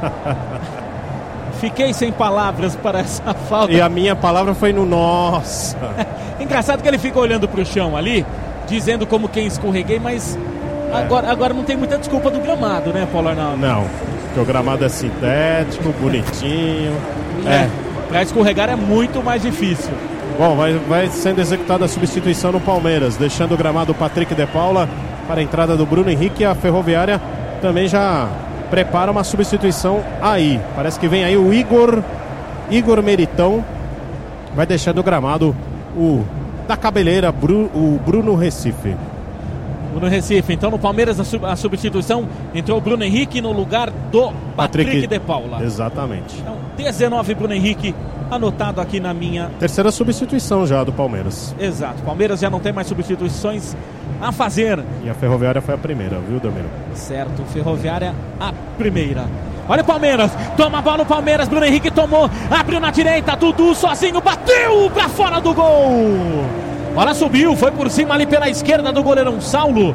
<laughs> Fiquei sem palavras para essa falta. E a minha palavra foi no nossa. <laughs> Engraçado que ele fica olhando para o chão ali, dizendo como quem escorreguei, mas é. agora, agora não tem muita desculpa do gramado, né, Paulo Arnaldo? Não, porque o gramado é sintético, bonitinho. É. Para escorregar é muito mais difícil. Bom, vai, vai sendo executada a substituição no Palmeiras, deixando o gramado Patrick de Paula para a entrada do Bruno Henrique. A Ferroviária também já prepara uma substituição aí. Parece que vem aí o Igor, Igor Meritão. Vai deixando o gramado o da cabeleira, Bru, o Bruno Recife. Bruno Recife. Então no Palmeiras a, sub, a, substituição entrou o Bruno Henrique no lugar do Patrick, Patrick de Paula. Exatamente. Então 19 Bruno Henrique anotado aqui na minha. Terceira substituição já do Palmeiras. Exato. Palmeiras já não tem mais substituições a fazer. E a Ferroviária foi a primeira, viu, Domiro? Certo, Ferroviária a primeira. Olha o Palmeiras, toma a bola o Palmeiras, Bruno Henrique tomou, abriu na direita, Dudu sozinho, bateu para fora do gol. Bola subiu, foi por cima ali pela esquerda do goleirão Saulo.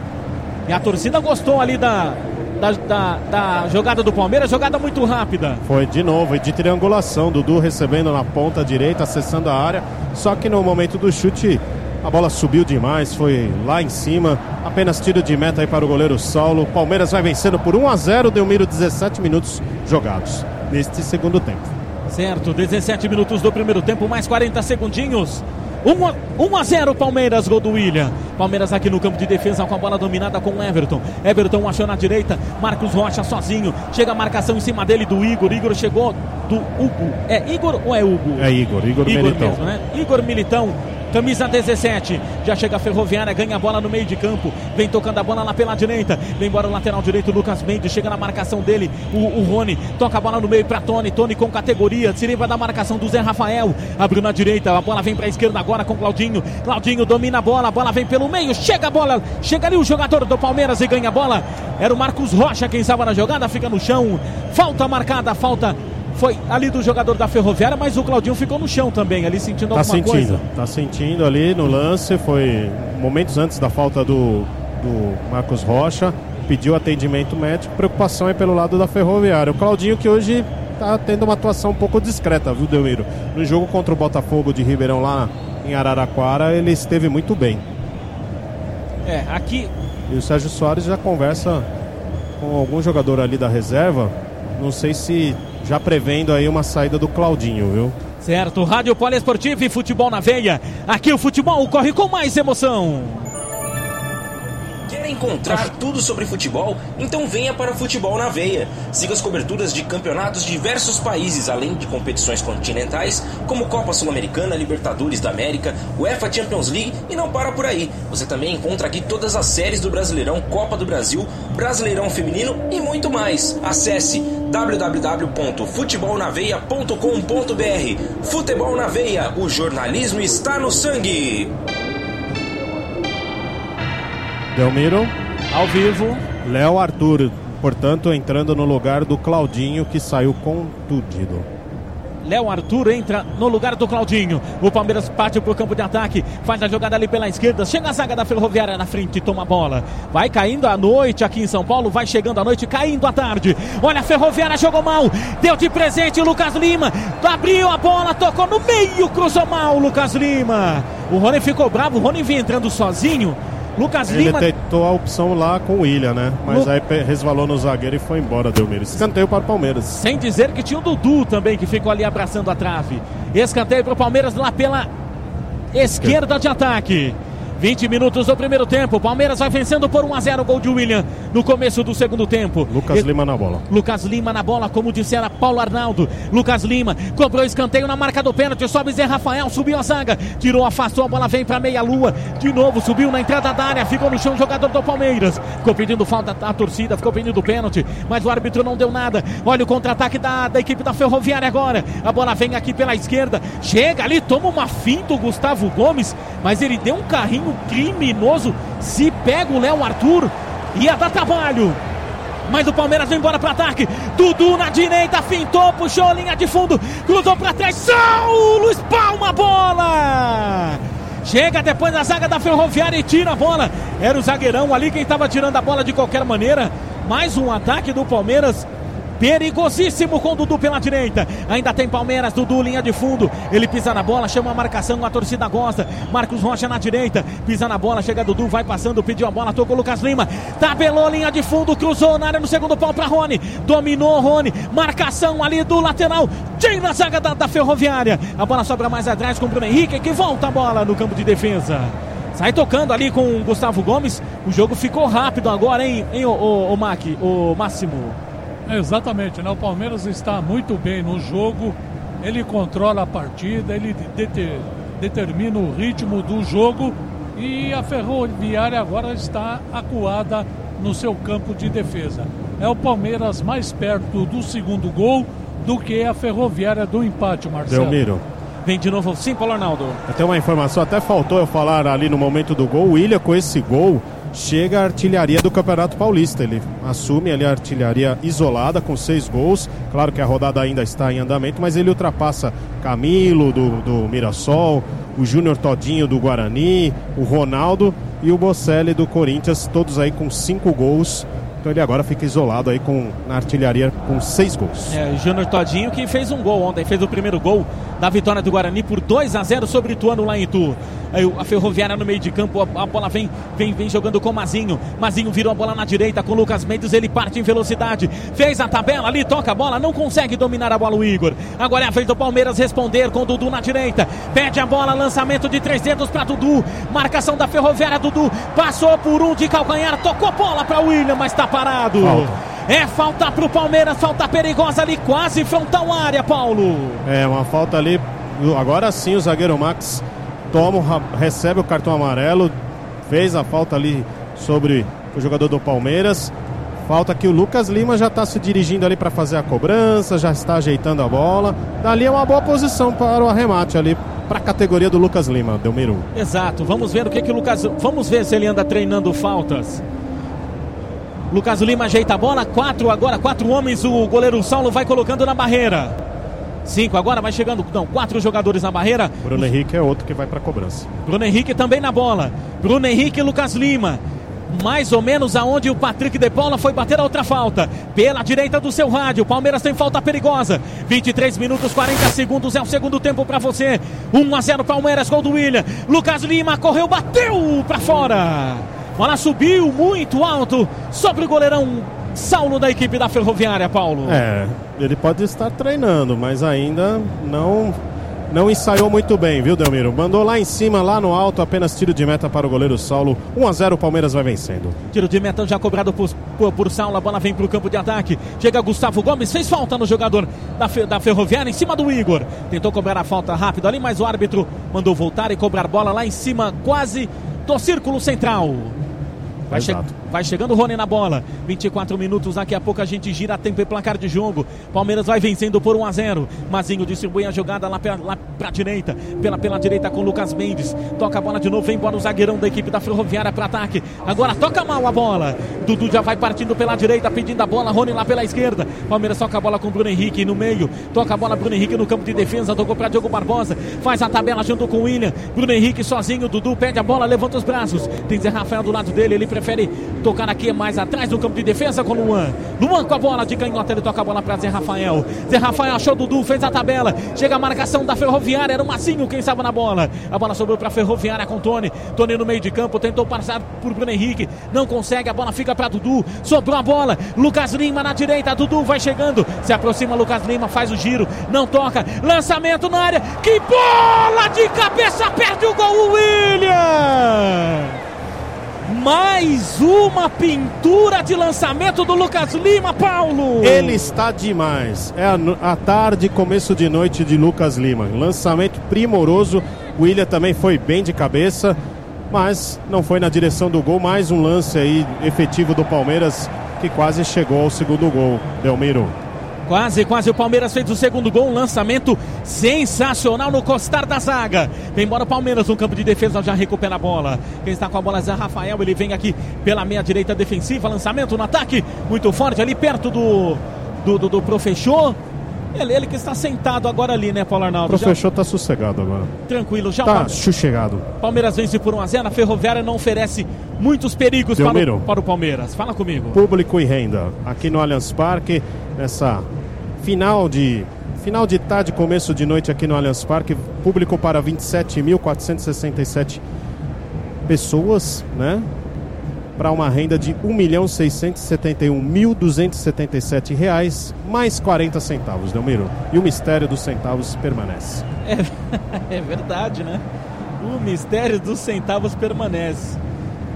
E a torcida gostou ali da, da, da, da, jogada do Palmeiras, jogada muito rápida. Foi de novo, e de triangulação, Dudu recebendo na ponta direita, acessando a área. Só que no momento do chute, a bola subiu demais, foi lá em cima. Apenas tiro de meta aí para o goleiro Saulo. Palmeiras vai vencendo por 1 a 0 Delmiro, 17 minutos jogados neste segundo tempo. Certo, 17 minutos do primeiro tempo, mais 40 segundinhos. 1 a, 1 a 0 Palmeiras, gol do William. Palmeiras aqui no campo de defesa com a bola dominada com Everton. Everton achou na direita, Marcos Rocha sozinho. Chega a marcação em cima dele do Igor. Igor chegou do Hugo. É Igor ou é Hugo? É Igor, Igor, Igor Militão. Mesmo, né? Igor Militão camisa 17. Já chega a Ferroviária, ganha a bola no meio de campo, vem tocando a bola lá pela direita. Vem embora o lateral direito, Lucas Mendes, chega na marcação dele, o, o Rony, toca a bola no meio para Tony, Tony com categoria, se livra da marcação do Zé Rafael, abriu na direita, a bola vem para a esquerda agora com Claudinho. Claudinho domina a bola, a bola vem pelo meio, chega a bola, chega ali o jogador do Palmeiras e ganha a bola. Era o Marcos Rocha quem estava na jogada, fica no chão. Falta marcada, falta foi ali do jogador da Ferroviária, mas o Claudinho ficou no chão também, ali sentindo tá alguma sentindo, coisa. Tá sentindo ali no lance, foi momentos antes da falta do, do Marcos Rocha, pediu atendimento médico, preocupação é pelo lado da Ferroviária. O Claudinho que hoje tá tendo uma atuação um pouco discreta, viu, Delmiro? No jogo contra o Botafogo de Ribeirão lá em Araraquara, ele esteve muito bem. É, aqui. E o Sérgio Soares já conversa com algum jogador ali da reserva. Não sei se já prevendo aí uma saída do Claudinho, viu? Certo, Rádio Poliesportivo e Futebol na Veia. Aqui o futebol corre com mais emoção. Quer encontrar tudo sobre futebol? Então venha para Futebol na Veia. Siga as coberturas de campeonatos de diversos países, além de competições continentais, como Copa Sul-Americana, Libertadores da América, UEFA Champions League e não para por aí. Você também encontra aqui todas as séries do Brasileirão, Copa do Brasil, Brasileirão Feminino e muito mais. Acesse www.futebolnaveia.com.br. Futebol na Veia, o jornalismo está no sangue. Delmiro, Ao vivo, Léo Arthur, portanto, entrando no lugar do Claudinho, que saiu contundido. Léo Arthur entra no lugar do Claudinho. O Palmeiras parte para o campo de ataque. Faz a jogada ali pela esquerda. Chega a zaga da Ferroviária na frente e toma a bola. Vai caindo à noite aqui em São Paulo. Vai chegando à noite, caindo à tarde. Olha, a Ferroviária jogou mal. Deu de presente o Lucas Lima. Abriu a bola, tocou no meio, cruzou mal o Lucas Lima. O Rony ficou bravo. O Rony vinha entrando sozinho. Lucas Ele Lima. tentou a opção lá com o William, né? Mas Lu- aí resvalou no zagueiro e foi embora, Delmiro. Escanteio para o Palmeiras. Sem dizer que tinha o Dudu também, que ficou ali abraçando a trave. Escanteio para o Palmeiras lá pela esquerda de ataque. 20 minutos do primeiro tempo. Palmeiras vai vencendo por 1 a 0 gol de William no começo do segundo tempo. Lucas E- Lima na bola. Lucas Lima na bola, como dissera Paulo Arnaldo. Lucas Lima cobrou escanteio na marca do pênalti. Sobe Zé Rafael, subiu a zaga, tirou, afastou, a bola vem para meia lua. De novo, subiu na entrada da área, ficou no chão o jogador do Palmeiras. Ficou pedindo falta a torcida, ficou pedindo pênalti, mas o árbitro não deu nada. Olha o contra-ataque da, da equipe da Ferroviária agora. A bola vem aqui pela esquerda, chega ali, toma uma finta o Gustavo Gomes, mas ele deu um carrinho criminoso. Se pega o Léo Arthur, ia dar trabalho. Mas o Palmeiras vai embora para ataque. Dudu na direita, fintou, puxou linha de fundo, cruzou para trás. Saulo espalma a bola. Chega depois da zaga da Ferroviária e tira a bola. Era o zagueirão ali quem estava tirando a bola de qualquer maneira. Mais um ataque do Palmeiras. Perigosíssimo com o Dudu pela direita. Ainda tem Palmeiras, Dudu, linha de fundo. Ele pisa na bola, chama a marcação, a torcida gosta. Marcos Rocha na direita, pisa na bola, chega Dudu, vai passando, pediu a bola, tocou Lucas Lima. Tabelou linha de fundo, cruzou na área no segundo pau para Rony. Dominou Rony, marcação ali do lateral. Tira a zaga da, da Ferroviária. A bola sobra mais atrás com o Bruno Henrique, que volta a bola no campo de defesa. Sai tocando ali com o Gustavo Gomes. O jogo ficou rápido agora, hein, hein o, o, o Mac, o Máximo. Exatamente, né? O Palmeiras está muito bem no jogo, ele controla a partida, ele dete- determina o ritmo do jogo e a Ferroviária agora está acuada no seu campo de defesa. É o Palmeiras mais perto do segundo gol do que a Ferroviária do empate, Marcelo. Delmiro. Vem de novo, sim, Paulo Arnaldo. Até uma informação, até faltou eu falar ali no momento do gol. O William, com esse gol, chega à artilharia do Campeonato Paulista. Ele assume ali a artilharia isolada com seis gols. Claro que a rodada ainda está em andamento, mas ele ultrapassa Camilo do, do Mirassol, o Júnior Todinho do Guarani, o Ronaldo e o Bocelli do Corinthians, todos aí com cinco gols. Então ele agora fica isolado aí com, na artilharia com seis gols. É, Júnior Todinho que fez um gol ontem, fez o primeiro gol da vitória do Guarani por 2 a 0 sobre o Ituano lá em Itu. Aí a Ferroviária no meio de campo, a, a bola vem, vem, vem jogando com Mazinho. Mazinho virou a bola na direita com Lucas Mendes, ele parte em velocidade. Fez a tabela ali, toca a bola, não consegue dominar a bola o Igor. Agora é a vez do Palmeiras responder com o Dudu na direita. Pede a bola, lançamento de três dedos para Dudu. Marcação da Ferroviária, Dudu passou por um de calcanhar, tocou a bola para William, mas está parado. Falta. É falta pro Palmeiras, falta perigosa ali, quase frontal área, Paulo. É, uma falta ali. Agora sim o zagueiro Max toma, o recebe o cartão amarelo. Fez a falta ali sobre o jogador do Palmeiras. Falta que o Lucas Lima já está se dirigindo ali para fazer a cobrança, já está ajeitando a bola. Dali é uma boa posição para o arremate ali, para a categoria do Lucas Lima, Delmiro. Exato, vamos ver o que que o Lucas. Vamos ver se ele anda treinando faltas. Lucas Lima ajeita a bola, quatro agora, quatro homens, o goleiro Saulo vai colocando na barreira. Cinco agora, vai chegando, não, quatro jogadores na barreira. Bruno Henrique é outro que vai para cobrança. Bruno Henrique também na bola. Bruno Henrique e Lucas Lima. Mais ou menos aonde o Patrick de Paula foi bater a outra falta. Pela direita do seu rádio. Palmeiras tem falta perigosa. 23 minutos 40 segundos é o segundo tempo para você. 1 a 0 Palmeiras, gol do William. Lucas Lima correu, bateu para fora. Bola subiu muito alto sobre o goleirão Saulo da equipe da Ferroviária, Paulo. É, ele pode estar treinando, mas ainda não não ensaiou muito bem, viu, Delmiro? Mandou lá em cima, lá no alto, apenas tiro de meta para o goleiro Saulo. 1 a 0 o Palmeiras vai vencendo. Tiro de meta já cobrado por, por, por Saulo, a bola vem para o campo de ataque. Chega Gustavo Gomes, fez falta no jogador da, da Ferroviária em cima do Igor. Tentou cobrar a falta rápido ali, mas o árbitro mandou voltar e cobrar bola lá em cima, quase do círculo central. Vai, che vai chegando o Rony na bola. 24 minutos, daqui a pouco a gente gira tempo e placar de jogo. Palmeiras vai vencendo por 1 a 0. Mazinho distribui a jogada lá, pra, lá pra direita. Pela, pela direita com Lucas Mendes. Toca a bola de novo, vem embora o zagueirão da equipe da Ferroviária para ataque. Agora toca mal a bola. Dudu já vai partindo pela direita, pedindo a bola. Rony lá pela esquerda. Palmeiras toca a bola com Bruno Henrique no meio. Toca a bola Bruno Henrique no campo de defesa. Tocou para Diogo Barbosa. Faz a tabela junto com o William. Bruno Henrique sozinho. Dudu pede a bola, levanta os braços. Tem Zé Rafael do lado dele. Ele prefere tocar aqui mais atrás no campo de defesa com Luan. Luan com a bola de canhota, ele toca a bola para Zé Rafael. Zé Rafael achou Dudu, fez a tabela. Chega a marcação da Ferroviária, era o Massinho quem estava na bola. A bola sobrou para Ferroviária com Tony. Tony no meio de campo, tentou passar por Bruno Henrique, não consegue, a bola fica para Dudu. Sobrou a bola, Lucas Lima na direita, Dudu vai chegando, se aproxima Lucas Lima, faz o giro, não toca, lançamento na área. Que bola de cabeça, perde o gol, William! Mais uma pintura de lançamento do Lucas Lima, Paulo. Ele está demais. É a, a tarde, começo de noite de Lucas Lima. Lançamento primoroso. O William também foi bem de cabeça, mas não foi na direção do gol. Mais um lance aí efetivo do Palmeiras que quase chegou ao segundo gol. Delmiro. Quase, quase o Palmeiras fez o segundo gol. Um lançamento sensacional no costar da zaga. Vem embora o Palmeiras no campo de defesa, já recupera a bola. Quem está com a bola é Zé Rafael. Ele vem aqui pela meia direita defensiva. Lançamento no ataque, muito forte ali perto do, do, do, do professor. Ele, ele que está sentado agora ali, né, Paulo Arnaldo? O professor está sossegado agora. Tranquilo, já Tá sossegado. Palmeiras vence por 1x0. A Ferroviária não oferece muitos perigos para o, para o Palmeiras. Fala comigo. Público e renda. Aqui no Allianz Parque, nessa final de final de tarde, começo de noite aqui no Allianz Parque, público para 27.467 pessoas, né? Para uma renda de 1.671.277 reais mais 40 centavos, Delmiro. E o mistério dos centavos permanece. É, <laughs> é verdade, né? O mistério dos centavos permanece.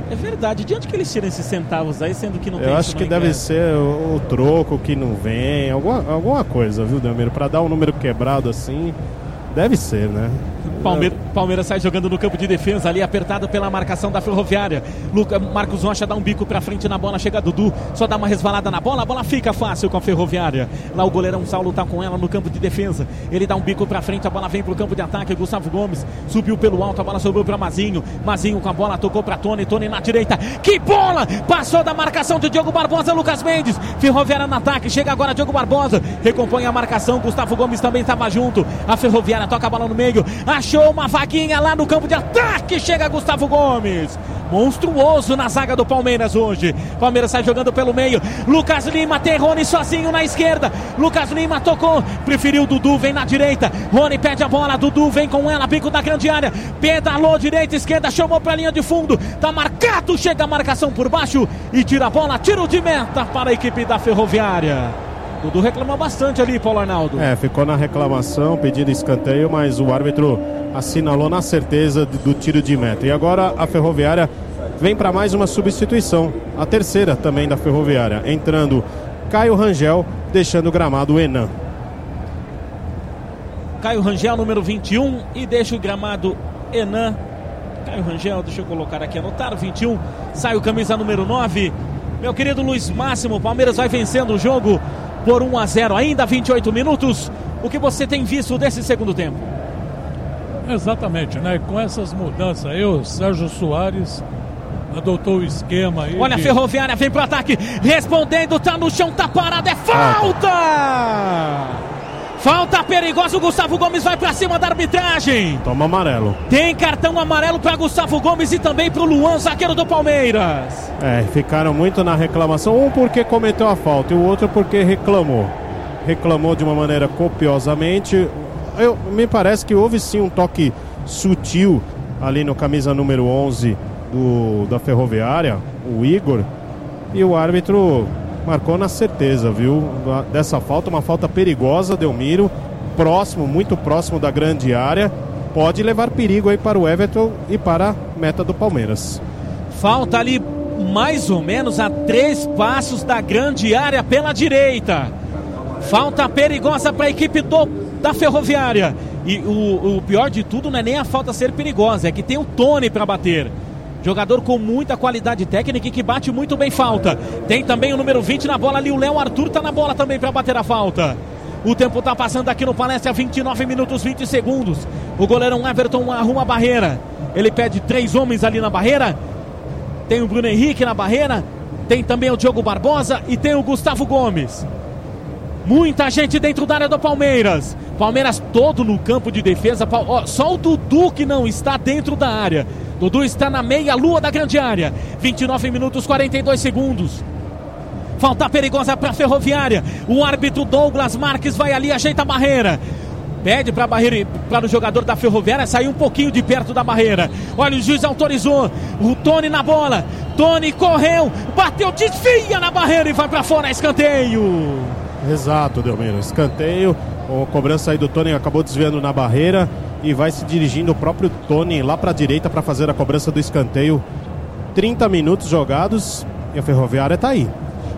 É verdade. De onde que eles tiram esses centavos aí, sendo que não Eu tem acho que deve ser o, o, troco que não vem, alguma, alguma coisa, viu, Delmiro? Para dar um número quebrado assim, deve ser, né? Palmeiras, Palmeiras sai jogando no campo de defesa ali, apertado pela marcação da Ferroviária. Luca, Marcos Rocha dá um bico pra frente na bola, chega Dudu, só dá uma resvalada na bola, a bola fica fácil com a Ferroviária. Lá o goleirão Saulo tá com ela no campo de defesa. Ele dá um bico pra frente, a bola vem pro campo de ataque. Gustavo Gomes subiu pelo alto, a bola sobrou pra Mazinho. Mazinho com a bola, tocou pra Tony, Tony na direita. Que bola! Passou da marcação de Diogo Barbosa, Lucas Mendes. Ferroviária no ataque, chega agora Diogo Barbosa, recompõe a marcação. Gustavo Gomes também estava junto. A Ferroviária toca a bola no meio, achou uma vaguinha lá no campo de ataque. Chega Gustavo Gomes. Monstruoso na zaga do Palmeiras hoje. Palmeiras sai jogando pelo meio. Lucas Lima tem Rony sozinho na esquerda. Lucas Lima tocou. Preferiu Dudu, vem na direita. Rony pede a bola. Dudu vem com ela. Bico da grande área. Pedalou direita, esquerda. Chamou pra linha de fundo. Tá marcado. Chega a marcação por baixo. E tira a bola. Tiro de meta para a equipe da Ferroviária. Dudu reclamou bastante ali, Paulo Arnaldo. É, ficou na reclamação, pedindo escanteio, mas o árbitro assinalou na certeza do tiro de meta. E agora a Ferroviária vem para mais uma substituição, a terceira também da Ferroviária, entrando Caio Rangel, deixando o gramado Enan. Caio Rangel, número 21, e deixa o gramado Enan. Caio Rangel, deixa eu colocar aqui, anotar, 21, sai o camisa número 9. Meu querido Luiz Máximo, Palmeiras vai vencendo o jogo por 1 a 0, ainda 28 minutos. O que você tem visto desse segundo tempo? Exatamente, né? Com essas mudanças aí, o Sérgio Soares adotou o esquema aí. Olha de... a Ferroviária, vem pro ataque, respondendo, tá no chão, tá parado, é falta! Falta perigosa, o Gustavo Gomes vai para cima da arbitragem. Toma amarelo. Tem cartão amarelo para Gustavo Gomes e também para o Luan, zagueiro do Palmeiras. É, ficaram muito na reclamação, um porque cometeu a falta e o outro porque reclamou. Reclamou de uma maneira copiosamente. Eu, me parece que houve sim um toque sutil ali no camisa número 11 do, da Ferroviária, o Igor. E o árbitro marcou na certeza, viu? Dessa falta, uma falta perigosa, Delmiro. próximo, muito próximo da grande área, pode levar perigo aí para o Everton e para a meta do Palmeiras. Falta ali mais ou menos a três passos da grande área pela direita. Falta perigosa para a equipe do, da Ferroviária. E o, o, pior de tudo não é nem a falta ser perigosa, é que tem o Tony para bater. Jogador com muita qualidade técnica e que bate muito bem falta. Tem também o número 20 na bola ali, o Léo Arthur tá na bola também para bater a falta. O tempo tá passando aqui no Palestra, 29 minutos 20 segundos. O goleirão Everton arruma a barreira. Ele pede três homens ali na barreira. Tem o Bruno Henrique na barreira. Tem também o Diogo Barbosa e tem o Gustavo Gomes. Muita gente dentro da área do Palmeiras. Palmeiras todo no campo de defesa. Só o Dudu que não está dentro da área. Dudu está na meia-lua da grande área. 29 minutos 42 segundos. Falta perigosa para a Ferroviária. O árbitro Douglas Marques vai ali, ajeita a barreira. Pede para barreira, para o jogador da Ferroviária sair um pouquinho de perto da barreira. Olha, o juiz autorizou. O Tony na bola. Tony correu, bateu, desvia na barreira e vai para fora, escanteio. Exato, Delmiro. Escanteio. A cobrança aí do Tony acabou desviando na barreira e vai se dirigindo o próprio Tony lá para a direita para fazer a cobrança do escanteio. 30 minutos jogados e a Ferroviária está aí.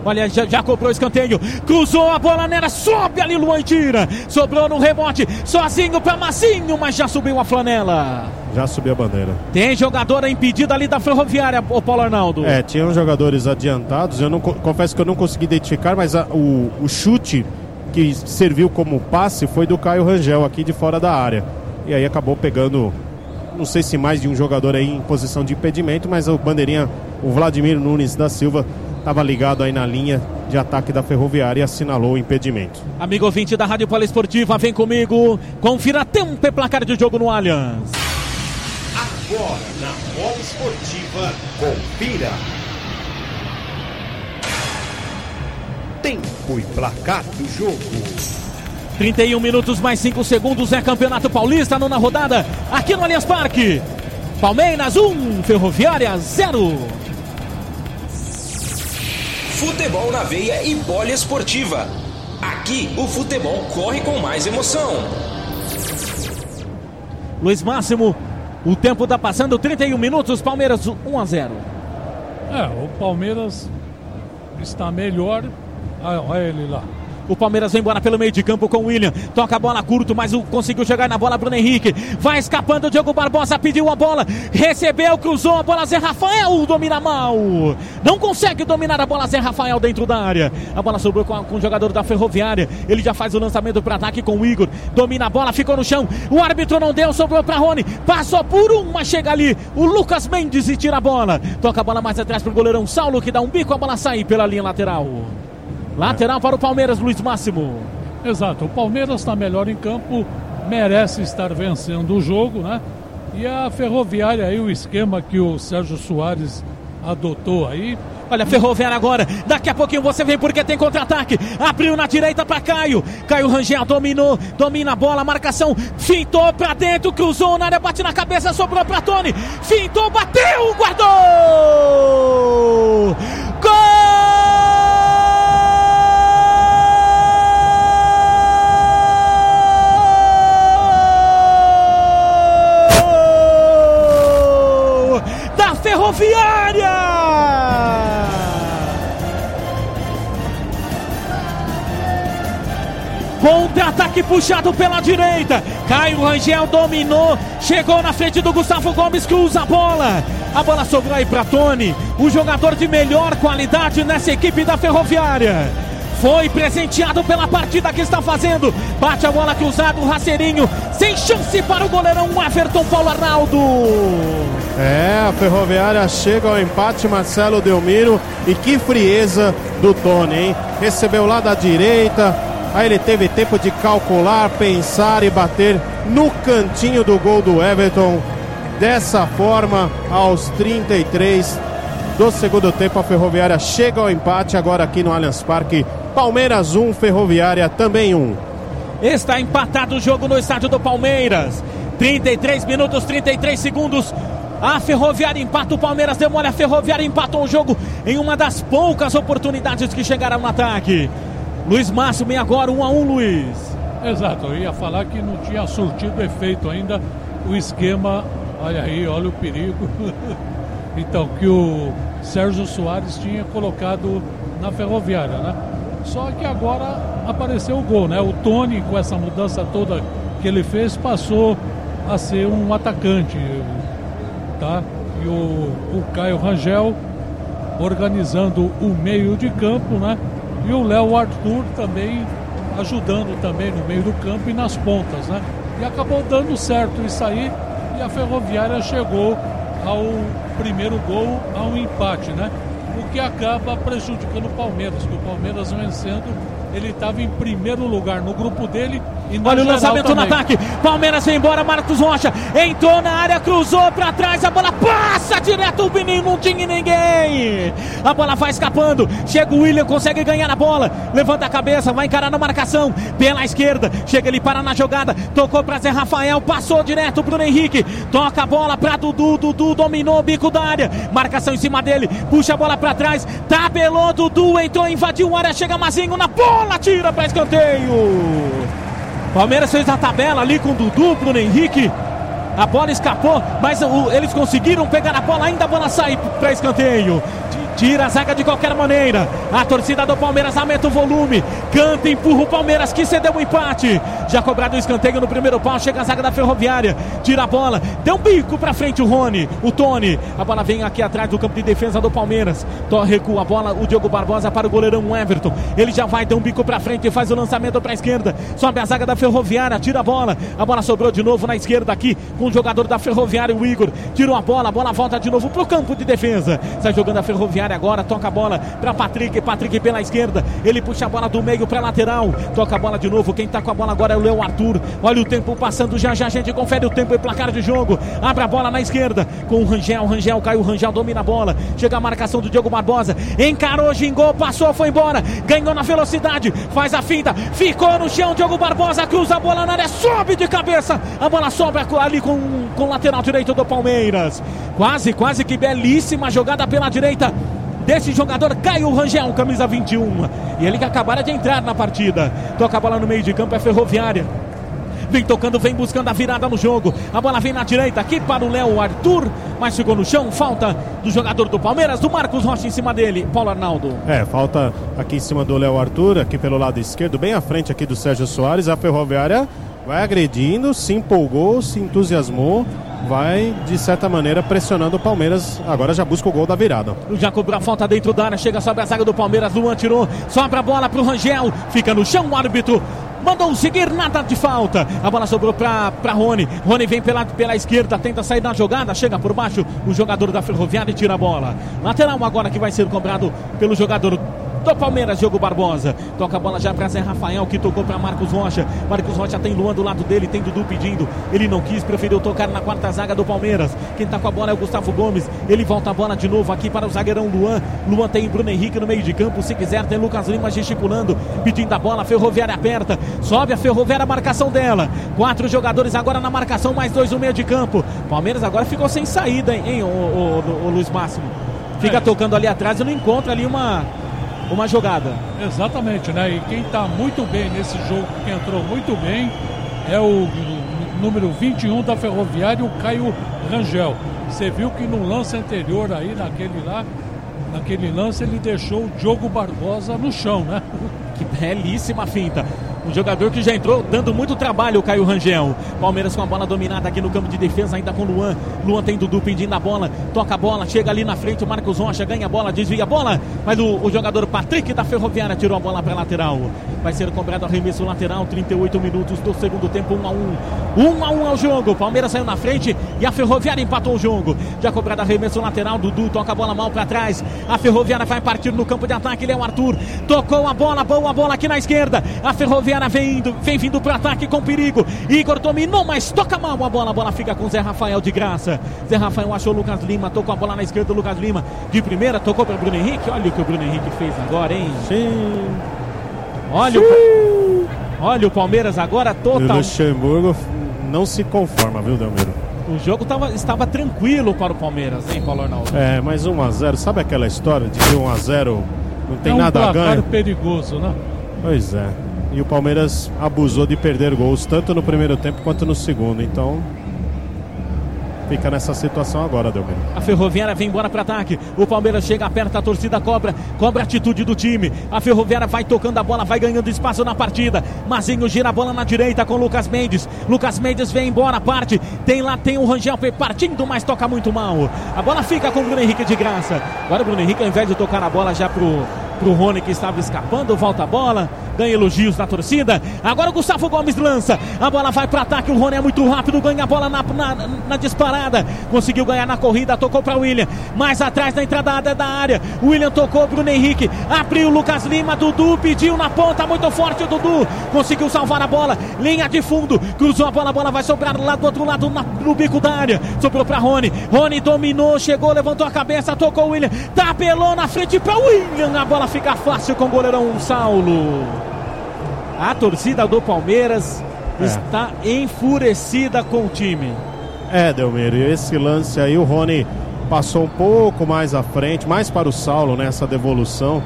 Olha, já, já cobrou escanteio. Cruzou a bola nela, sobe ali Luan tira. Sobrou no rebote, sozinho para Massinho, mas já subiu a flanela. Já subiu a bandeira. Tem jogadora impedida ali da Ferroviária, o Paulo Arnaldo. É, tinham jogadores adiantados. Eu não confesso que eu não consegui identificar, mas a, o, o chute que serviu como passe foi do Caio Rangel aqui de fora da área. E aí acabou pegando, não sei se mais de um jogador aí em posição de impedimento, mas o bandeirinha, o Vladimir Nunes da Silva, estava ligado aí na linha de ataque da Ferroviária e assinalou o impedimento. Amigo ouvinte da Rádio Poliesportiva, vem comigo. Confira tempo e placar de jogo no Allianz. Agora na Bola Esportiva, confira. Tempo e placar do jogo. 31 minutos mais 5 segundos é Campeonato Paulista, nona rodada, aqui no Allianz Parque. Palmeiras 1, um, Ferroviária 0. Futebol na veia e poliesportiva. Aqui o futebol corre com mais emoção. Luiz Máximo, o tempo está passando 31 minutos, Palmeiras 1 a 0. É, o Palmeiras está melhor. Ah, olha ele lá. O Palmeiras vem embora pelo meio de campo com o William. Toca a bola curto, mas o, conseguiu chegar na bola Bruno Henrique. Vai escapando o Diogo Barbosa, pediu a bola. Recebeu, cruzou a bola Zé Rafael, domina mal. Não consegue dominar a bola Zé Rafael dentro da área. A bola sobrou com, a, com o jogador da Ferroviária. Ele já faz o lançamento para ataque com o Igor. Domina a bola, ficou no chão. O árbitro não deu, sobrou para Rony. Passou por um, mas chega ali. O Lucas Mendes e tira a bola. Toca a bola mais atrás para o goleirão Saulo, que dá um bico, a bola sai pela linha lateral. Lateral para o Palmeiras, Luiz Máximo. Exato, o Palmeiras está melhor em campo, merece estar vencendo o jogo, né? E a Ferroviária aí, o esquema que o Sérgio Soares adotou aí. Olha Ferroviária agora. Daqui a pouquinho você vem porque tem contra-ataque. Abriu na direita para Caio. Caio Rangel dominou, domina a bola, marcação. Fintou para dentro, cruzou na área, bate na cabeça, sobrou para Tony. Fintou, bateu, guardou! Ferroviária! Contra-ataque puxado pela direita. Caio Rangel dominou. Chegou na frente do Gustavo Gomes que usa a bola. A bola sobrou aí para Tony, o jogador de melhor qualidade nessa equipe da Ferroviária. Foi presenteado pela partida que está fazendo. Bate a bola cruzada, o Raceirinho. Sem chance para o goleirão Everton Paulo Arnaldo. É, a Ferroviária chega ao empate, Marcelo Delmiro. E que frieza do Tony, hein? Recebeu lá da direita. Aí ele teve tempo de calcular, pensar e bater no cantinho do gol do Everton. Dessa forma, aos 33 do segundo tempo, a Ferroviária chega ao empate agora aqui no Allianz Parque. Palmeiras 1, Ferroviária também 1. Está empatado o jogo no estádio do Palmeiras. 33 minutos, 33 segundos. A Ferroviária empata, o Palmeiras demora. A Ferroviária empatou o jogo em uma das poucas oportunidades que chegaram no ataque. Luiz Máximo e agora 1 um a 1 um, Luiz. Exato, eu ia falar que não tinha surtido efeito ainda o esquema. Olha aí, olha o perigo. <laughs> então, que o Sérgio Soares tinha colocado na ferroviária, né? Só que agora apareceu o gol, né? O Tony, com essa mudança toda que ele fez, passou a ser um atacante, tá? E o, o Caio Rangel organizando o meio de campo, né? E o Léo Arthur também ajudando também no meio do campo e nas pontas, né? E acabou dando certo isso aí e a Ferroviária chegou ao primeiro gol, ao empate, né? Que acaba prejudicando o Palmeiras, que o Palmeiras vencendo ele estava em primeiro lugar no grupo dele. Olha o lançamento no ataque. Palmeiras vem embora, Marcos Rocha entrou na área, cruzou para trás, a bola passa direto. O menino não tinha ninguém. A bola vai escapando. Chega o William, consegue ganhar a bola. Levanta a cabeça, vai encarar na marcação. Pela esquerda, chega ele para na jogada. Tocou para Zé Rafael, passou direto Bruno Henrique. Toca a bola para Dudu. Dudu dominou o bico da área. Marcação em cima dele, puxa a bola para trás. Tabelou Dudu, entrou, invadiu a área. Chega Mazinho na bola bola tira para escanteio. Palmeiras fez a tabela ali com o Dudu, Bruno Henrique. A bola escapou, mas o, eles conseguiram pegar a bola, ainda a bola sai para escanteio. Tira a zaga de qualquer maneira. A torcida do Palmeiras aumenta o volume. Canta, empurra o Palmeiras que cedeu o empate. Já cobrado o escanteio no primeiro pau. Chega a zaga da Ferroviária. Tira a bola. Deu um bico pra frente o Rony. O Tony. A bola vem aqui atrás do campo de defesa do Palmeiras. Tó recua a bola. O Diogo Barbosa para o goleirão Everton. Ele já vai, dá um bico pra frente e faz o lançamento pra esquerda. Sobe a zaga da Ferroviária. Tira a bola. A bola sobrou de novo na esquerda aqui com o jogador da Ferroviária, o Igor. Tirou a bola. A bola volta de novo pro campo de defesa. Sai jogando a Ferroviária agora, toca a bola para Patrick, Patrick pela esquerda, ele puxa a bola do meio para lateral, toca a bola de novo, quem tá com a bola agora é o Leo Arthur, olha o tempo passando já já, a gente confere o tempo e placar de jogo, abre a bola na esquerda, com o Rangel, Rangel caiu, Rangel domina a bola, chega a marcação do Diogo Barbosa, encarou, gingou, passou, foi embora, ganhou na velocidade, faz a finta, ficou no chão, Diogo Barbosa cruza a bola na área, sobe de cabeça, a bola sobe ali com, com o lateral direito do Palmeiras, quase, quase que belíssima jogada pela direita, desse jogador Caio Rangel, camisa 21. E ele que acabara de entrar na partida. Toca a bola no meio de campo, é ferroviária. Vem tocando, vem buscando a virada no jogo. A bola vem na direita aqui para o Léo Arthur, mas ficou no chão. Falta do jogador do Palmeiras, do Marcos Rocha em cima dele. Paulo Arnaldo. É, falta aqui em cima do Léo Arthur, aqui pelo lado esquerdo, bem à frente aqui do Sérgio Soares. A Ferroviária vai agredindo, se empolgou, se entusiasmou vai, de certa maneira, pressionando o Palmeiras. Agora já busca o gol da virada. Já cobrou a falta dentro da área, chega sobre a zaga do Palmeiras. Luan tirou, sobra a bola pro Rangel, fica no chão o árbitro. Mandou seguir, nada de falta. A bola sobrou para Rony. Rony vem pela, pela esquerda, tenta sair da jogada, chega por baixo o jogador da Ferroviária e tira a bola. Lateral agora que vai ser cobrado pelo jogador do Palmeiras, Diogo Barbosa. Toca a bola já para Zé Rafael, que tocou para Marcos Rocha. Marcos Rocha tem Luan do lado dele, tem Dudu pedindo. Ele não quis, preferiu tocar na quarta zaga do Palmeiras. Quem tá com a bola é o Gustavo Gomes. Ele volta a bola de novo aqui para o zagueirão Luan. Luan tem Bruno Henrique no meio de campo. Se quiser, tem Lucas Lima gesticulando, pedindo a bola. Ferroviária aperta. Sobe a Ferroviária, a marcação dela. Quatro jogadores agora na marcação, mais dois no meio de campo. Palmeiras agora ficou sem saída, hein, hein o, o, o, o Luiz Máximo? Fica é. tocando ali atrás e não encontra ali uma uma jogada. Exatamente, né? E quem está muito bem nesse jogo, que entrou muito bem, é o número 21 da Ferroviária, o Caio Rangel. Você viu que no lance anterior aí, naquele lá, naquele lance, ele deixou o Diogo Barbosa no chão, né? Que belíssima finta. Um jogador que já entrou dando muito trabalho, o Caio Rangel. Palmeiras com a bola dominada aqui no campo de defesa, ainda com Luan. Luan tem Dudu pedindo a bola, toca a bola, chega ali na frente. O Marcos Rocha ganha a bola, desvia a bola. Mas o, o jogador Patrick da Ferroviária tirou a bola para lateral. Vai ser cobrado arremesso lateral, 38 minutos do segundo tempo, 1 a 1 1 a 1 ao jogo. Palmeiras saiu na frente e a Ferroviária empatou o jogo. Já cobrado arremesso lateral, Dudu toca a bola mal para trás. A Ferroviária vai partir no campo de ataque. Ele é o Arthur. Tocou a bola, boa bola aqui na esquerda. A Ferroviária vem indo, vem vindo para ataque com perigo. Igor dominou, mas toca mal a bola. A bola fica com Zé Rafael de graça. Zé Rafael achou o Lucas Lima, tocou a bola na esquerda do Lucas Lima. De primeira, tocou para Bruno Henrique. Olha o que o Bruno Henrique fez agora, hein? Sim. Olha, Sim. O, olha o Palmeiras agora total. O Luxemburgo não se conforma, viu, Delmiro? O jogo tava, estava tranquilo para o Palmeiras, hein, Paulo Arnaldo? É, mas 1x0, sabe aquela história de que 1x0 não tem é um nada a ganhar? perigoso, né? Pois é. E o Palmeiras abusou de perder gols, tanto no primeiro tempo quanto no segundo. Então, fica nessa situação agora, Delmiro. A Ferroviária vem embora para ataque. O Palmeiras chega, aperta a torcida, cobra, cobra a atitude do time. A Ferroviária vai tocando a bola, vai ganhando espaço na partida. Mazinho gira a bola na direita com Lucas Mendes. Lucas Mendes vem embora, parte. Tem lá, tem o Rangel partindo, mas toca muito mal. A bola fica com o Bruno Henrique de graça. Agora o Bruno Henrique, ao invés de tocar a bola já pro, pro Rony que estava escapando, volta a bola ganha elogios da torcida. Agora o Gustavo Gomes lança, a bola vai para ataque. O Rony é muito rápido, ganha a bola na, na, na disparada. Conseguiu ganhar na corrida, tocou para William. Mais atrás na entrada da área. William tocou, Bruno Henrique abriu. Lucas Lima, Dudu pediu na ponta, muito forte o Dudu. Conseguiu salvar a bola, linha de fundo, cruzou a bola, a bola vai sobrar lá do outro lado na, no bico da área. Sobrou para Rony. Rony dominou, chegou, levantou a cabeça, tocou o William, tapelou na frente para William. A bola fica fácil com o goleirão Saulo. A torcida do Palmeiras é. está enfurecida com o time. É, Delmiro, esse lance aí o Rony passou um pouco mais à frente, mais para o Saulo nessa né, devolução,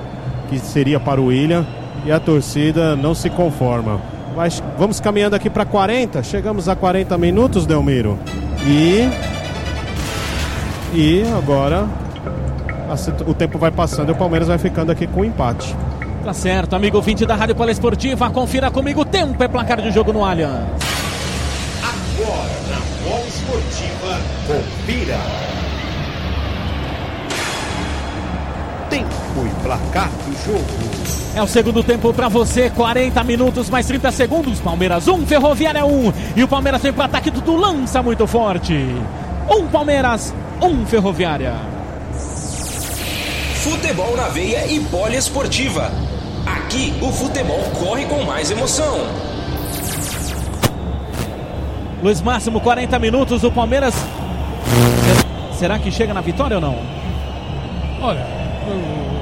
que seria para o William, e a torcida não se conforma. Mas vamos caminhando aqui para 40, chegamos a 40 minutos, Delmiro. E. E agora o tempo vai passando e o Palmeiras vai ficando aqui com um empate. Tá certo, amigo 20 da Rádio Poliesportiva, confira comigo, tempo é placar de jogo no Allianz. Agora na Poliesportiva, confira. Tempo e placar do jogo. É o segundo tempo para você, 40 minutos mais 30 segundos. Palmeiras 1, Ferroviária 1. E o Palmeiras vem para ataque, Dudu lança muito forte. 1 Palmeiras, 1 Ferroviária. Futebol na veia e poliesportiva. Aqui o futebol corre com mais emoção. Luiz Máximo, 40 minutos. O Palmeiras. Será que chega na vitória ou não? Olha,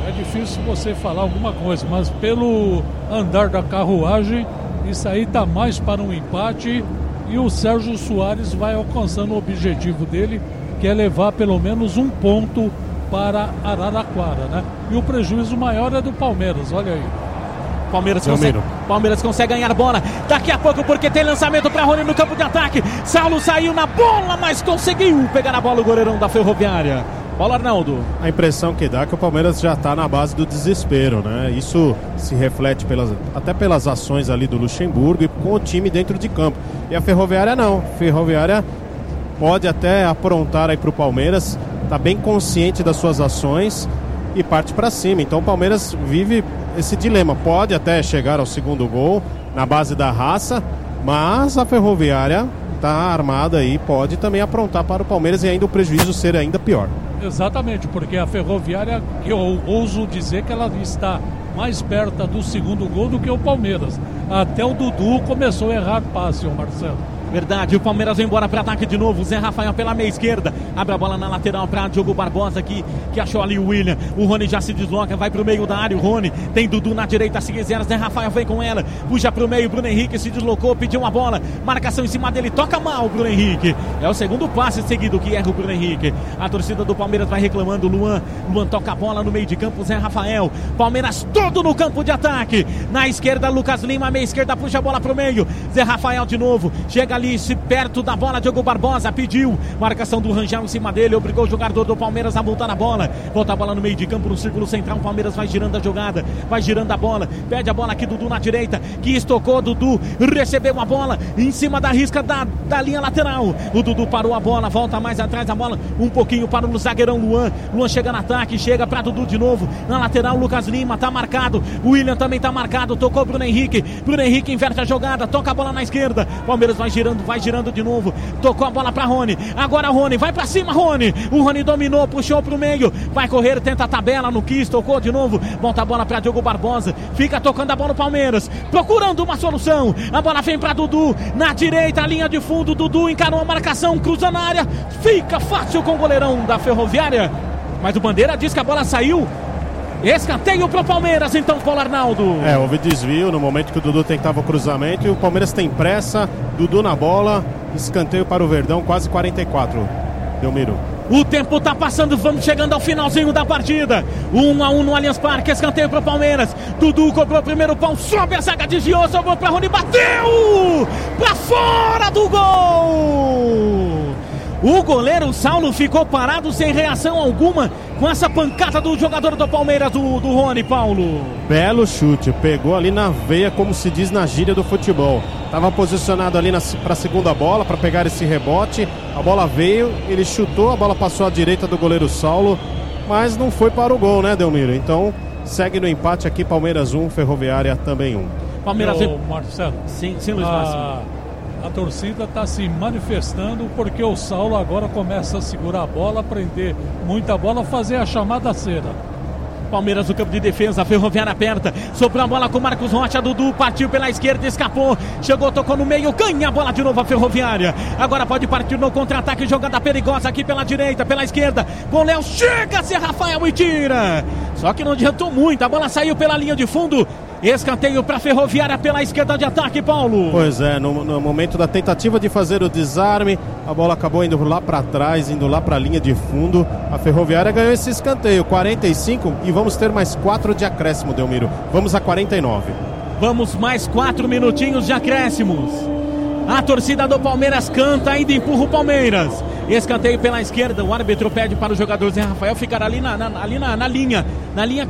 é difícil você falar alguma coisa, mas pelo andar da carruagem, isso aí tá mais para um empate e o Sérgio Soares vai alcançando o objetivo dele, que é levar pelo menos um ponto para Araraquara, né? E o prejuízo maior é do Palmeiras, olha aí. Palmeiras consegue, Palmeiras consegue ganhar bola. Daqui a pouco, porque tem lançamento para Rony no campo de ataque. Saulo saiu na bola, mas conseguiu pegar a bola o goleirão da Ferroviária. Bola, Arnaldo. A impressão que dá é que o Palmeiras já está na base do desespero, né? Isso se reflete pelas, até pelas ações ali do Luxemburgo e com o time dentro de campo. E a Ferroviária não. A Ferroviária pode até aprontar aí para o Palmeiras, está bem consciente das suas ações e parte para cima. Então o Palmeiras vive esse dilema. Pode até chegar ao segundo gol na base da raça, mas a Ferroviária está armada e pode também aprontar para o Palmeiras e ainda o prejuízo ser ainda pior. Exatamente, porque a Ferroviária, eu ouso dizer que ela está mais perto do segundo gol do que o Palmeiras. Até o Dudu começou a errar passe, o Marcelo. Verdade, o Palmeiras vai embora para ataque de novo. Zé Rafael pela meia esquerda. Abre a bola na lateral para Diogo Barbosa aqui, que achou ali o William. O Rony já se desloca, vai pro meio da área. O Rony tem Dudu na direita, se quiser. Zé Rafael vem com ela, puxa pro meio. Bruno Henrique se deslocou, pediu uma bola. Marcação em cima dele, toca mal o Bruno Henrique. É o segundo passe seguido que erra o Bruno Henrique. A torcida do Palmeiras vai reclamando. Luan, Luan toca a bola no meio de campo. Zé Rafael, Palmeiras todo no campo de ataque. Na esquerda, Lucas Lima, meia esquerda, puxa a bola pro meio. Zé Rafael de novo, chega ali, se perto da bola, Diogo Barbosa pediu. Marcação do Rangel em cima dele, obrigou o jogador do Palmeiras a voltar na bola. Volta a bola no meio de campo, no círculo central. O Palmeiras vai girando a jogada, vai girando a bola. Pede a bola aqui, Dudu na direita, que estocou. Dudu recebeu a bola em cima da risca da, da linha lateral. O Dudu parou a bola, volta mais atrás a bola, um pouquinho para o zagueirão Luan. Luan chega no ataque, chega para Dudu de novo. Na lateral, Lucas Lima tá marcado. O William também tá marcado. Tocou Bruno Henrique. Bruno Henrique inverte a jogada, toca a bola na esquerda. Palmeiras vai girando, vai girando de novo. Tocou a bola para Rony. Agora Rony, vai para cima, Rony. O Rony dominou, puxou pro meio. Vai correr, tenta a tabela no Kiss, tocou de novo. Volta a bola para Diogo Barbosa. Fica tocando a bola no Palmeiras. Procurando uma solução. A bola vem para Dudu. Na direita, linha de fundo. Dudu encarou a marcação, cruza na área. Fica fácil com o goleirão da Ferroviária. Mas o Bandeira diz que a bola saiu Escanteio para o Palmeiras, então, Paulo Arnaldo. É, houve desvio no momento que o Dudu tentava o cruzamento e o Palmeiras tem pressa. Dudu na bola, escanteio para o Verdão, quase 44. Delmiro. O tempo tá passando, vamos chegando ao finalzinho da partida. 1 um a 1 um no Allianz Parque, escanteio pro Palmeiras. Dudu cobrou o primeiro pão, sobe a zaga, desviou, sobrou pra Rony, bateu! Pra fora do gol! O goleiro Saulo ficou parado sem reação alguma com essa pancada do jogador do Palmeiras, do, do Rony, Paulo. Belo chute, pegou ali na veia, como se diz na gíria do futebol. Estava posicionado ali para a segunda bola, para pegar esse rebote. A bola veio, ele chutou, a bola passou à direita do goleiro Saulo, mas não foi para o gol, né, Delmiro? Então segue no empate aqui, Palmeiras 1, Ferroviária também 1. Palmeiras 1. Marcelo. Sim, sim, Luiz a, a torcida está se manifestando porque o Saulo agora começa a segurar a bola, prender muita bola, fazer a chamada cera. Palmeiras no campo de defesa, Ferroviária aperta, sobrou a bola com Marcos Rocha, Dudu partiu pela esquerda, escapou, chegou, tocou no meio, ganha a bola de novo a Ferroviária. Agora pode partir no contra-ataque, jogada perigosa aqui pela direita, pela esquerda, com Léo, chega-se Rafael e tira. Só que não adiantou muito, a bola saiu pela linha de fundo, Escanteio para Ferroviária pela esquerda de ataque, Paulo. Pois é, no, no, momento da tentativa de fazer o desarme, a bola acabou indo lá para trás, indo lá para a linha de fundo. A Ferroviária ganhou esse escanteio, 45 e vamos ter mais quatro de acréscimo, Delmiro. Vamos a 49. Vamos mais quatro minutinhos de acréscimos. A torcida do Palmeiras canta, ainda empurra o Palmeiras. Escanteio pela esquerda, o árbitro pede para o jogador Zé Rafael ficar ali na, na ali na, na linha, na linha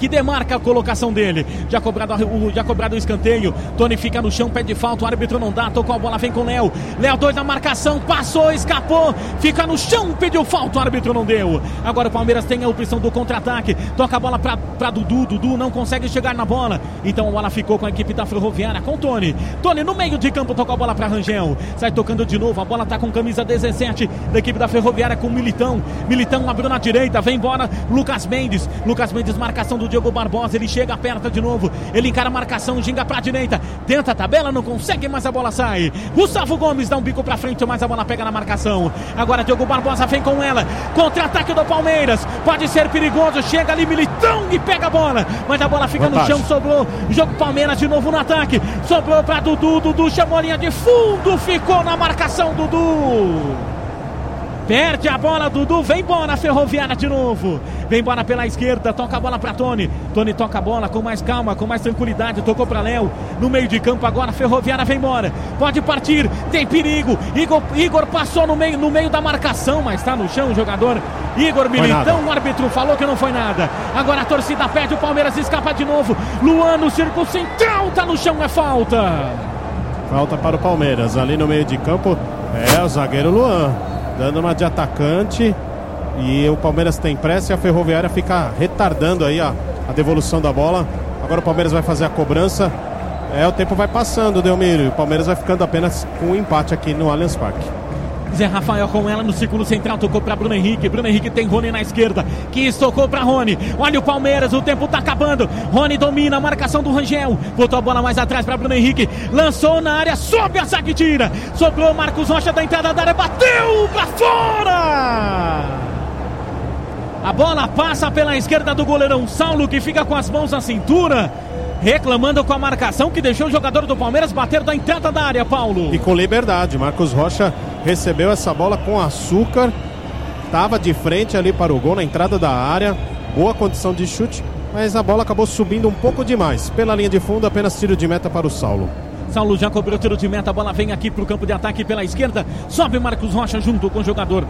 que demarca a colocação dele. Já cobrado, já cobrado o escanteio. Tony fica no chão, pede falta. O árbitro não dá. Tocou a bola, vem com Léo. Léo 2 na marcação, passou, escapou. Fica no chão, pediu falta. O árbitro não deu. Agora o Palmeiras tem a opção do contra-ataque. Toca a bola pra, pra Dudu. Dudu não consegue chegar na bola. Então a bola ficou com a equipe da Ferroviária, com Tony. Tony no meio de campo, tocou a bola pra Rangel. Sai tocando de novo. A bola tá com camisa 17 da equipe da Ferroviária com Militão. Militão abriu na direita, vem embora. Lucas Mendes. Lucas Mendes, marcação do Diogo Barbosa, ele chega, aperta de novo, ele encara a marcação, ginga pra direita, tenta a tabela, não consegue, mas a bola sai. Gustavo Gomes dá um bico pra frente, mas a bola pega na marcação. Agora Diogo Barbosa vem com ela, contra-ataque do Palmeiras, pode ser perigoso, chega ali Militão e pega a bola, mas a bola fica no chão, sobrou. Jogo Palmeiras de novo no ataque, sobrou pra Dudu, Dudu chamou a linha de fundo, ficou na marcação Dudu. Perde a bola, Dudu. Vem embora, Ferroviária de novo. Vem embora pela esquerda. Toca a bola para Tony. Tony toca a bola com mais calma, com mais tranquilidade. Tocou para Léo. No meio de campo agora, Ferroviária vem embora. Pode partir. Tem perigo. Igor, Igor passou no meio, no meio da marcação, mas está no chão o jogador. Igor Militão, o árbitro falou que não foi nada. Agora a torcida perde. O Palmeiras escapa de novo. Luan no círculo central. Tá no chão, é falta. Falta para o Palmeiras. Ali no meio de campo é o zagueiro Luan dando uma de atacante. E o Palmeiras tem pressa e a Ferroviária fica retardando aí a, a devolução da bola. Agora o Palmeiras vai fazer a cobrança. É, o tempo vai passando, Delmiro. O Palmeiras vai ficando apenas com um empate aqui no Allianz Parque. Zé Rafael com ela no círculo central, tocou para Bruno Henrique. Bruno Henrique tem Rony na esquerda, que tocou para Rony. Olha o Palmeiras, o tempo tá acabando. Rony domina a marcação do Rangel. Botou a bola mais atrás para Bruno Henrique. Lançou na área, sobe a zaga e tira. Sobrou Marcos Rocha da entrada da área, bateu para fora. A bola passa pela esquerda do goleirão Saulo, que fica com as mãos na cintura reclamando com a marcação que deixou o jogador do Palmeiras bater da entrada da área, Paulo. E com liberdade. Marcos Rocha recebeu essa bola com açúcar, estava de frente ali para o gol na entrada da área, boa condição de chute, mas a bola acabou subindo um pouco demais. Pela linha de fundo, apenas tiro de meta para o Saulo. Saulo já cobrou tiro de meta, a bola vem aqui para o campo de ataque pela esquerda, sobe Marcos Rocha junto com o jogador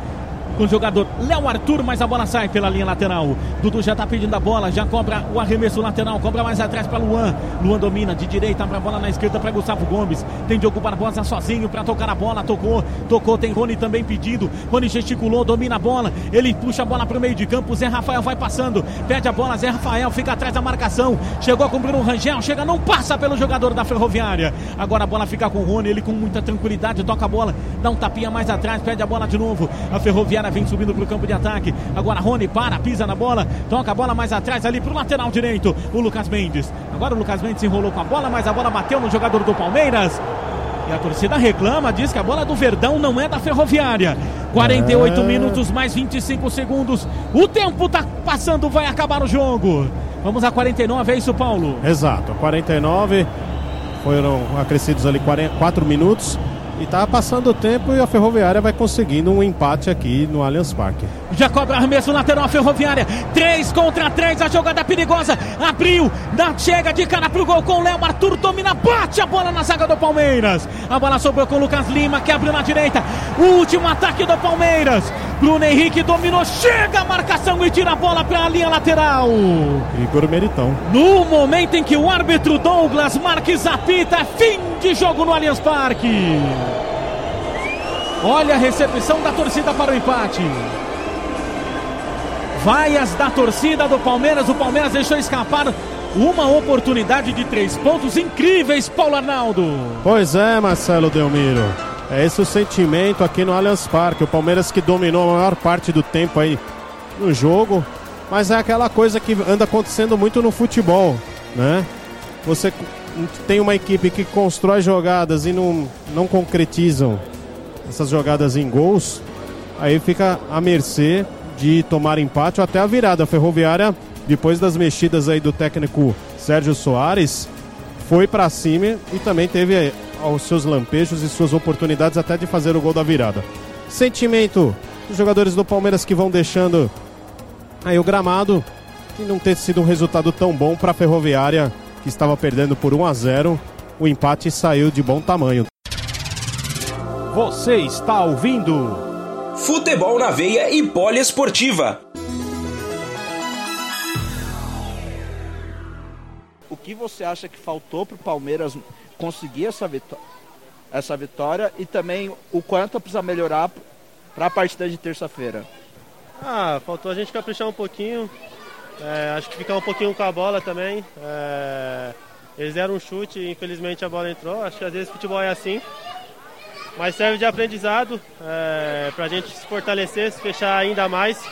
com o jogador Léo Arthur, mas a bola sai pela linha lateral. Dudu já tá pedindo a bola, já cobra o arremesso lateral, cobra mais atrás para Luan. Luan domina de direita para bola na esquerda para Gustavo Gomes. Tem Diogo Barbosa sozinho para tocar a bola, tocou, tocou, tem Rony também pedido. Rony gesticulou, domina a bola, ele puxa a bola para o meio de campo. Zé Rafael vai passando, perde a bola, Zé Rafael fica atrás da marcação. Chegou com Bruno Rangel, chega, não passa pelo jogador da Ferroviária. Agora a bola fica com o Rony, ele com muita tranquilidade toca a bola, dá um tapinha mais atrás, perde a bola de novo. A Ferroviária vem subindo para o campo de ataque. Agora Rony para, pisa na bola, toca a bola mais atrás ali para o lateral direito. O Lucas Mendes. Agora o Lucas Mendes enrolou com a bola, mas a bola bateu no jogador do Palmeiras. E a torcida reclama, diz que a bola do Verdão não é da Ferroviária. 48 é. minutos mais 25 segundos. O tempo está passando, vai acabar o jogo. Vamos a 49, é isso, Paulo? Exato, 49. Foram acrescidos ali 4 minutos. E tá passando o tempo e a Ferroviária vai conseguindo um empate aqui no Allianz Parque. Já cobra arremesso lateral a Ferroviária. 3 contra 3, a jogada perigosa. Abriu, dá, chega de cara pro gol com o Léo. Arthur domina, bate a bola na zaga do Palmeiras. A bola sobrou com o Lucas Lima, que abriu na direita. Último ataque do Palmeiras. Bruno Henrique dominou, chega a marcação e tira a bola para a linha lateral. Igor Meritão. No momento em que o árbitro Douglas Marques apita, fim de jogo no Allianz Parque. Olha a recepção da torcida para o empate. Vaias da torcida do Palmeiras. O Palmeiras deixou escapar uma oportunidade de três pontos incríveis, Paulo Arnaldo. Pois é, Marcelo Delmiro. É esse o sentimento aqui no Allianz Parque. O Palmeiras que dominou a maior parte do tempo aí no jogo. Mas é aquela coisa que anda acontecendo muito no futebol, né? Você tem uma equipe que constrói jogadas e não, não concretizam essas jogadas em gols, aí fica à mercê de tomar empate ou até a virada. A Ferroviária, depois das mexidas aí do técnico Sérgio Soares, foi para cima e também teve os seus lampejos e suas oportunidades até de fazer o gol da virada. Sentimento dos jogadores do Palmeiras que vão deixando aí o gramado e não ter sido um resultado tão bom para a Ferroviária que estava perdendo por 1 a 0. O empate saiu de bom tamanho. Você está ouvindo Futebol na veia e poliesportiva. O que você acha que faltou para o Palmeiras conseguir essa, vitó essa vitória e também o quanto precisa melhorar para a partida de terça-feira? Ah, faltou a gente caprichar um pouquinho. É, acho que ficar um pouquinho com a bola também. É, eles deram um chute, infelizmente a bola entrou. Acho que às vezes futebol é assim. Mas serve de aprendizado é, para a gente se fortalecer, se fechar ainda mais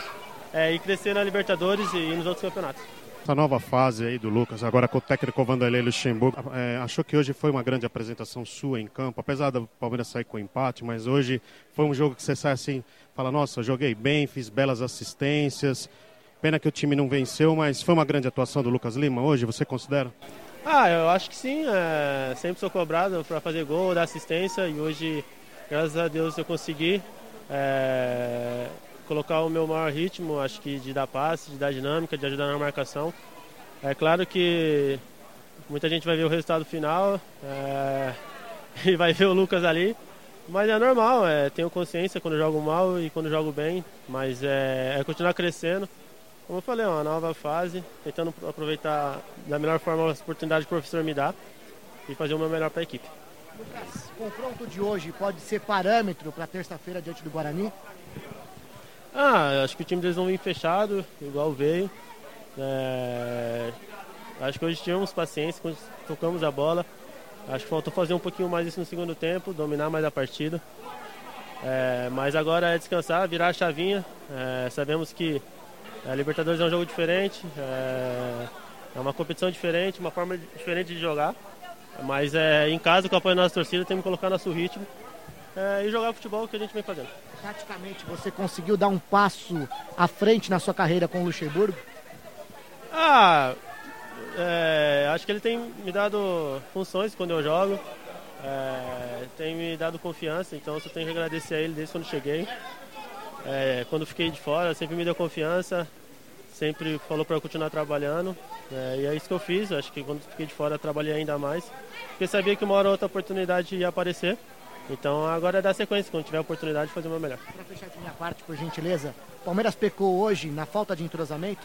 é, e crescer na Libertadores e nos outros campeonatos. Essa nova fase aí do Lucas, agora com o técnico Vanderlei Luxemburgo, é, achou que hoje foi uma grande apresentação sua em campo, apesar do Palmeiras sair com empate, mas hoje foi um jogo que você sai assim, fala, nossa, joguei bem, fiz belas assistências, pena que o time não venceu, mas foi uma grande atuação do Lucas Lima hoje, você considera? Ah, eu acho que sim. É, sempre sou cobrado para fazer gol, dar assistência e hoje, graças a Deus, eu consegui é, colocar o meu maior ritmo, acho que de dar passe, de dar dinâmica, de ajudar na marcação. É claro que muita gente vai ver o resultado final é, <laughs> e vai ver o Lucas ali, mas é normal, é, tenho consciência quando jogo mal e quando jogo bem, mas é, é continuar crescendo. Como eu falei, é uma nova fase, tentando aproveitar da melhor forma as oportunidades que o professor me dá e fazer o meu melhor para a equipe. Lucas, o confronto de hoje pode ser parâmetro para terça-feira diante do Guarani? Ah, acho que o time deles vão vir fechado, igual veio. É... Acho que hoje tivemos paciência, tocamos a bola. Acho que faltou fazer um pouquinho mais isso no segundo tempo, dominar mais a partida. É... Mas agora é descansar, virar a chavinha. É... Sabemos que a Libertadores é um jogo diferente, é, é uma competição diferente, uma forma diferente de jogar. Mas é, em casa, com o apoio da nossa torcida, temos que colocar nosso ritmo é, e jogar o futebol que a gente vem fazendo. Praticamente, você conseguiu dar um passo à frente na sua carreira com o Luxemburgo? Ah, é, acho que ele tem me dado funções quando eu jogo, é, tem me dado confiança, então eu só tenho que agradecer a ele desde quando cheguei. É, quando fiquei de fora, sempre me deu confiança, sempre falou para eu continuar trabalhando. É, e é isso que eu fiz. Acho que quando fiquei de fora, trabalhei ainda mais. Porque sabia que uma hora ou outra oportunidade ia aparecer. Então agora é dar sequência, quando tiver a oportunidade, fazer o meu melhor. Para fechar a minha parte, por gentileza, Palmeiras pecou hoje na falta de entrosamento?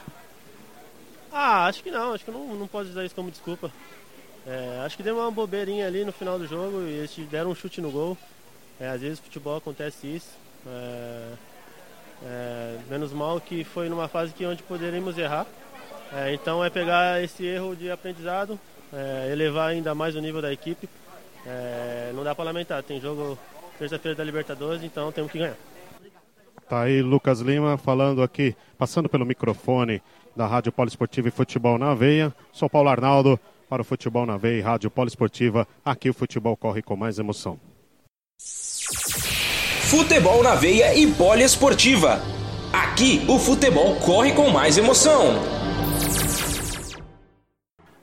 Ah, acho que não. Acho que não, não posso usar isso como desculpa. É, acho que deu uma bobeirinha ali no final do jogo e eles deram um chute no gol. É, às vezes futebol acontece isso. É, é, menos mal que foi numa fase que onde poderíamos errar. É, então é pegar esse erro de aprendizado, é, elevar ainda mais o nível da equipe. É, não dá para lamentar, tem jogo terça-feira da Libertadores, então temos que ganhar. Tá aí Lucas Lima falando aqui, passando pelo microfone da Rádio Poliesportiva e Futebol na Veia. Sou Paulo Arnaldo para o Futebol na Veia e Rádio Poliesportiva. Aqui o futebol corre com mais emoção. Futebol na veia e poliesportiva. Aqui o futebol corre com mais emoção.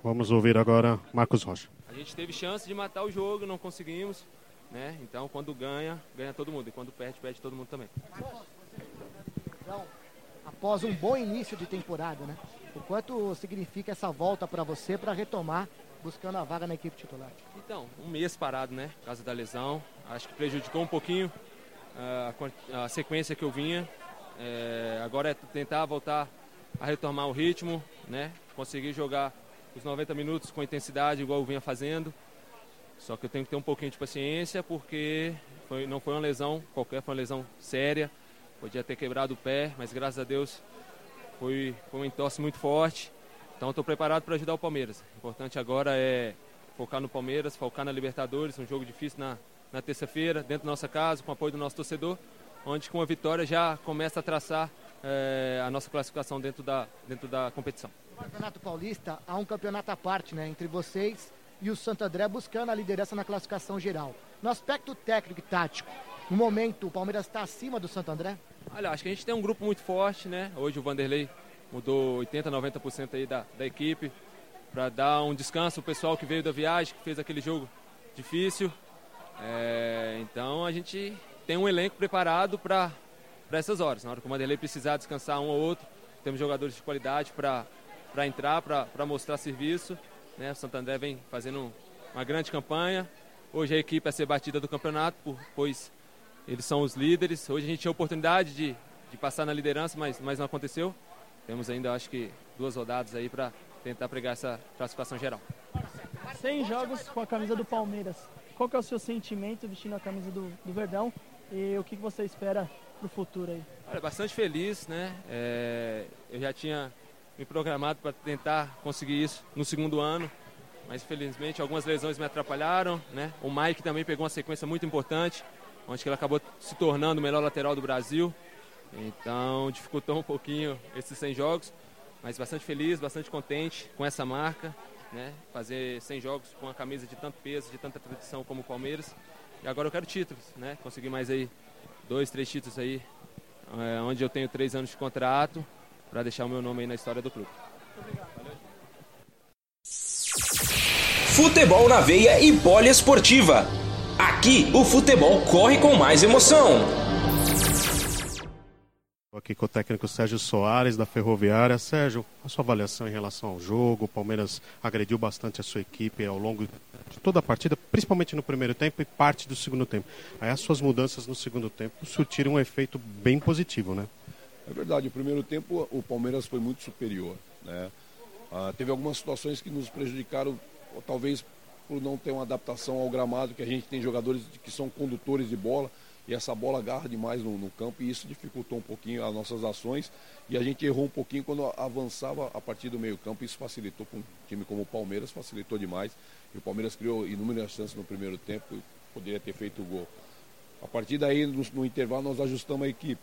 Vamos ouvir agora Marcos Rocha. A gente teve chance de matar o jogo, não conseguimos. né? Então quando ganha, ganha todo mundo. E quando perde, perde todo mundo também. Então, após um bom início de temporada, né? O quanto significa essa volta para você para retomar buscando a vaga na equipe titular? Então, um mês parado, né? Por causa da lesão. Acho que prejudicou um pouquinho a, sequência que eu vinha. É, agora é tentar voltar a retomar o ritmo, né? Conseguir jogar os 90 minutos com intensidade igual eu vinha fazendo. Só que eu tenho que ter um pouquinho de paciência porque foi, não foi uma lesão qualquer, foi uma lesão séria. Podia ter quebrado o pé, mas graças a Deus foi, foi um entorse muito forte. Então estou preparado para ajudar o Palmeiras. O importante agora é focar no Palmeiras, focar na Libertadores, um jogo difícil na, na terça-feira, dentro da nossa casa, com o apoio do nosso torcedor, onde com a vitória já começa a traçar é, a nossa classificação dentro da, dentro da competição. No Campeonato Paulista há um campeonato à parte, né, entre vocês e o Santo André buscando a liderança na classificação geral. No aspecto técnico e tático, no momento o Palmeiras está acima do Santo André? Olha, acho que a gente tem um grupo muito forte, né? Hoje o Vanderlei mudou 80, 90% aí da, da equipe para dar um descanso ao pessoal que veio da viagem, que fez aquele jogo difícil. É, então a gente tem um elenco preparado para essas horas. Na hora que o Vanderlei precisar descansar um ou outro, temos jogadores de qualidade para entrar, para mostrar serviço. Né? O Santander vem fazendo uma grande campanha. Hoje a equipe é ser batida do campeonato, pois eles são os líderes. Hoje a gente tinha a oportunidade de, de passar na liderança, mas, mas não aconteceu. Temos ainda, acho que, duas rodadas aí para tentar pregar essa classificação geral. 100 jogos com a camisa do Palmeiras. Qual que é o seu sentimento vestindo a camisa do, do Verdão e o que, que você espera para o futuro aí? Olha, bastante feliz, né? É, eu já tinha me programado para tentar conseguir isso no segundo ano, mas infelizmente algumas lesões me atrapalharam, né? O Mike também pegou uma sequência muito importante, onde ele acabou se tornando o melhor lateral do Brasil. Então dificultou um pouquinho esses 100 jogos, mas bastante feliz, bastante contente com essa marca, né? Fazer 100 jogos com a camisa de tanto peso, de tanta tradição como o Palmeiras. E agora eu quero títulos, né? Conseguir mais aí dois, três títulos aí, é, onde eu tenho três anos de contrato para deixar o meu nome aí na história do clube. Futebol na veia e poliesportiva. Aqui o futebol corre com mais emoção. Aqui com o técnico Sérgio Soares da Ferroviária. Sérgio, a sua avaliação em relação ao jogo? O Palmeiras agrediu bastante a sua equipe ao longo de toda a partida, principalmente no primeiro tempo e parte do segundo tempo. Aí as suas mudanças no segundo tempo surtiram um efeito bem positivo, né? É verdade, o primeiro tempo o Palmeiras foi muito superior. Né? Ah, teve algumas situações que nos prejudicaram, talvez por não ter uma adaptação ao gramado, que a gente tem jogadores que são condutores de bola e essa bola agarra demais no, no, campo e isso dificultou um pouquinho as nossas ações e a gente errou um pouquinho quando avançava a partir do meio campo isso facilitou para um time como o Palmeiras, facilitou demais e o Palmeiras criou inúmeras chances no primeiro tempo e poderia ter feito o gol. A partir daí, no, no intervalo, nós ajustamos a equipe.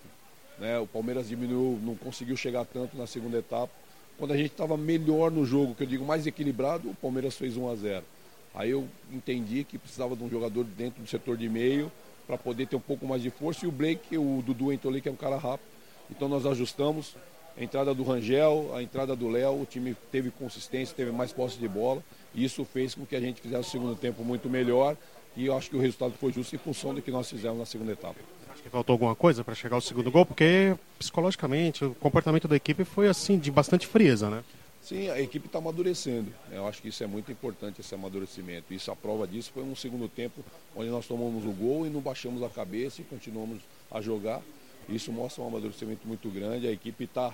Né? O Palmeiras diminuiu, não conseguiu chegar tanto na segunda etapa. Quando a gente estava melhor no jogo, que eu digo mais equilibrado, o Palmeiras fez 1 a 0. Aí eu entendi que precisava de um jogador dentro do setor de meio para poder ter um pouco mais de força. E o Blake, o Dudu entrou ali, que é um cara rápido. Então nós ajustamos. A entrada do Rangel, a entrada do Léo, o time teve consistência, teve mais posse de bola. E isso fez com que a gente fizesse o segundo tempo muito melhor. E eu acho que o resultado foi justo em função do que nós fizemos na segunda etapa. Acho que faltou alguma coisa para chegar ao segundo gol, porque psicologicamente o comportamento da equipe foi assim de bastante frieza, né? Sim, a equipe está amadurecendo. Eu acho que isso é muito importante, esse amadurecimento. Isso, a prova disso foi um segundo tempo onde nós tomamos o gol e não baixamos a cabeça e continuamos a jogar. Isso mostra um amadurecimento muito grande. A equipe está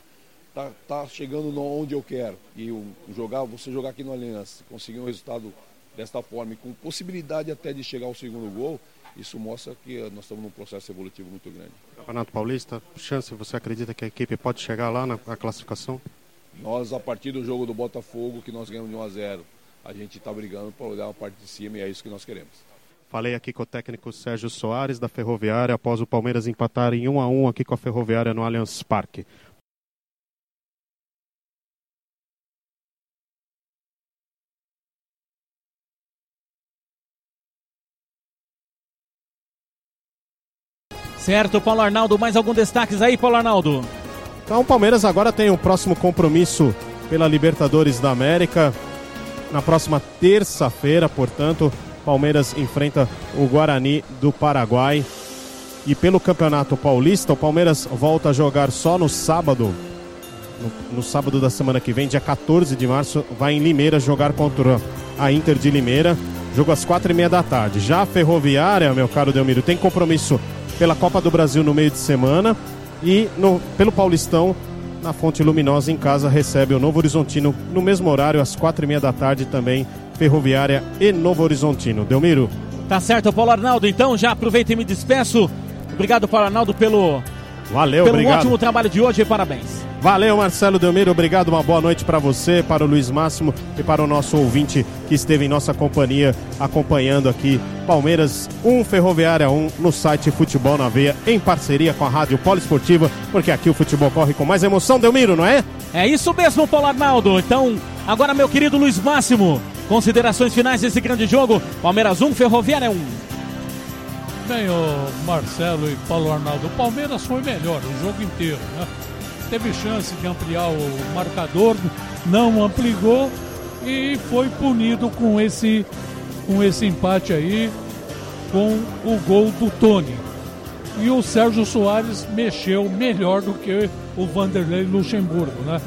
tá, tá chegando onde eu quero. E o, jogar, você jogar aqui no Aliança, conseguir um resultado desta forma e com possibilidade até de chegar ao segundo gol, isso mostra que nós estamos num processo evolutivo muito grande. Campeonato Paulista, chance, você acredita que a equipe pode chegar lá na classificação? Nós, a partir do jogo do Botafogo, que nós ganhamos de 1 a 0, a gente está brigando para olhar a parte de cima e é isso que nós queremos. Falei aqui com o técnico Sérgio Soares, da Ferroviária, após o Palmeiras empatar em 1 a 1 aqui com a Ferroviária no Allianz Parque. Certo, Paulo Arnaldo, mais algum destaques aí, Paulo Arnaldo? Então o Palmeiras agora tem o próximo compromisso pela Libertadores da América na próxima terça-feira, portanto, Palmeiras enfrenta o Guarani do Paraguai. E pelo Campeonato Paulista, o Palmeiras volta a jogar só no sábado. No, no sábado da semana que vem, dia 14 de março, vai em Limeira jogar contra a Inter de Limeira. Jogo às quatro e meia da tarde. Já a Ferroviária, meu caro Delmiro, tem compromisso pela Copa do Brasil no meio de semana. E no, pelo Paulistão, na Fonte Luminosa, em casa, recebe o Novo Horizontino no mesmo horário, às quatro e meia da tarde também, Ferroviária e Novo Horizontino. Delmiro. Tá certo, Paulo Arnaldo. Então já aproveito e me despeço. Obrigado, Paulo Arnaldo, pelo, Valeu, pelo obrigado. ótimo trabalho de hoje e parabéns. Valeu, Marcelo Delmiro. Obrigado. Uma boa noite para você, para o Luiz Máximo e para o nosso ouvinte que esteve em nossa companhia acompanhando aqui Palmeiras 1 Ferroviária 1 no site Futebol na Veia em parceria com a Rádio Poliesportiva, porque aqui o futebol corre com mais emoção, Delmiro, não é? É isso mesmo, Paulo Arnaldo. Então, agora, meu querido Luiz Máximo, considerações finais desse grande jogo. Palmeiras 1, Ferroviária 1. Bem, o Marcelo e Paulo Arnaldo, o Palmeiras foi melhor o jogo inteiro, né? Teve chance de ampliar o marcador, não ampliou e foi punido com esse, com esse empate aí, com o gol do Tony. E o Sérgio Soares mexeu melhor do que o Vanderlei Luxemburgo, né?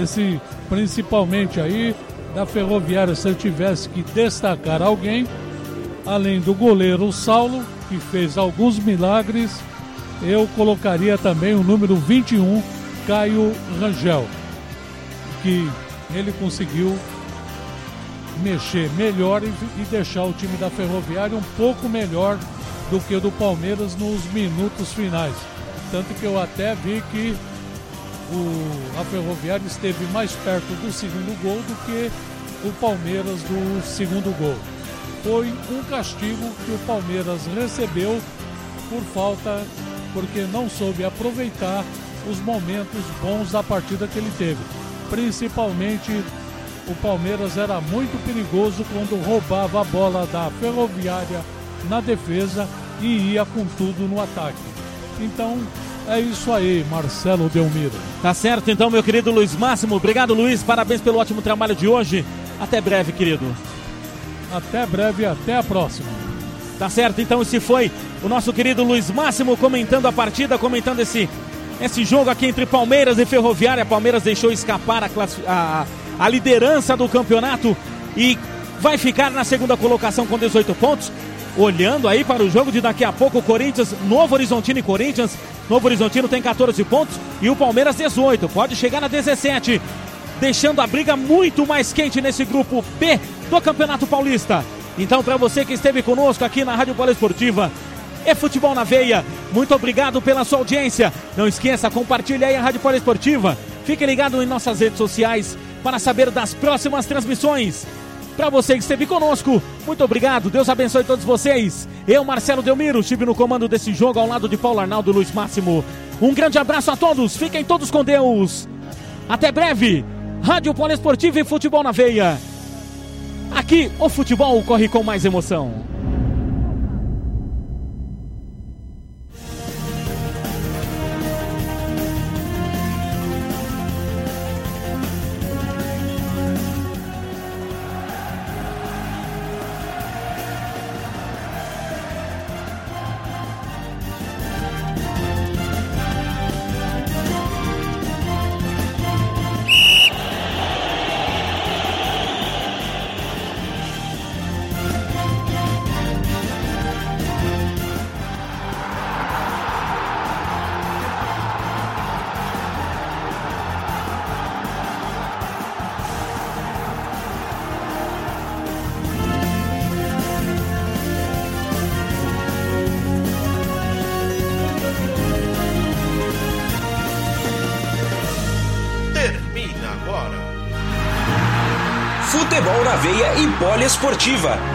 Esse, principalmente aí, da Ferroviária, se eu tivesse que destacar alguém, além do goleiro Saulo, que fez alguns milagres, eu colocaria também o número 21, Caio Rangel, que ele conseguiu mexer melhor e, deixar o time da Ferroviária um pouco melhor do que o do Palmeiras nos minutos finais. Tanto que eu até vi que o, a Ferroviária esteve mais perto do segundo gol do que o Palmeiras do segundo gol. Foi um castigo que o Palmeiras recebeu por falta, porque não soube aproveitar os momentos bons da partida que ele teve. Principalmente o Palmeiras era muito perigoso quando roubava a bola da Ferroviária na defesa e ia com tudo no ataque. Então é isso aí, Marcelo Delmiro. Tá certo, então, meu querido Luiz Máximo. Obrigado, Luiz. Parabéns pelo ótimo trabalho de hoje. Até breve, querido. Até breve, até a próxima. Tá certo, então esse foi o nosso querido Luiz Máximo comentando a partida, comentando esse, esse jogo aqui entre Palmeiras e Ferroviária. Palmeiras deixou escapar a, a, a liderança do campeonato e vai ficar na segunda colocação com 18 pontos. Olhando aí para o jogo de daqui a pouco, Corinthians, Novo Horizontino e Corinthians. Novo Horizontino tem 14 pontos e o Palmeiras 18. Pode chegar na 17, deixando a briga muito mais quente nesse grupo B do Campeonato Paulista. Então, para você que esteve conosco aqui na Rádio Bola Esportiva, é Futebol na Veia. Muito obrigado pela sua audiência. Não esqueça, compartilhe aí a Rádio Bola Esportiva. Fique ligado em nossas redes sociais para saber das próximas transmissões. Para você que esteve conosco, muito obrigado. Deus abençoe todos vocês. Eu, Marcelo Delmiro, estive no comando desse jogo ao lado de Paulo Arnaldo Luiz Máximo. Um grande abraço a todos. Fiquem todos com Deus. Até breve. Rádio Poliesportiva e Futebol na Veia. Aqui o futebol corre com mais emoção. Termina